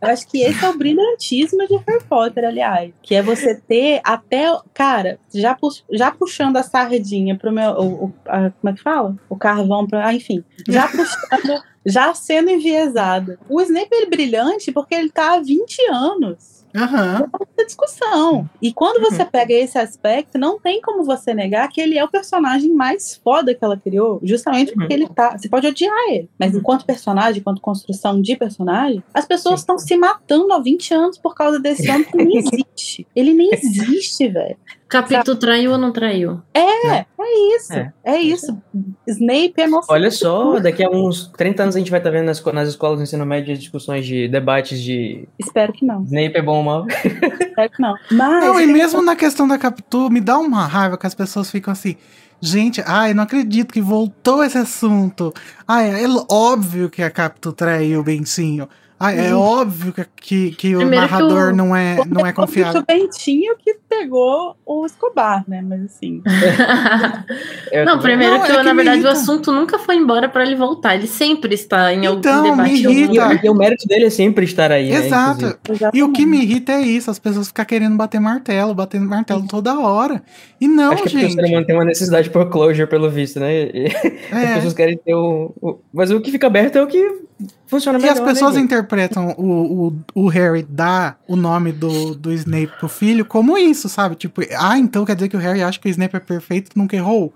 Eu acho que esse é o brilhantismo de Harry Potter, aliás. Que é você ter até. Cara, já, já puxando a sardinha pro meu. O, o a, como é que fala? O carvão para. Ah, enfim. Já puxando. já sendo enviesado. O Snape é brilhante porque ele tá há 20 anos
Uhum.
É discussão. E quando uhum. você pega esse aspecto, não tem como você negar que ele é o personagem mais foda que ela criou, justamente porque uhum. ele tá. Você pode odiar ele, mas uhum. enquanto personagem, enquanto construção de personagem, as pessoas estão se matando há 20 anos por causa desse homem que nem existe. Ele nem existe, velho.
Capítulo traiu ou não traiu?
É, é, é isso. É. é. isso. Snape é nosso.
Olha só, daqui a uns 30 anos a gente vai estar tá vendo nas, nas escolas de ensino médio discussões de debates de.
Espero que não.
Snape é bom ou mal.
Espero que não. Mas.
Não, e mesmo na questão da Capitu, me dá uma raiva que as pessoas ficam assim. Gente, ai, não acredito que voltou esse assunto. Ai, é óbvio que a Capitu traiu o Bentinho. Ah, é uhum. óbvio que, que, que o narrador que o, não é, não é confiável.
O Bentinho que pegou o Escobar, né? Mas assim.
não, primeiro não, que, é que na verdade, o assunto nunca foi embora para ele voltar. Ele sempre está em
então,
algum debate.
Me irrita.
E, o mérito dele é sempre estar aí.
Né, Exato. Né, e o que me irrita é isso: as pessoas ficam querendo bater martelo, batendo martelo toda hora. E não,
Acho
gente.
Que a pessoa tem uma necessidade por closure, pelo visto, né? E é. As pessoas querem ter o, o. Mas o que fica aberto é o que funciona melhor.
E as pessoas né, interpretam o, o, o Harry dar o nome do, do Snape pro filho como isso, sabe? Tipo, ah, então quer dizer que o Harry acha que o Snape é perfeito nunca errou?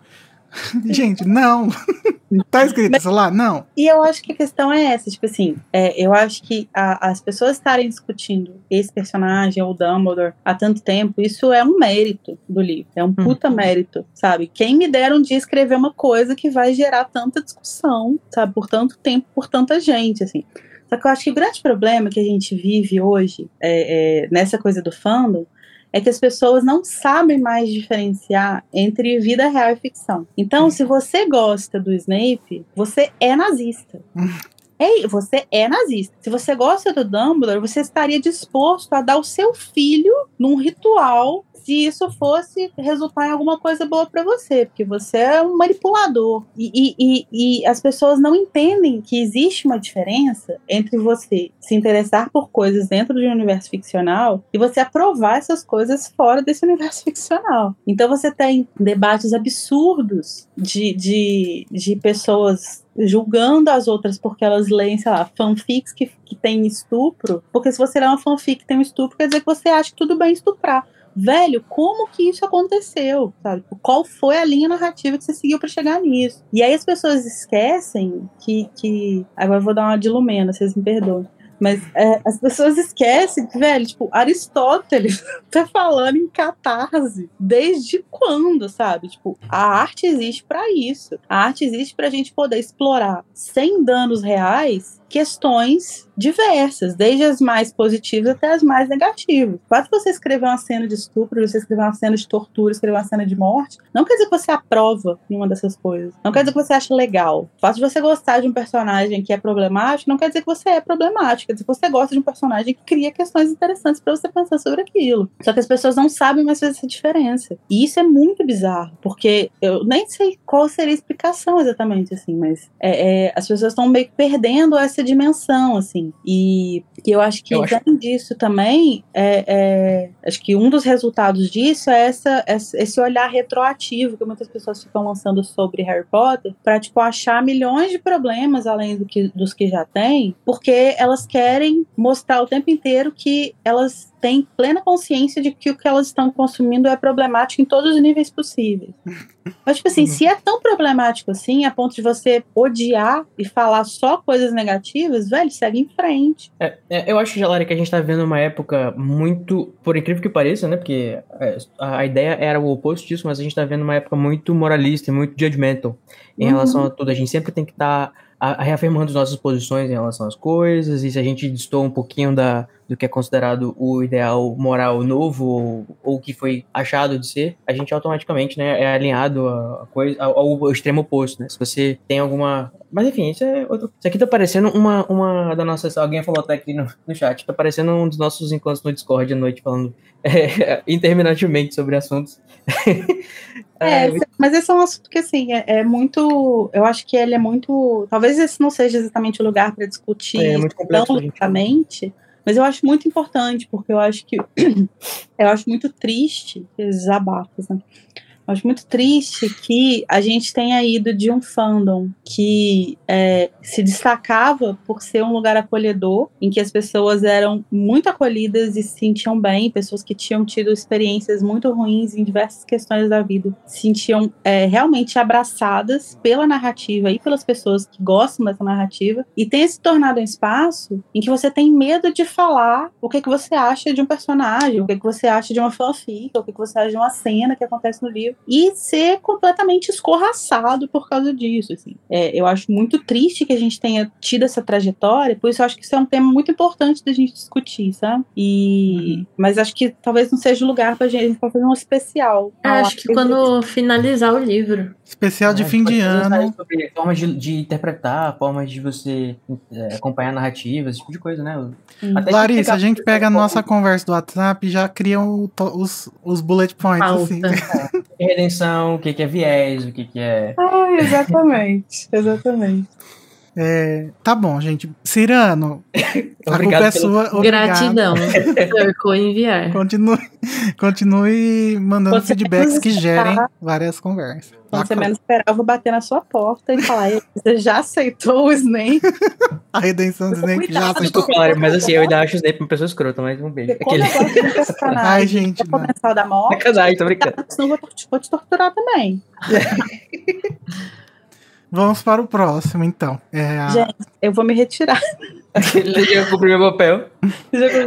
Gente, não. tá escrito isso lá? Não.
E eu acho que a questão é essa, tipo assim, é, eu acho que a, as pessoas estarem discutindo esse personagem ou Dumbledore há tanto tempo, isso é um mérito do livro, é um uhum. puta uhum. mérito, sabe? Quem me dera um dia escrever uma coisa que vai gerar tanta discussão, sabe, por tanto tempo, por tanta gente, assim. Só que eu acho que o grande problema que a gente vive hoje é, é, nessa coisa do fandom é que as pessoas não sabem mais diferenciar entre vida real e ficção. Então, se você gosta do Snape, você é nazista. Ei, você é nazista. Se você gosta do Dumbledore, você estaria disposto a dar o seu filho num ritual se isso fosse resultar em alguma coisa boa para você, porque você é um manipulador. E, e, e, e, as pessoas não entendem que existe uma diferença entre você se interessar por coisas dentro de um universo ficcional e você aprovar essas coisas fora desse universo ficcional. Então você tem debates absurdos de, de, de pessoas julgando as outras porque elas leem, sei lá, fanfics que, que tem estupro. Porque se você lê uma fanfic que tem um estupro, quer dizer que você acha que tudo bem estuprar velho, como que isso aconteceu? Sabe? Qual foi a linha narrativa que você seguiu para chegar nisso? E aí as pessoas esquecem que. que... Agora eu vou dar uma de Lumena, vocês me perdoem. Mas é, as pessoas esquecem, velho, tipo, Aristóteles tá falando em catarse. Desde quando, sabe? Tipo, a arte existe para isso. A arte existe pra gente poder explorar sem danos reais questões diversas, desde as mais positivas até as mais negativas. De você escrever uma cena de estupro, você escrever uma cena de tortura, escrever uma cena de morte, não quer dizer que você aprova nenhuma dessas coisas. Não quer dizer que você acha legal. O fato de você gostar de um personagem que é problemático, não quer dizer que você é problemático. Quer dizer que você gosta de um personagem que cria questões interessantes para você pensar sobre aquilo. Só que as pessoas não sabem mais fazer essa diferença. E isso é muito bizarro, porque eu nem sei qual seria a explicação exatamente, assim, mas é, é, as pessoas estão meio que perdendo essa dimensão, assim. E, e eu acho que, eu além acho... disso também, é, é, acho que um dos resultados disso é essa, esse olhar retroativo que muitas pessoas ficam lançando sobre Harry Potter, para tipo, achar milhões de problemas além do que, dos que já tem, porque elas querem mostrar o tempo inteiro que elas têm plena consciência de que o que elas estão consumindo é problemático em todos os níveis possíveis. Mas, tipo assim, se é tão problemático assim, a ponto de você odiar e falar só coisas negativas, velho, segue em frente.
É, é, eu acho, Jalari, que a gente tá vendo uma época muito, por incrível que pareça, né? Porque é, a ideia era o oposto disso, mas a gente tá vendo uma época muito moralista e muito judgmental em uhum. relação a tudo. A gente sempre tem que estar tá reafirmando as nossas posições em relação às coisas, e se a gente distou um pouquinho da, do que é considerado o ideal moral novo ou, o que foi achado de ser, a gente automaticamente né, é alinhado a coisa, ao, ao, extremo oposto, né? Se você tem alguma. Mas enfim, isso é outro. Isso aqui tá parecendo uma, uma da nossa. Alguém falou até aqui no, no chat, tá parecendo um dos nossos encontros no Discord à noite, falando é, interminantemente sobre assuntos.
É, mas esse é um assunto que, assim, é, é, muito. Eu acho que ele é muito. Talvez esse não seja exatamente o lugar para discutir é, é tão longamente, mas eu acho muito importante, porque eu acho que eu acho muito triste esses abafos, né? Acho muito triste que a gente tenha ido de um fandom que é, se destacava por ser um lugar acolhedor, em que as pessoas eram muito acolhidas e se sentiam bem, pessoas que tinham tido experiências muito ruins em diversas questões da vida, se sentiam é, realmente abraçadas pela narrativa e pelas pessoas que gostam dessa narrativa, e tenha se tornado um espaço em que você tem medo de falar o que, que você acha de um personagem, o que, que você acha de uma fanfic, o que, que você acha de uma cena que acontece no livro e ser completamente escorraçado por causa disso. Assim. É, eu acho muito triste que a gente tenha tido essa trajetória, por isso eu acho que isso é um tema muito importante da gente discutir, sabe? E, uhum. Mas acho que talvez não seja o lugar pra gente fazer um especial.
É, acho que quando finalizar o livro.
Especial de é, fim de ano.
Sobre formas de, de, interpretar, formas de você é, acompanhar narrativas, esse tipo de coisa, né?
Até Larissa, a gente pega a nossa conversa do WhatsApp e já cria o, os, os bullet points, assim.
É, redenção, o que, que é viés, o que, que é.
Ah, exatamente, exatamente.
É, tá bom, gente. Cirano, a culpa é sua. Obrigado.
Gratidão por enviar.
Continue, continue mandando você feedbacks que gerem várias conversas.
Quando você menos esperar, eu vou bater na sua porta e falar: você já aceitou o Snake?
a redenção do Snake já aceitou.
Claro, mas assim, eu ainda acho o Snake uma pessoa escrota, mas um beijo.
Aquele...
Ai, gente. É
da morte.
É casar, tô brincando.
Senão eu vou te torturar também.
Vamos para o próximo, então. É a...
Gente, eu vou me retirar.
Ele já cumpriu meu papel.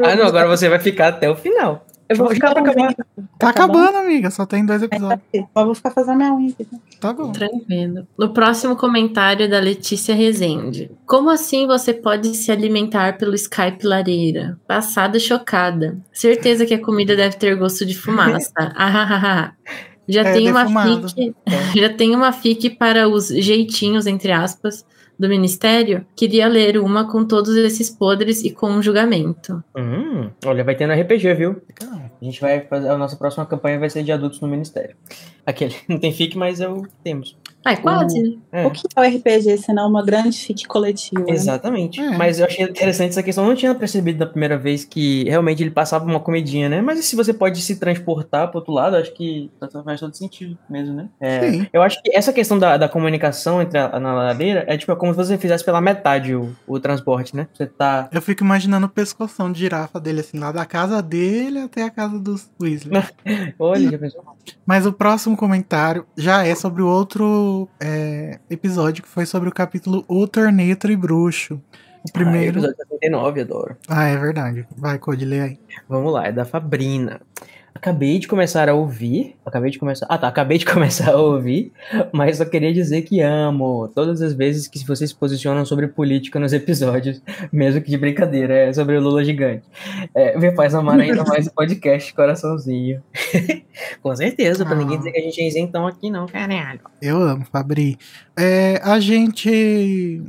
ah, não, agora você vai ficar até o final.
Eu vou ficar
acabando. Tá, tá acabando, amiga. Só tem dois episódios.
É, eu vou ficar fazendo minha unha aqui.
Tá bom.
Tranquilo. No próximo comentário é da Letícia Rezende. Como assim você pode se alimentar pelo Skype lareira? Passada chocada. Certeza que a comida deve ter gosto de fumaça. Ah, já, é, tem uma fic, já tem uma fic para os jeitinhos, entre aspas, do ministério, queria ler uma com todos esses podres e com um julgamento.
Hum, olha, vai ter no RPG, viu? A gente vai fazer. A nossa próxima campanha vai ser de adultos no Ministério. Aquele. Não tem FIC, mas eu temos.
Ah, é quase, né?
É.
O que é o RPG, senão uma grande fique coletiva? né?
Exatamente.
É.
Mas eu achei interessante essa questão. Eu não tinha percebido da primeira vez que realmente ele passava uma comidinha, né? Mas se você pode se transportar pro outro lado, acho que faz todo sentido mesmo, né? É,
Sim.
eu acho que essa questão da, da comunicação entre a, na ladeira é tipo como se você fizesse pela metade o, o transporte, né? Você tá.
Eu fico imaginando o pescoção de girafa dele, assim, lá da casa dele até a casa dos Weasley.
Olha, já pensou?
Mas o próximo comentário já é sobre o outro é, episódio, que foi sobre o capítulo O Torneio Bruxo. O
Ah,
primeiro.
episódio 79, adoro.
Ah, é verdade. Vai, Code, lê aí.
Vamos lá, é da Fabrina. Acabei de começar a ouvir. Acabei de começar. Ah, tá. Acabei de começar a ouvir. Mas só queria dizer que amo todas as vezes que vocês se posicionam sobre política nos episódios, mesmo que de brincadeira. É sobre o Lula gigante. É, me faz amar ainda mais o podcast Coraçãozinho. Com certeza, pra ninguém
Ah.
dizer que a gente é isentão aqui, não, caralho.
Eu amo, Fabri. É, a gente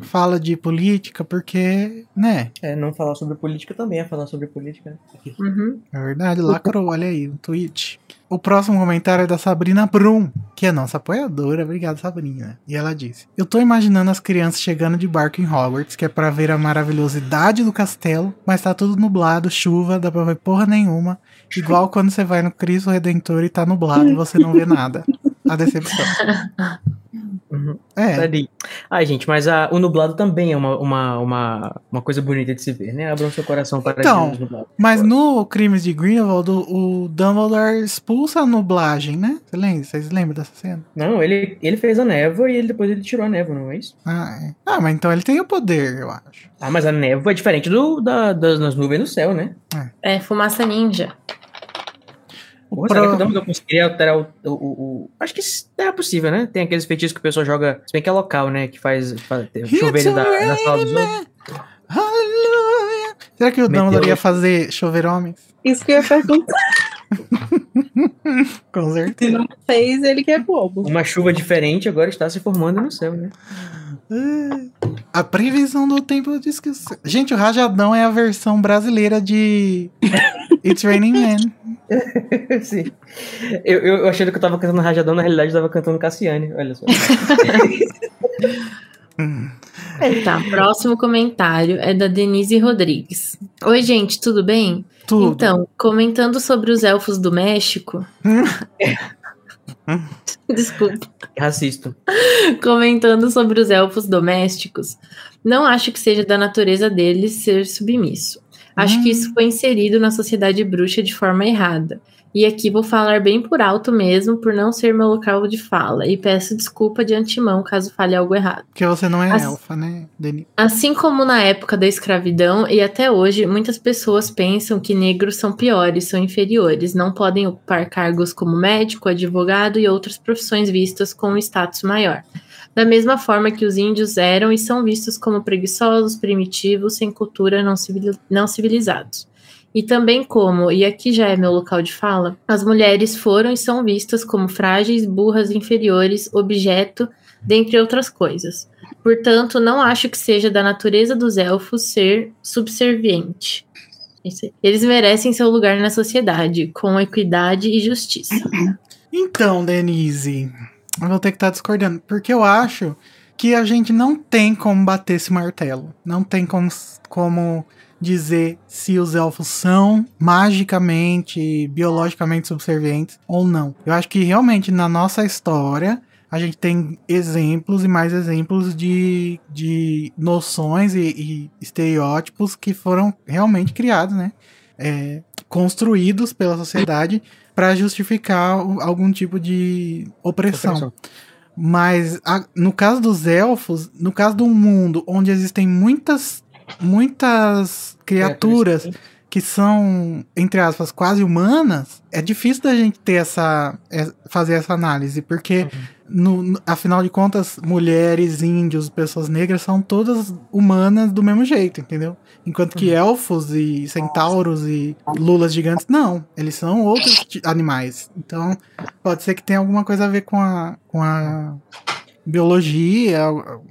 fala de política porque, né?
É, não falar sobre política também é falar sobre política. né? Aqui.
Uhum.
É verdade, lacrou, olha aí, um tweet. O próximo comentário é da Sabrina Brum, que é nossa apoiadora. Obrigado, Sabrina. E ela disse: Eu tô imaginando as crianças chegando de barco em Hogwarts, que é pra ver a maravilhosidade do castelo, mas tá tudo nublado, chuva, dá pra ver porra nenhuma. Igual quando você vai no Cristo Redentor e tá nublado e você não vê nada. A decepção.
Uhum.
É.
Ai, gente, mas a- o nublado também é uma, uma, uma, uma coisa bonita de se ver, né? Abram seu coração para
Então,
os nublados.
mas no Crimes de Grindelwald, o, o Dumbledore expulsa a nublagem, né? Você lembra? Vocês lembram dessa cena?
Não, ele, ele fez a névoa e ele, depois ele tirou a névoa, não é isso?
Ah, é. ah, mas então ele tem o poder, eu acho.
Ah, mas a névoa é diferente do, da, das, das nuvens no céu, né?
É, fumaça ninja.
Pô,
Pro-
Será que o Dumbledore conseguiria alterar o, o, o- o- Acho que isso é possível, né? Tem aqueles feitiços que o pessoal joga, se bem que é local, né? Que faz, faz chover da, da sala dos outros.
Aleluia! Será que o
Meteu
Dumbledore ia fazer chover homens?
Isso que eu ia perguntar.
Com
Se
certeza.
não fez, ele que é bobo.
Uma chuva diferente agora está se formando no céu, né?
A previsão do tempo diz que. Gente, o Rajadão é a versão brasileira de It's Raining Men.
Sim. Eu, eu, eu achando que eu tava cantando Rajadão, na realidade eu tava cantando Cassiane, olha só.
Tá, próximo comentário é da Denise Rodrigues. Oi, gente, tudo bem?
Tudo.
Então, comentando sobre os elfos do México. Desculpa.
Racista.
Comentando sobre os elfos domésticos, não acho que seja da natureza deles ser submisso. Acho que isso foi inserido na sociedade bruxa de forma errada. E aqui vou falar bem por alto mesmo, por não ser meu local de fala. E peço desculpa de antemão caso fale algo errado.
Porque você não é
As-
elfa, né, Denis?
Assim como na época da escravidão e até hoje, muitas pessoas pensam que negros são piores, são inferiores, não podem ocupar cargos como médico, advogado e outras profissões vistas com um status maior. Da mesma forma que os índios eram e são vistos como preguiçosos, primitivos, sem cultura, não, civili- não civilizados. E também como, e aqui já é meu local de fala, as mulheres foram e são vistas como frágeis, burras, inferiores, objeto, dentre outras coisas. Portanto, não acho que seja da natureza dos elfos ser subserviente. Eles merecem seu lugar na sociedade, com equidade e justiça.
Então, Denise, vou ter que estar discordando. Porque eu acho que a gente não tem como bater esse martelo. Não tem como, como dizer se os elfos são magicamente, biologicamente subservientes ou não. Eu acho que realmente na nossa história a gente tem exemplos e mais exemplos de, de noções e, e estereótipos que foram realmente criados, né? É, construídos pela sociedade para justificar algum tipo de opressão. Mas a- no caso dos elfos, no caso de um mundo onde existem muitas, muitas criaturas que são, entre aspas, quase humanas, é difícil da gente ter essa, é, fazer essa análise, porque no, no- afinal de contas, mulheres, índios, pessoas negras são todas humanas do mesmo jeito, entendeu? Enquanto que elfos e centauros e lulas gigantes, não, eles são outros animais. Então, pode ser que tenha alguma coisa a ver com a, com a biologia,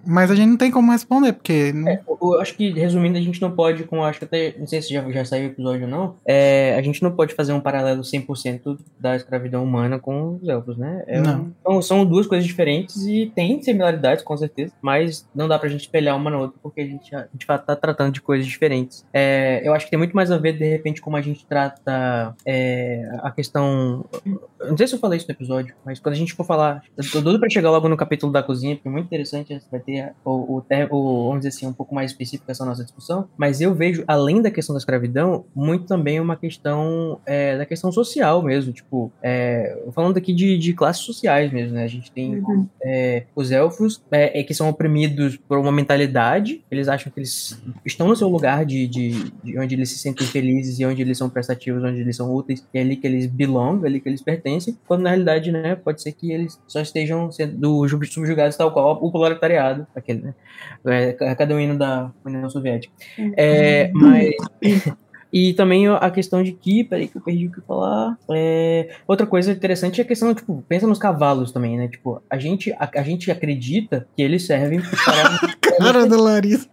mas a gente não tem como responder, porque. Não...
É, eu, acho que, resumindo, a gente não pode, com acho que até, não sei se já, já saiu o episódio ou não, é, a gente não pode fazer um paralelo 100% da escravidão humana com os elfos, né? É
Não.
um- então, são duas coisas diferentes e tem similaridades, com certeza, mas não dá pra gente espelhar uma na outra, porque a gente, a gente tá tratando de coisas diferentes. É, eu acho que tem muito mais a ver, de repente, como a gente trata é, a questão. Não sei se eu falei isso no episódio, mas quando a gente for falar. Eu tô doido pra chegar logo no capítulo da cozinha, porque é muito interessante. Vai ter o, o, o- vamos dizer assim, um pouco mais específico essa nossa discussão. Mas eu vejo, além da questão da escravidão, muito também uma questão é, da questão social mesmo. Tipo, é, falando aqui de, de classes sociais mesmo, né? A gente tem
Uhum.
é, os elfos é, é que são oprimidos por uma mentalidade. Eles acham que eles estão no seu lugar de, de, de onde eles se sentem felizes e onde eles são prestativos, onde eles são úteis. É ali que eles belong, é ali que eles pertencem. Quando na realidade, né, pode ser que eles só estejam sendo ju- subjugados tal qual o proletariado, aquele, né? É, cada um hino da União Soviética. É, mas. E também a questão de que, peraí que eu perdi o que falar. É, outra coisa interessante é a questão, tipo, pensa nos cavalos também, né? Tipo, a gente, a, a gente acredita que eles servem para.
Cara da Larissa.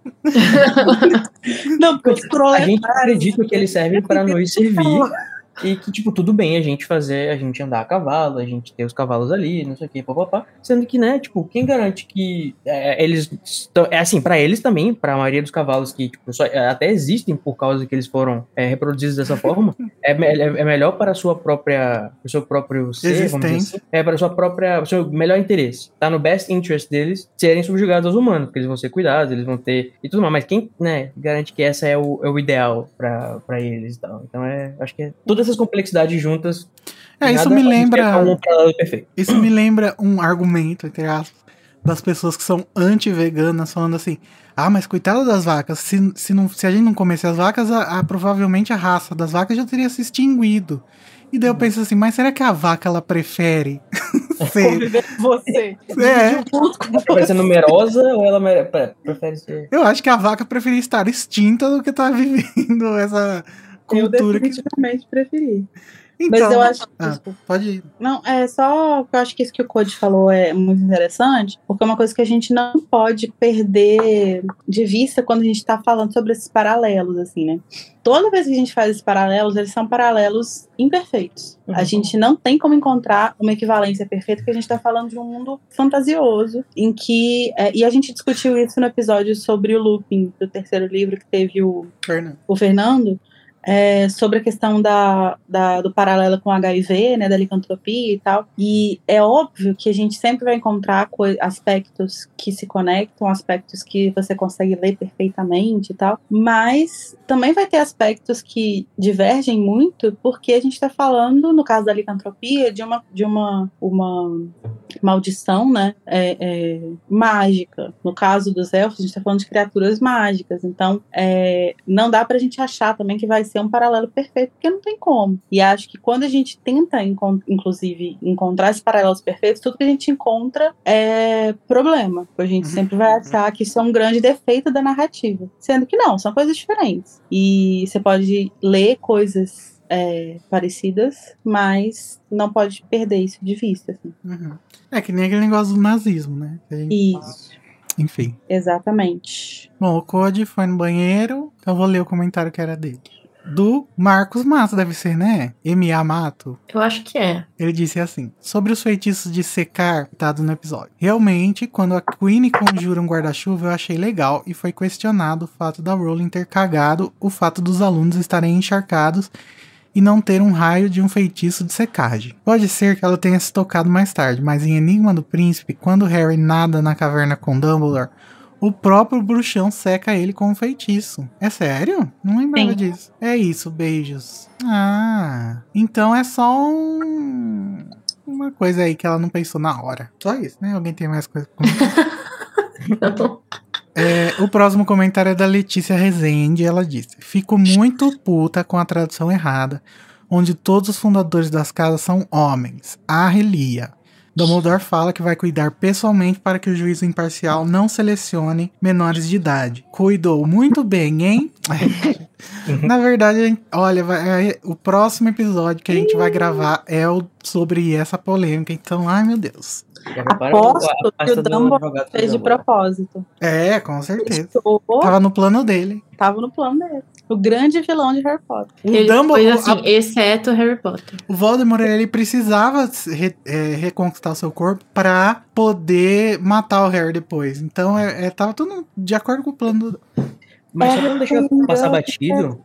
Não, porque
a gente acredita que eles servem para nos servir. E que, tipo, tudo bem a gente fazer, a gente andar a cavalo, a gente ter os cavalos ali, não sei o que, papapá. Sendo que, né, tipo, quem garante que é, eles. estão- É assim, pra eles também, pra maioria dos cavalos que, tipo, só, é, até existem por causa que eles foram é, reproduzidos dessa forma, é, é, é melhor para a sua própria. o seu próprio ser, vamos dizer assim. É para a sua própria. o seu melhor interesse. Tá no best interest deles serem subjugados aos humanos, porque eles vão ser cuidados, eles vão ter. e tudo mais. Mas quem, né, garante que essa é o, é o ideal pra, pra eles e tal. Então é. Acho que é todas essas complexidades juntas.
É, isso me lembra.
Um.
Isso me lembra um argumento, entre aspas, das pessoas que são anti-veganas, falando assim: ah, mas coitada das vacas, se, se, não, se a gente não comesse as vacas, a, a- provavelmente a raça das vacas já teria se extinguido. E daí eu penso assim: mas será que a vaca ela prefere ser.
Você.
É.
Ela prefere ser numerosa ou ela prefere ser.
Eu acho que a vaca preferia estar extinta do que estar vivendo essa
Eu
cultura que.
definitivamente preferi.
Então,
Mas eu acho.
ah.
Desculpa.
Pode ir.
Não, é só que eu acho que isso que o Code falou é muito interessante, porque é uma coisa que a gente não pode perder de vista quando a gente está falando sobre esses paralelos, assim, né? Toda vez que a gente faz esses paralelos, eles são paralelos imperfeitos. A
Uhum.
gente não tem como encontrar uma equivalência perfeita, porque a gente está falando de um mundo fantasioso, em que. é, e a gente discutiu isso no episódio sobre o looping do terceiro livro que teve o
Fernando.
o Fernando é, sobre a questão da, da- do paralelo com HIV, né, da licantropia e tal. E é óbvio que a gente sempre vai encontrar aspectos que se conectam, aspectos que você consegue ler perfeitamente e tal, mas também vai ter aspectos que divergem muito, porque a gente está falando, no caso da licantropia, de uma, de uma, uma maldição, né, é, é, mágica. No caso dos elfos, a gente está falando de criaturas mágicas. Então, é, não dá pra gente achar também que vai ser um paralelo perfeito, porque não tem como. E acho que quando a gente tenta, inclusive, encontrar esses paralelos perfeitos, tudo que a gente encontra é problema. A gente
Uhum.
sempre vai achar que isso é um grande defeito da narrativa. Sendo que não, são coisas diferentes. E você pode ler coisas é, parecidas, mas não pode perder isso de vista. assim.
Uhum. É que nem aquele negócio do nazismo, né?
Isso,
Enfim.
exatamente.
Bom, o Code foi no banheiro, então eu vou ler o comentário que era dele. Do Marcos Mato, deve ser, né? M.A. Mato.
Eu acho que é.
Ele disse assim: sobre os feitiços de secar, citado no episódio. Realmente, quando a Queen conjura um guarda-chuva, eu achei legal e foi questionado o fato da Rowling ter cagado o fato dos alunos estarem encharcados e não ter um raio de um feitiço de secagem. Pode ser que ela tenha se tocado mais tarde, mas em Enigma do Príncipe, quando Harry nada na caverna com Dumbledore, o próprio bruxão seca ele com um feitiço. É sério? Não lembrava
Sim.
disso. É isso, beijos. Ah, então é só um... uma coisa aí que ela não pensou na hora. Só isso, né? Alguém tem mais coisa pra?
Não.
É, o próximo comentário é da Letícia Rezende. Ela disse: Fico muito puta com a tradução errada, onde todos os fundadores das casas são homens. A Relia. Dumbledore fala que vai cuidar pessoalmente para que o juízo imparcial não selecione menores de idade. Cuidou muito bem, hein? Na verdade, olha, vai- é- o próximo episódio que a gente vai gravar é o sobre essa polêmica. Então, ai meu Deus.
Aposto
a- a
que o Dumbledore Fez de propósito.
É, com certeza.
Estou-
Tava no plano dele.
Tava no plano dele. O grande vilão de Harry Potter.
O
Ele
Dumbledore,
foi assim, exceto Harry Potter.
O Voldemort, ele precisava re- é, reconquistar seu corpo pra poder matar o Harry depois. Então, é, é, tava tudo de acordo com o plano do...
Mas só pra não deixar passar batido,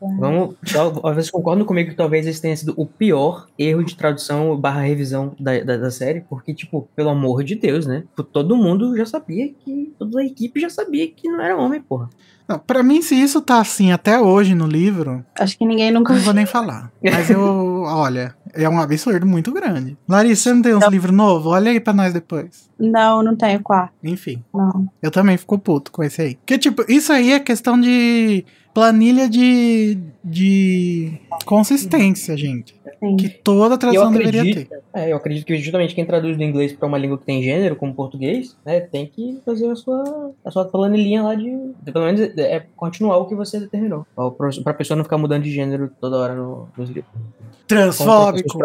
Vamos.
vamos. Só, vocês concordam comigo que talvez esse tenha sido o pior erro de tradução barra revisão da, da, da série? Porque, tipo, pelo amor de Deus, né? Tipo, Todo mundo já sabia que. Toda a equipe já sabia que não era homem, porra.
Pra mim, se isso tá assim até hoje no livro,
Acho que ninguém nunca
não vou nem falar. Mas eu, olha, é um absurdo muito grande. Larissa, você não tem uns livros novos? Olha aí pra nós depois.
Não, não tenho quarto.
Enfim,
Não.
eu também fico puto com esse aí. Porque, tipo, isso aí é questão de planilha de, de consistência, gente.
Sim.
Que toda tradução deveria
acredito-
ter.
É, eu acredito que justamente quem traduz do inglês pra uma língua que tem gênero, como português, né, tem que fazer a sua, a sua planilhinha lá de. de pelo menos é, continuar o que você determinou. Pra, pra pessoa não ficar mudando de gênero toda hora no, nos livros. O
Transfóbico.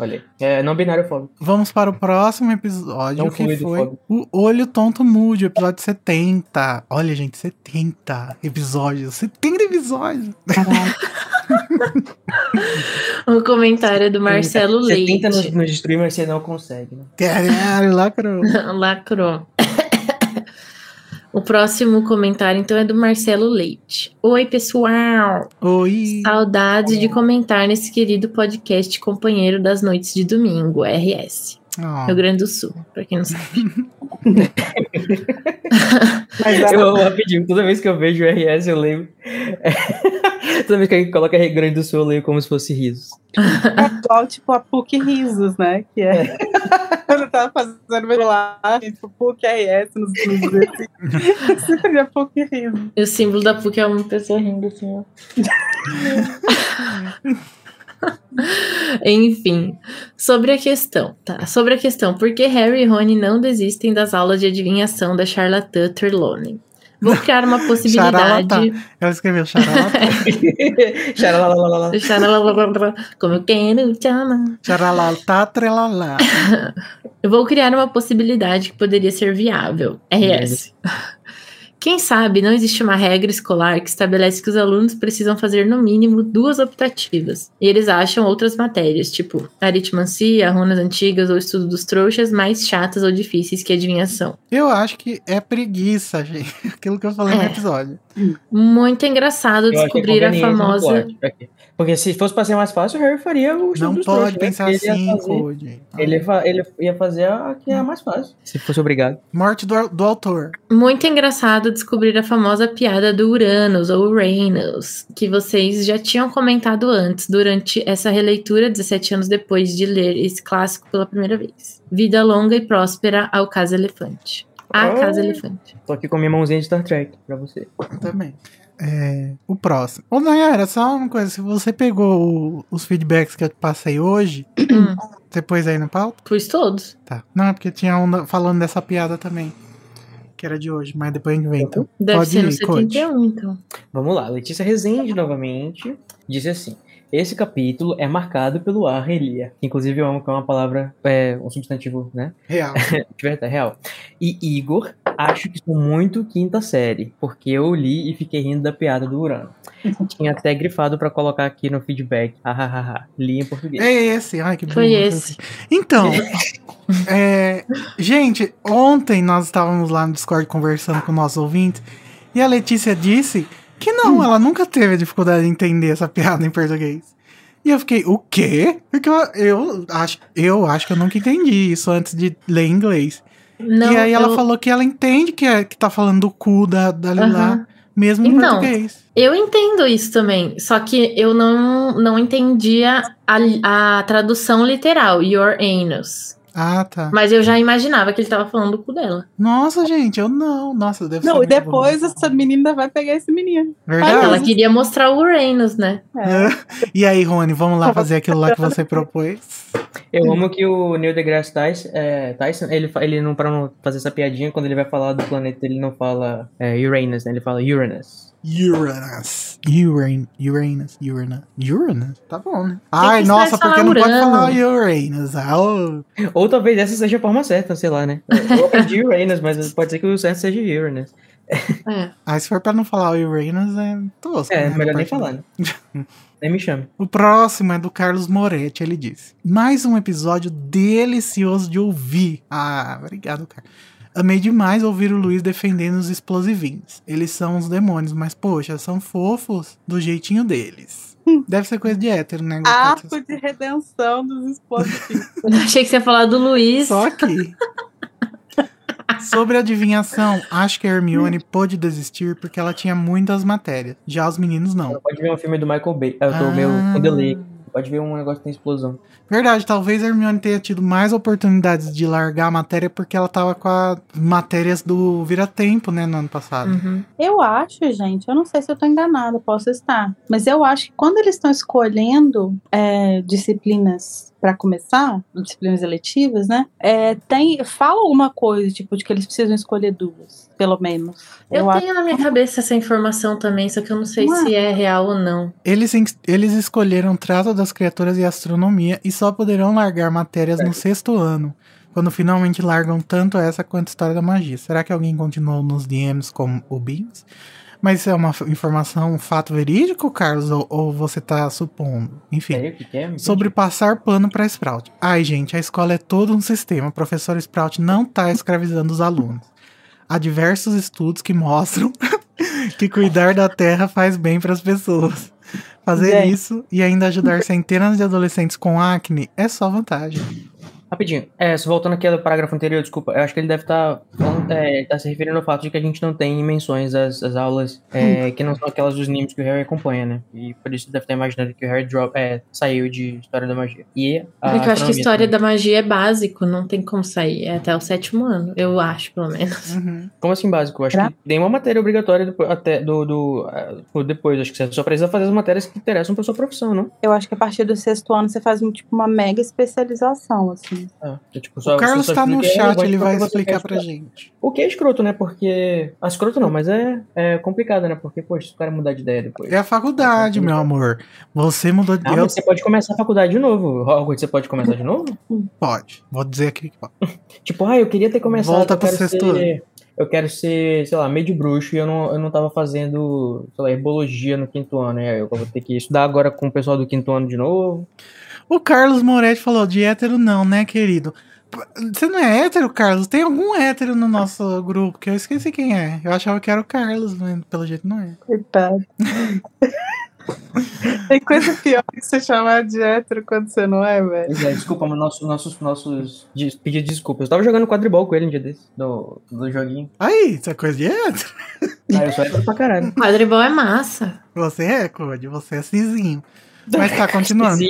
Olha. É não binário fóbico.
Vamos para o próximo episódio,
Não
que foi
fóbico.
o Olho Tonto Mude, episódio 70. Olha, gente, 70 episódios. 70 episódios.
Caralho.
Um comentário do Marcelo
Você
Leite.
tenta nos, nos destruir, mas você não consegue, né?
Caralho, lacrou.
Lacrou. O próximo comentário, então, é do Marcelo Leite. Oi, pessoal!
Oi.
Saudades de comentar nesse querido podcast companheiro das noites de domingo, RS.
Ó,
Rio Grande do Sul, pra quem não sabe.
Mas
Eu,
é
rapidinho, toda vez que eu vejo o RS, eu leio. toda vez que alguém coloca Rio Grande do Sul, eu leio como se fosse risos.
igual, tipo, a PUC Risos, né? Que é. Eu tava fazendo vestibular, tipo, PUC RS nos livros. Assim. Sempre a PUC Risos.
E o símbolo da PUC é uma pessoa rindo assim, ó. Enfim, sobre a questão, tá? Sobre a questão, por que Harry e Rony não desistem das aulas de adivinhação da charlatã Trelawney? Vou criar uma possibilidade.
Ela escreveu charalata.
Xaralalalala.
Charalalalala, Como eu quero te amar.
Trelalá.
Eu vou criar uma possibilidade que poderia ser viável. RS. Quem sabe não existe uma regra escolar que estabelece que os alunos precisam fazer no mínimo duas optativas. E eles acham outras matérias, tipo aritmancia, runas antigas ou estudo dos trouxas, mais chatas ou difíceis que adivinhação.
Eu acho que é preguiça, gente. Aquilo que eu falei no
É.
episódio.
Muito engraçado
Eu
descobrir a famosa.
Porque se fosse pra ser mais fácil, o Harry faria o
Não
dos
pode
trouxas, né?
pensar
Ele
assim,
fazer-
Code.
Ele, ia fa- ele ia fazer a que é a mais fácil. Se fosse obrigado.
Morte do, do autor.
Muito engraçado descobrir a famosa piada do Uranus ou Uranus, que vocês já tinham comentado antes, durante essa releitura, 17 anos depois de ler esse clássico pela primeira vez. Vida longa e próspera ao Casa Elefante. A
Oh.
Casa Elefante.
Tô aqui com minha mãozinha de Star Trek pra você.
Eu também. É, o próximo. Ô, Nayara, só uma coisa. Se você pegou o- os feedbacks que eu te passei hoje,
Hum,
você pôs aí na pauta?
pus todos.
Tá. Não, é porque tinha um falando dessa piada também. Que era de hoje, mas depois a gente vem, então.
Deve
Pode
ser no
ir, Code.
71, então.
Vamos lá, Letícia Rezende novamente disse assim: Esse capítulo é marcado pelo ar relia. que Inclusive, eu amo que é uma palavra, é um substantivo, né?
Real.
De verdade, real. E Igor, acho que sou muito quinta série, porque eu li e fiquei rindo da piada do Urano. Tinha até grifado pra colocar aqui no feedback. Hahaha. li em português.
É esse. Ai, que
Foi esse.
Então, é, gente, ontem nós estávamos lá no Discord conversando com nossos ouvintes e a Letícia disse que não, ela nunca teve dificuldade de entender essa piada em português. E eu fiquei, o quê? Porque eu, eu acho, eu acho que eu nunca entendi isso antes de ler inglês.
Não,
e aí ela
eu,
falou que ela entende que, é, que tá falando do cu da, da Lilá,
Aham.
mesmo em
Então,
português.
eu entendo isso também, só que eu não, não entendia a, a tradução literal, your anus.
Ah, tá.
Mas eu já imaginava que ele tava falando do cu dela.
Nossa, gente, eu não. Nossa, deve ser.
Não, e depois
bom.
essa menina vai pegar esse menino.
Verdade.
Ela queria mostrar o Uranus, né?
É.
E aí, Rony, vamos lá fazer aquilo lá que você propôs?
Eu amo que o Neil deGrasse Tyson, é, Tyson ele, ele não, pra não fazer essa piadinha, quando ele vai falar do planeta, ele não fala é, Uranus, né? Ele fala Uranus.
Uranus. Uran, Uranus. Uranus. Uranus? Tá bom, né? Ai, nossa, porque não pode falar Uranus. Ah, ô.
Ou talvez essa seja a forma certa, sei lá, né? Eu aprendi Uranus, mas pode ser que o certo seja Uranus.
É.
Ah, se for pra não falar Uranus, é tosco.
É,
né,
melhor nem falar, né? Nem me chame.
O próximo é do Carlos Moretti, ele disse. Mais um episódio delicioso de ouvir. Ah, obrigado, Carlos. Amei demais ouvir o Luiz defendendo os explosivinhos. Eles são os demônios, mas poxa, são fofos do jeitinho deles. Deve ser coisa de hétero, né?
Arco de redenção dos explosivos.
Achei que você ia falar do Luiz.
Só aqui. Sobre a adivinhação, acho que a Hermione pôde desistir porque ela tinha muitas matérias. Já os meninos não.
Pode ver um filme do Michael Bay. Eu tô
Ah.
meio com delay. Pode ver um negócio que tem explosão.
Verdade, talvez a Hermione tenha tido mais oportunidades de largar a matéria porque ela tava com as matérias do Vira-Tempo, né, no ano passado.
Uhum.
Eu acho, gente, eu não sei se eu tô enganada, posso estar. Mas eu acho que quando eles estão escolhendo é, disciplinas pra começar, disciplinas eletivas, né? é, tem, fala alguma coisa, tipo, de que eles precisam escolher duas, pelo menos.
Eu,
acho
tenho na minha cabeça essa informação também, só que eu não sei
Não é?
se é real ou não.
Eles, eles escolheram Trato das Criaturas e Astronomia e só poderão largar matérias no sexto ano, quando finalmente largam tanto essa quanto História da Magia. Será que alguém continuou nos DMs como o Beans? Mas isso é uma informação, um fato verídico, Carlos? Ou, ou você tá supondo? Enfim.
O que é?
Sobre passar pano pra Sprout. Ai, gente, a escola é todo um sistema. O professor Sprout não tá escravizando os alunos. Há diversos estudos que mostram que cuidar da terra faz bem para as pessoas. Fazer
Gente.
isso e ainda ajudar centenas de adolescentes com acne é só vantagem.
Rapidinho, é, só voltando aqui ao parágrafo anterior, desculpa, eu acho que ele deve estar tá se referindo ao fato de que a gente não tem menções às, às aulas é, que não são aquelas dos animes que o Harry acompanha, né? E por isso deve estar imaginando que o Harry drop, é, saiu de História da Magia. E a
Porque eu acho que história
também.
da magia é básico, não tem como sair. É até o sétimo ano, eu acho, pelo menos.
Uhum.
Como assim básico? Eu acho
Pra-
que tem uma matéria obrigatória depois, até do, do, ah, tipo, depois, acho que você só precisa fazer as matérias que interessam pra sua profissão, não?
Eu acho que a partir do sexto ano você faz um, tipo, uma mega especialização, assim.
Ah, que, tipo, só-
O Carlos tá no
"É,
chat, ele vai explicar pra
estudar."
gente.
O que é escroto, né? Porque. Ah, escroto não, mas é, é complicado, né? Porque, poxa, o cara mudar de ideia depois.
É a faculdade, meu amor. Você mudou de.
Ah,
eu...
mas você pode começar a faculdade de novo. Hogwarts, você pode começar de novo?
Pode. Vou dizer aqui que pode.
Tipo, ah, eu queria ter começado.
Volta pro sexto
ser, Eu quero ser, sei lá, meio de bruxo e eu não, eu não tava fazendo, sei lá, herbologia no quinto ano. E aí eu vou ter que estudar agora com o pessoal do quinto ano de novo.
O Carlos Moretti falou de hétero não, né, querido? Você não é hétero, Carlos? Tem algum hétero no nosso grupo que eu esqueci quem é. Eu achava que era o Carlos, mas pelo jeito não é.
Coitado. Tem coisa pior que você chamar de hétero quando você não é, velho.
Pois é, desculpa, mas nossos, nossos, nossos. des- Pedir desculpa. Eu tava jogando quadribol com ele um dia desse, do, do joguinho.
Aí, isso é coisa de hétero?
Ah, eu sou hétero pra caralho.
Quadribol é massa.
Você é, Code, você é cizinho. Mas tá, continuando.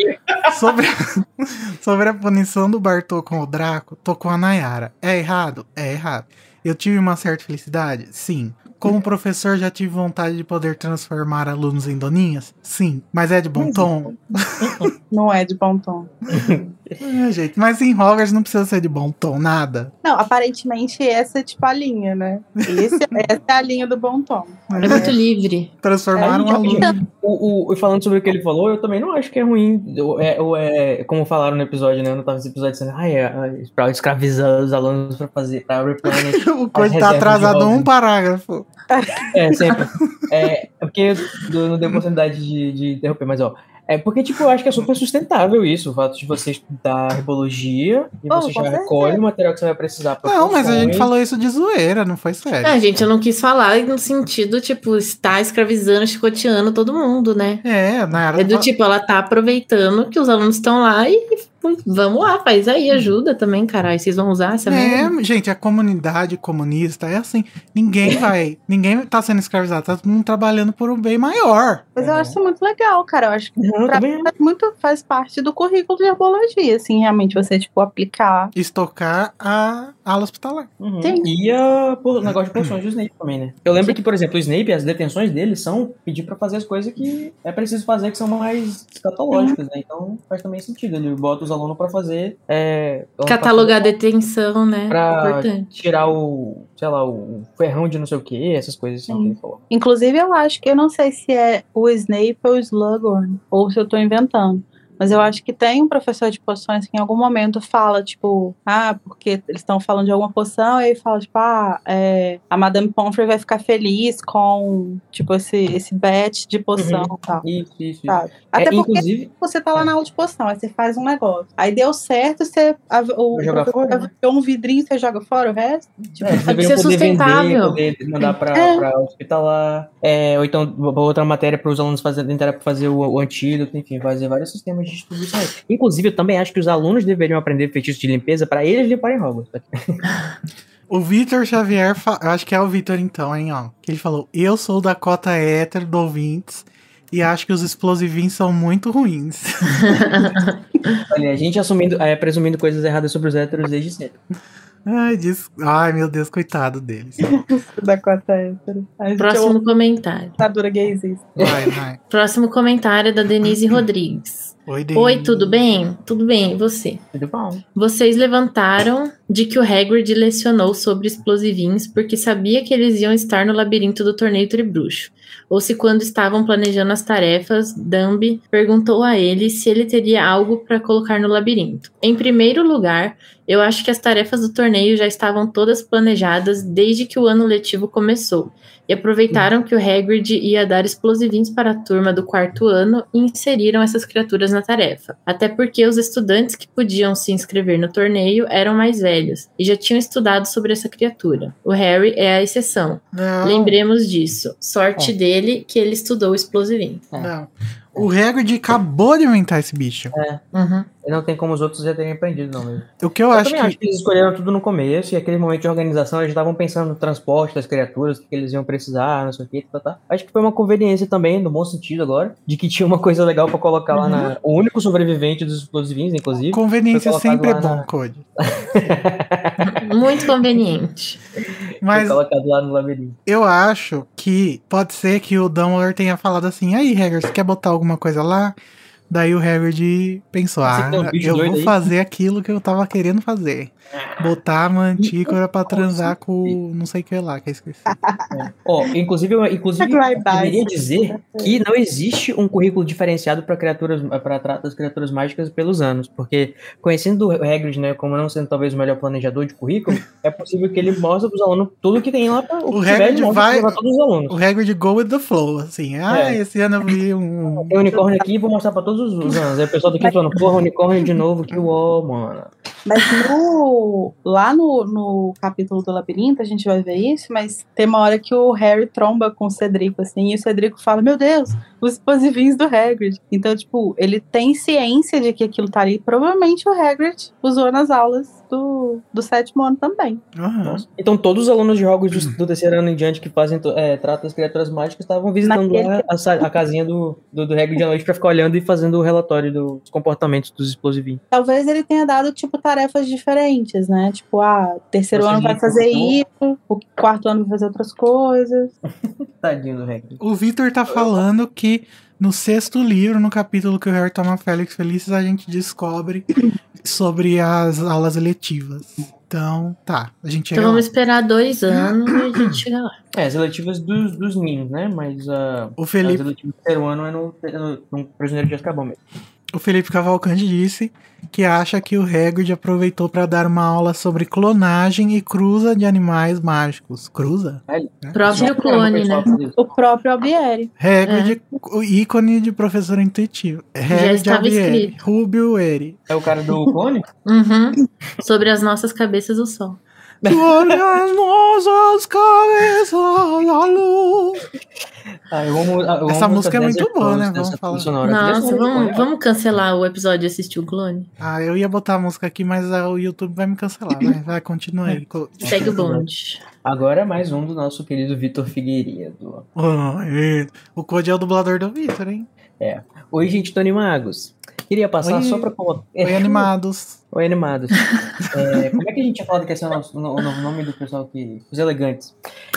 Sobre, sobre a punição do Bartô com o Draco, tô com a Nayara. É errado? É errado. Eu tive uma certa felicidade? Sim. Como professor, já tive vontade de poder transformar alunos em doninhas? Sim. Mas é de bom tom?
Não é de bom tom.
É, gente. Mas em Hogwarts não precisa ser de bom tom, nada.
Não, aparentemente essa é tipo a linha, né? Esse, essa é a linha do bom tom.
É muito livre.
Transformar um
É,
aluno.
O, o, e falando sobre o que ele falou, eu também não acho que é ruim. Ou é, ou é- como falaram no episódio, né? Eu não tava nesse episódio dizendo, ah, é, é pra escravizar os alunos pra fazer, pra replenish.
O Code tá atrasado um parágrafo.
É, sempre. É, é porque eu não dei oportunidade de, de interromper, mas ó. É porque, tipo, eu acho que é super sustentável isso, o fato de você estudar herbologia e
Oh,
você já recolhe o material que você vai precisar pra
Não, mas a gente falou isso de zoeira, não foi sério.
Ah, gente, eu não quis falar no sentido, tipo, estar escravizando, chicoteando todo mundo, né?
É, a Nayara
É do tipo, ela tá aproveitando que os alunos estão lá e vamos lá, faz aí, ajuda também, caralho. Vocês vão usar essa?
É, gente, a comunidade comunista é assim. Ninguém vai. ninguém tá sendo escravizado, tá todo mundo trabalhando por um bem maior.
Mas eu acho isso muito legal, cara. Eu acho que
Não,
pra mim faz muito faz parte do currículo de herbologia, assim, realmente você, tipo, aplicar.
Estocar a ala hospitalar.
Uhum.
Sim.
E a, o negócio de poções do Snape também, né? Eu lembro que, por exemplo, o Snape, as detenções dele são pedir pra fazer as coisas que é preciso fazer, que são mais escatológicas, né? Então faz também sentido. Ele bota os alunos pra fazer. É,
Catalogar a detenção, né?
Pra
Importante.
tirar o, sei lá, o ferrão de não sei o que, essas coisas assim
Sim.
que ele falou.
Inclusive, eu acho que eu não sei se é o Snape ou o Slughorn, ou se eu tô inventando. Mas eu acho que tem um professor de poções que em algum momento fala, tipo, ah, porque eles estão falando de alguma poção, e aí fala, tipo, ah, é, a Madame Pomfrey vai ficar feliz com, tipo, esse, esse bet de poção e tal.
Isso, isso, isso.
Sabe? Até
É,
porque
inclusive,
você tá lá na aula de poção, aí você faz um negócio. Aí deu certo, você, a, o professor
fora, né?
avaliou um vidrinho, você joga fora o resto?
é, eles
pra
deveriam
ser
poder vender,
sustentável.
poder mandar pra,
É.
pra hospitalar, é, ou então outra matéria para os alunos fazer, tentar fazer o, o antídoto, enfim, fazer vários sistemas de distribuição. Inclusive, eu também acho que os alunos deveriam aprender feitiços de limpeza para eles limparem Hogwarts.
O Vitor Xavier, fa- eu acho que é o Vitor então, hein, ó. Que ele falou: Eu sou da cota hétero do ouvintes e acho que os explosivinhos são muito ruins.
Olha, a gente assumindo, é, presumindo coisas erradas sobre os héteros desde sempre.
Ai, diz... Ai, meu Deus, coitado deles.
Da cota hétero. Gente é
Próximo
uma
comentário.
ditadura gaysista.
Vai, vai.
Próximo comentário é da Denise Rodrigues.
Oi, Denise.
Oi, tudo bem? Tudo bem, e você?
Tudo bom.
Vocês levantaram de que o Hagrid lecionou sobre explosivinhos porque sabia que eles iam estar no labirinto do torneio Tribruxo. Ou se quando estavam planejando as tarefas, Dumby perguntou a ele se ele teria algo para colocar no labirinto. Em primeiro lugar, eu acho que as tarefas do torneio já estavam todas planejadas desde que o ano letivo começou. E aproveitaram que o Hagrid ia dar explosivinhos para a turma do quarto ano e inseriram essas criaturas na tarefa. Até porque os estudantes que podiam se inscrever no torneio eram mais velhos e já tinham estudado sobre essa criatura. O Harry é a exceção.
Não,
Lembremos disso. Sorte dele que ele estudou explosivinho.
não. O Hagrid acabou de inventar esse bicho.
Uhum.
E não tem como os outros já terem aprendido, não. Mesmo.
O que eu,
Eu
acho
também
que.
acho que eles escolheram tudo no começo e aquele momento de organização eles estavam pensando no transporte das criaturas, o que eles iam precisar, não sei o que, tá, tá. Acho que foi uma conveniência também, no bom sentido agora, de que tinha uma coisa legal pra colocar lá na. O único sobrevivente dos explosivinhos, inclusive.
Conveniência sempre é bom,
na-
Code.
Muito conveniente.
Mas
Foi colocado lá no labirinto.
eu acho que pode ser que o Dumbledore tenha falado assim: aí, Hagrid, você quer botar alguma coisa lá? Daí o Hagrid pensou:
Você
ah, eu vou
aí?"
fazer aquilo que eu tava querendo fazer. Botar a mantícora pra transar com o não sei o que lá, que eu esqueci.
Ó, inclusive, eu, inclusive eu deveria dizer que não existe um currículo diferenciado para criaturas para tratar das criaturas mágicas pelos anos, porque conhecendo o Hagrid, né, como não sendo talvez o melhor planejador de currículo, é possível que ele mostre pros alunos tudo que tem lá para
O Hagrid vai-
para todos os alunos.
O Hagrid go with the flow, assim. Ah,
É.
esse ano eu vi um.
Tem unicórnio aqui, vou mostrar pra todos os anos. Aí o pessoal do quinto ano, porra, unicórnio de novo, que uó, mano.
Mas no, lá no, no capítulo do labirinto, a gente vai ver isso, mas tem uma hora que o Harry tromba com o Cedrico, assim, e o Cedrico fala, meu Deus, os explosivinhos do Hagrid. Então, tipo, ele tem ciência de que aquilo tá ali. Provavelmente o Hagrid usou nas aulas do, do sétimo ano também.
Aham.
Então todos os alunos de Hogwarts do, do terceiro ano em diante que fazem, é, tratam as criaturas mágicas estavam visitando
Naquele
a, a casinha do, do, do Hagrid à noite pra ficar olhando e fazendo o relatório dos comportamentos dos explosivinhos.
Talvez ele tenha dado, tipo, tarefas diferentes, né? Tipo, ah, terceiro
Você
ano vai fazer isso, o quarto ano vai fazer outras coisas.
Tadinho do Hagrid.
O Victor tá falando que no sexto livro, no capítulo que o Harry toma Félix Felices, a gente descobre sobre as aulas eletivas. Então, tá, a gente chega
Então vamos
lá.
esperar dois anos e a gente chega lá.
É, as eletivas dos, dos ninhos, né? Mas uh,
O
as
Felipe,
eletivas do terceiro ano é no, no, no Prisioneiro de Azkaban mesmo.
O Felipe Cavalcante disse que acha que o Hagrid aproveitou para dar uma aula sobre clonagem e cruza de animais mágicos. Cruza?
Próprio clone, né?
O próprio Albieri.
Hagrid, o ícone de professor intuitivo. Hagrid
estava
Albieri,
escrito.
Rubio Eri.
É o cara do clone?
Uhum. Sobre as nossas cabeças o sol.
As nossas cabeças a luz.
Ah, eu amo, eu amo
Essa música é muito boa, né? Vamos falar.
sonora.
Nossa,
é
vamos, vamos cancelar o episódio e assistir o clone?
Ah, eu ia botar a música aqui, mas ah, o YouTube vai me cancelar. Vai, vai continua aí.
Segue o bonde.
Agora é mais um do nosso querido Vitor Figueiredo.
Oh, é. O Code é o dublador do Victor, hein?
Oi, gente, Tony Magos. Queria passar
Oi.
só pra colocar.
Oi, animados.
Oi, animados. É, como é que a gente tinha falado que esse é o, nosso, o novo nome do pessoal que. Os elegantes.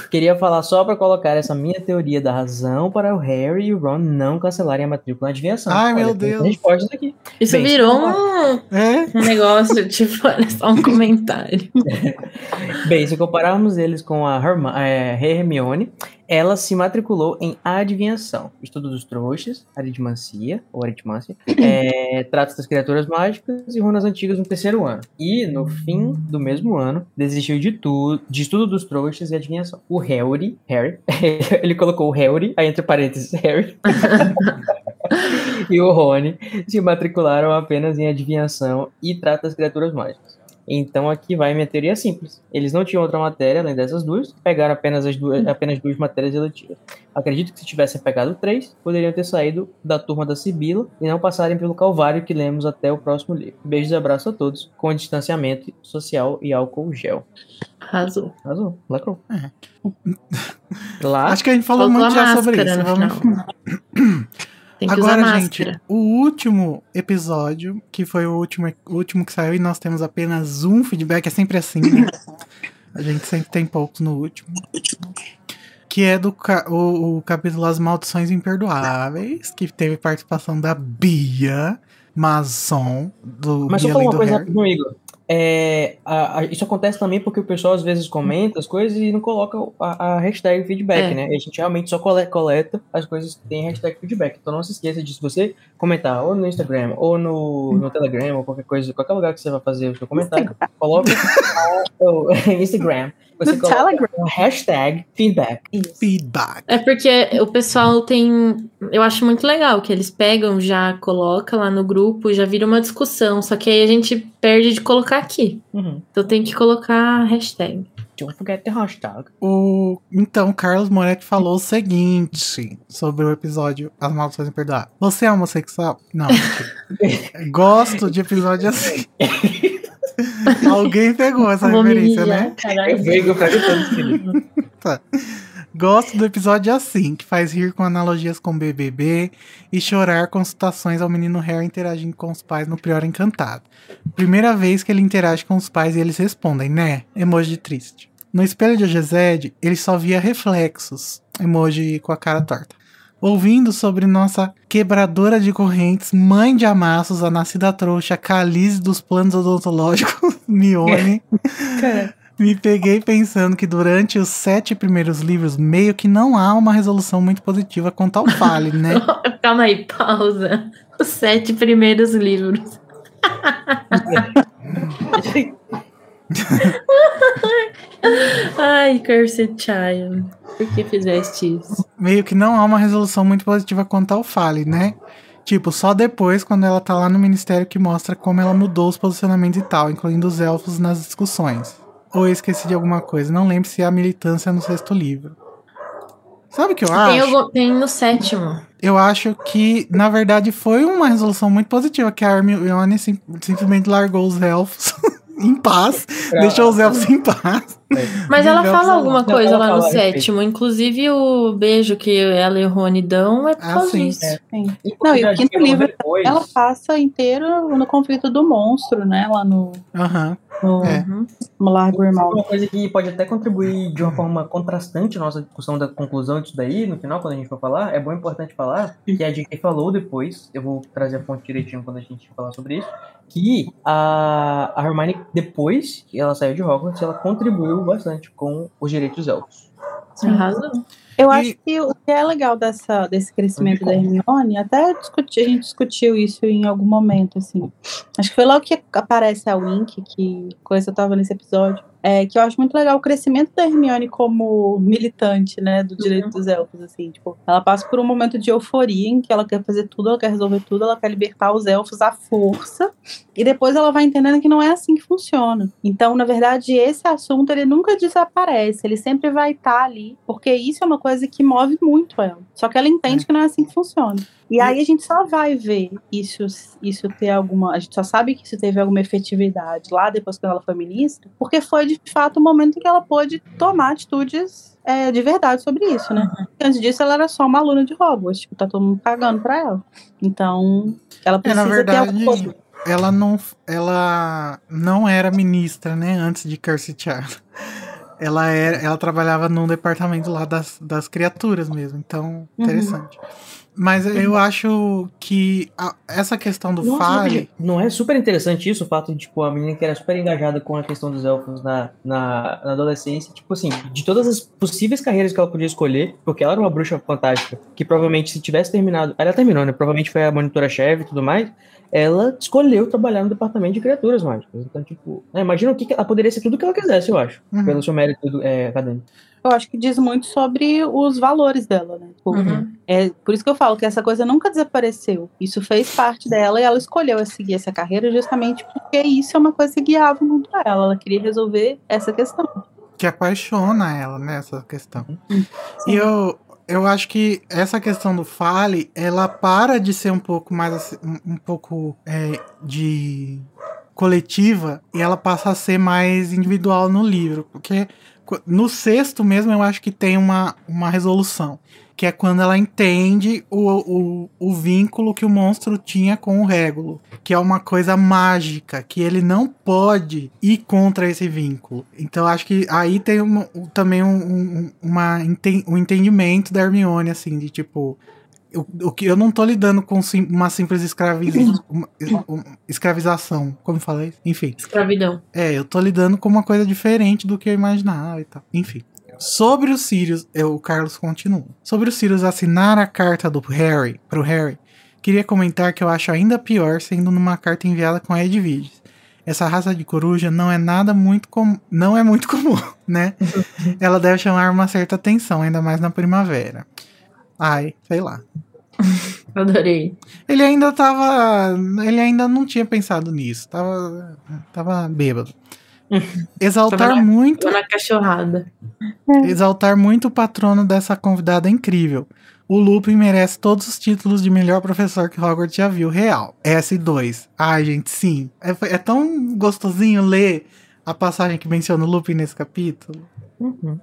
Queria falar só pra colocar essa minha teoria da razão para o Harry e o Ron não cancelarem a matrícula na adivinhação.
Ai, meu Deus.
Respostas aqui.
Isso
Bem,
virou um,
É?
um negócio, tipo, só um comentário.
Bem, se compararmos eles com a Herma- é, Hermione, ela se matriculou em adivinhação, estudo dos trouxas, aritmancia, ou aritmância, é, tratos das criaturas mágicas e runas antigas no terceiro ano. E, no fim do mesmo ano, desistiu de tudo, de estudo dos trouxas e adivinhação. O Harry, Harry, ele colocou o Harry, aí entre parênteses, Harry, e o Rony se matricularam apenas em adivinhação e trato das criaturas mágicas. Então aqui vai minha teoria simples. Eles não tinham outra matéria além dessas duas, pegaram apenas as duas, apenas duas matérias eletivas. Acredito que se tivessem pegado três, poderiam ter saído da turma da Sibila e não passarem pelo calvário que lemos até o próximo livro. Beijos e abraços a todos, com distanciamento social e álcool gel.
Arrasou.
Azul, lacrou.
É.
Lá,
Acho que a gente falou muito já sobre isso. Vamos...
Tem que
Agora,
usar
gente, o último episódio, que foi o último, o último que saiu, e nós temos apenas um feedback, é sempre assim, né? A gente sempre tem poucos no último. Que é do ca- o, o capítulo As Maldições Imperdoáveis, que teve participação da Bia Mazon, do
Mas só
Bia
falar
Além
uma coisa rapidinho, Igor. É, a- a- isso acontece também porque o pessoal às vezes comenta as coisas e não coloca a, a hashtag feedback,
É.
né? A gente realmente só cole- coleta as coisas que tem hashtag feedback. Então não se esqueça disso. Você comentar ou no Instagram, ou no, no Telegram, ou qualquer coisa, qualquer lugar que você vai fazer o seu comentário, coloca o Instagram. Você
No Telegram.
hashtag feedback.
Isso.
Feedback.
É porque o pessoal tem. Eu acho muito legal que eles pegam, já coloca lá no grupo, já vira uma discussão. Só que aí a gente perde de colocar aqui.
Uhum.
Então tem que colocar a hashtag.
Don't forget the hashtag.
O, então, Carlos Moretti falou o seguinte sobre o episódio As Maldições Imperdoáveis. Você é homossexual? Não. Gosto de episódio assim. Alguém pegou essa
Vou
referência,
mijar,
né?
caralho.
Eu pego todos, querido.
Gosto do episódio assim, que faz rir com analogias com BBB e chorar com citações ao menino Harry interagindo com os pais no Prior Encantado. Primeira vez que ele interage com os pais e eles respondem, né? Emoji triste. No espelho de Ogezed, ele só via reflexos, emoji com a cara torta. Ouvindo sobre nossa quebradora de correntes, mãe de amassos, a nascida trouxa, Calize dos planos odontológicos, Mione, me peguei pensando que durante os sete primeiros livros, meio que não há uma resolução muito positiva quanto ao Fale, né?
Calma aí, pausa. Os sete primeiros livros. Ai, Cursed Child. Por que fizeste isso?
Meio que não há uma resolução muito positiva quanto ao Fale, né? Tipo, só depois, quando ela tá lá no ministério, que mostra como ela mudou os posicionamentos e tal, incluindo os elfos nas discussões. Ou eu esqueci de alguma coisa, não lembro se é a militância no sexto livro. Sabe o que eu
Tem,
acho?
algum- tem no sétimo.
Eu acho que, na verdade, foi uma resolução muito positiva, que a Hermione sim- simplesmente largou os elfos em paz,
Pra-
deixou os elfos em paz.
Mas ela fala alguma
Não,
coisa lá no sétimo. Inclusive o beijo que ela e o Rony dão é por
Ah,
causa
sim,
disso.
é.
Sim.
E
Não, e o quinto livro,
depois,
Ela passa inteiro no conflito do monstro, né? Lá no,
Aham.
no,
É.
Uhum.
no Largo Irmão.
Uma coisa que pode até contribuir de uma forma contrastante à nossa discussão da conclusão disso daí, no final, quando a gente for falar, é bom e importante falar, que a JK falou depois, eu vou trazer a fonte direitinho quando a gente falar sobre isso, que a, a Hermione, depois que ela saiu de Hogwarts, ela contribuiu bastante com os direitos dos elfos.
Arrasou.
Eu
E-
acho que o que é legal dessa, desse crescimento da Hermione, até discutir, a gente discutiu isso em algum momento, assim. Acho que foi logo que aparece a Wink, que coisa eu tava nesse episódio. É, que eu acho muito legal o crescimento da Hermione como militante, né, do direito dos elfos, assim, tipo, ela passa por um momento de euforia em que ela quer fazer tudo, ela quer resolver tudo, ela quer libertar os elfos à força, e depois ela vai entendendo que não é assim que funciona. Então, na verdade, esse assunto, ele nunca desaparece, ele sempre vai estar ali, porque isso é uma coisa que move muito ela. Só que ela entende que não é assim que funciona. E aí a gente só vai ver isso, isso ter alguma. A gente só sabe que isso teve alguma efetividade lá depois que ela foi ministra, porque foi de fato o momento em que ela pôde tomar atitudes é, de verdade sobre isso, né? Antes disso, ela era só uma aluna de Hogwarts, tipo, tá todo mundo cagando pra ela. Então, ela
É,
precisa
na
ter
verdade,
alguma coisa.
ela não, ela não era ministra, né, antes de Cursed Child. Ela, era, ela trabalhava num departamento lá das, das criaturas mesmo, então, interessante. Mas eu acho que a- essa questão do
Nossa,
fale.
Não é super interessante isso, o fato de, tipo, a menina que era super engajada com a questão dos elfos na, na, na adolescência, tipo assim, de todas as possíveis carreiras que ela podia escolher, porque ela era uma bruxa fantástica, que provavelmente se tivesse terminado, ela terminou, né? Provavelmente foi a monitora-chefe e tudo mais, ela escolheu trabalhar no departamento de criaturas mágicas. Então, tipo, né, imagina o que que ela poderia ser tudo que ela quisesse, eu acho,
Uhum.
pelo seu mérito é, acadêmico.
Eu acho que diz muito sobre os valores dela, né? Tipo,
Uhum.
É por isso que eu falo que essa coisa nunca desapareceu. Isso fez parte dela e ela escolheu seguir essa carreira justamente porque isso é uma coisa que guiava muito pra ela. Ela queria resolver essa questão.
que apaixona ela nessa questão. E eu, eu acho que essa questão do fale, ela para de ser um pouco mais um, um pouco é, de coletiva e ela passa a ser mais individual no livro, porque qu- no sexto mesmo eu acho que tem uma, uma resolução, que é quando ela entende o, o, o vínculo que o monstro tinha com o Régulo, que é uma coisa mágica, que ele não pode ir contra esse vínculo. Então acho que aí tem um- também um, um, uma, um entendimento da Hermione, assim, de tipo. O, que eu não tô lidando com sim- uma simples escraviz, uma- uma escravização, como falei? Enfim.
Escravidão.
É, eu tô lidando com uma coisa diferente do que eu imaginava e tal. Enfim. Sobre o Sirius, eu, o Carlos continua. Sobre o Sirius assinar a carta do Harry pro Harry, queria comentar que eu acho ainda pior sendo numa carta enviada com Edwiges. Essa raça de coruja não é nada muito com... não é muito comum, né? Ela deve chamar uma certa atenção, ainda mais na primavera. Ai, sei lá.
Adorei.
Ele ainda tava. Ele ainda não tinha pensado nisso. Tava. Tava bêbado. Exaltar
Tava na-
muito.
Tô na cachorrada.
Exaltar muito o patrono dessa convidada incrível. O Lupin merece todos os títulos de melhor professor que Hogwarts já viu, real. S2. Ai, gente, sim. É, é tão gostosinho ler a passagem que menciona o Lupin nesse capítulo.
Uhum.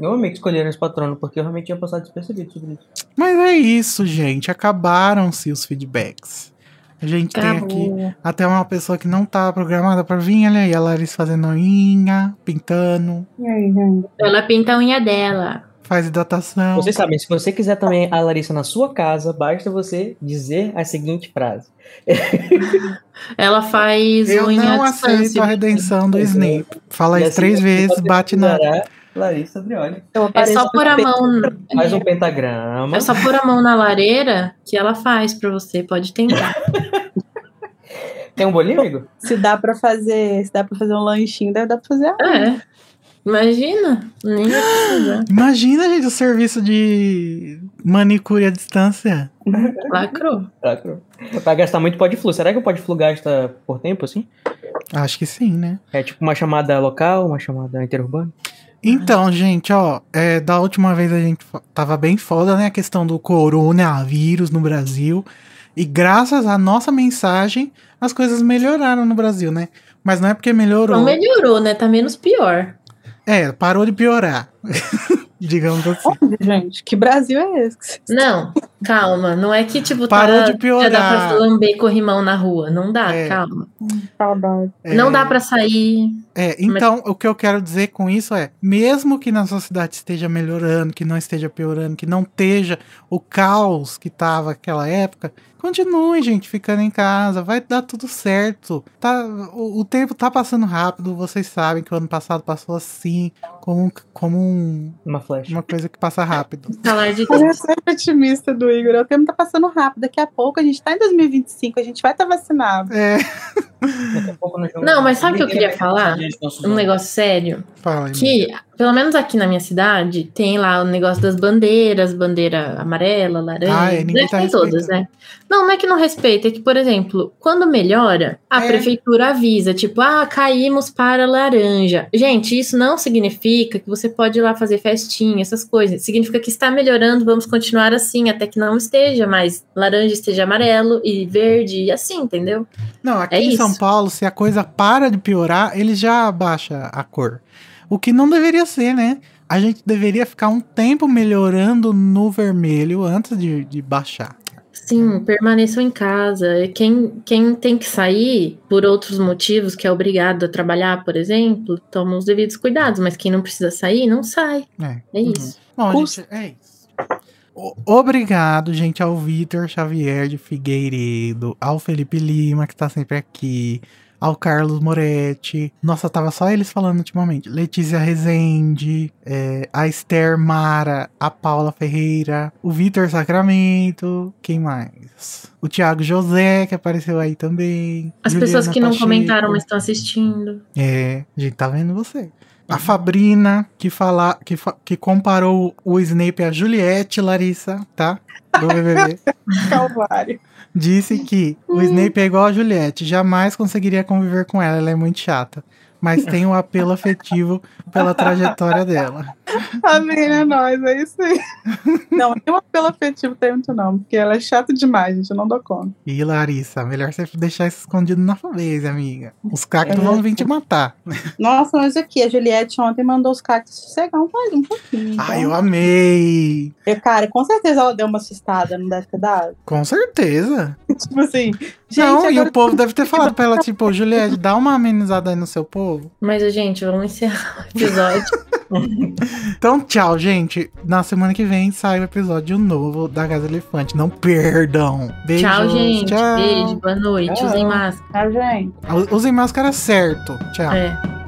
Eu amei que escolheram esse patrono, porque eu realmente tinha passado despercebido sobre isso.
Mas é isso, gente. Acabaram-se os feedbacks. A gente tem aqui
Acabou.
até uma pessoa que não tá programada pra vir, olha aí, a Larissa fazendo unha, pintando,
Ela pinta a unha dela.
faz hidratação.
Vocês sabem, se você quiser também a Larissa na sua casa, basta você dizer a seguinte frase.
Ela faz
Eu
unha
não aceito a redenção do. Snape. Fala isso
assim
três vezes, bate na.
Larissa Brioli.
É só pôr a mão.
Faz um pentagrama.
É só pôr a mão na lareira que ela faz pra você. Pode tentar.
Tem um bolinho, amigo?
Se dá pra fazer, se dá para fazer um lanchinho, deve dar pra fazer.
É. Imagina. Nem precisar.
Imagina, gente, o serviço de manicure à distância.
Lacrou.
Claro. Vai gastar muito pode flu. Será que o pode flu gasta por tempo, assim?
Acho que sim, né?
É tipo uma chamada local, uma chamada interurbana?
Então, gente, ó, é, da última vez a gente tava bem foda, né? A questão do coronavírus no Brasil. E graças à nossa mensagem, as coisas melhoraram no Brasil, né? Mas não é porque melhorou.
Não melhorou, né? Tá menos pior.
É, parou de piorar. Digamos assim.
Gente, que Brasil é esse?
Não, calma. Não é que, tipo,
Parou
tá,
de piorar.
já dá pra lamber corrimão na rua. Não dá,
É.
calma.
Saudade.
Não dá pra sair.
É, então, o que eu quero dizer com isso é, mesmo que na sociedade esteja melhorando, que não esteja piorando, que não esteja o caos que tava naquela época, continue, gente, ficando em casa, vai dar tudo certo. Tá, o, o tempo tá passando rápido, vocês sabem que o ano passado passou assim, como, como um-
Uma flecha.
uma coisa que passa rápido.
Falar de
eu sou otimista do Igor. O tempo tá passando rápido. Daqui a pouco a gente tá em 2025, a gente vai estar vacinado.
É,
Daqui a pouco nós vamos-
Não, mas sabe o que eu queria
vai
falar? um negócio sério.
fala.
Que, pelo menos aqui na minha cidade, tem lá o negócio das bandeiras, bandeira amarela, laranja.
Ah, é, ninguém
Deve
tá
ter todas, né? Não, não é que não respeita, é que, por exemplo, quando melhora, a
É.
prefeitura avisa, tipo, ah, caímos para laranja. Gente, isso não significa que você pode ir lá fazer festinha, essas coisas. Significa que está melhorando, vamos continuar assim, até que não esteja mais laranja, esteja amarelo e verde, e assim, entendeu?
Não, aqui
É
em São
isso.
Paulo, se a coisa para de piorar, ele já abaixa a cor. O que não deveria ser, né? A gente deveria ficar um tempo melhorando no vermelho antes de, de baixar.
Sim, permaneçam em casa. Quem, quem tem que sair por outros motivos, que é obrigado a trabalhar, por exemplo, toma os devidos cuidados. Mas quem não precisa sair, não sai.
É.
É isso.
Bom,
Custa.
gente, é isso. O- Obrigado, gente, ao Vitor Xavier de Figueiredo, ao Felipe Lima, que tá sempre aqui, ao Carlos Moretti. Nossa, tava só eles falando ultimamente. Letícia Rezende, é, a Esther Mara, a Paula Ferreira, o Vitor Sacramento, quem mais? O Thiago José, que apareceu aí também.
As
Juliana
pessoas que não
Pacheco.
comentaram, mas estão assistindo.
É, a gente tá vendo você. A Fabrina, que, fala, que, fa- que comparou o Snape a Juliette, Larissa, tá? Do BBB.
Calvário.
Disse que o Snape é igual a Juliette, jamais conseguiria conviver com ela, ela é muito chata. Mas tem um apelo afetivo pela trajetória dela.
A menina é nós, é isso aí. Não, nem um apelo afetivo tem muito não, porque ela é chata demais, gente, eu não dou conta.
E Larissa, melhor você deixar isso escondido na fanbase, amiga. Os cactos vão vir te matar.
Nossa, mas aqui, a Juliette ontem mandou os cactos sossegar um, um pouquinho. então.
Ai, eu amei!
Eu, cara, com certeza ela deu uma assustada, não deve ter dado?
Com certeza.
tipo assim, gente,
Não, e o povo deve ter falado pra ela, tipo, Juliette, dá uma amenizada aí no seu povo.
Mas, gente, vamos encerrar o episódio.
Então, tchau, gente. Na semana que vem sai o episódio novo da Casa Elefante. Não perdam. Beijos.
tchau, gente.
Tchau.
Beijo, boa noite.
Tchau.
Usem máscara.
Tá, gente.
Usem máscara certo. Tchau.
É.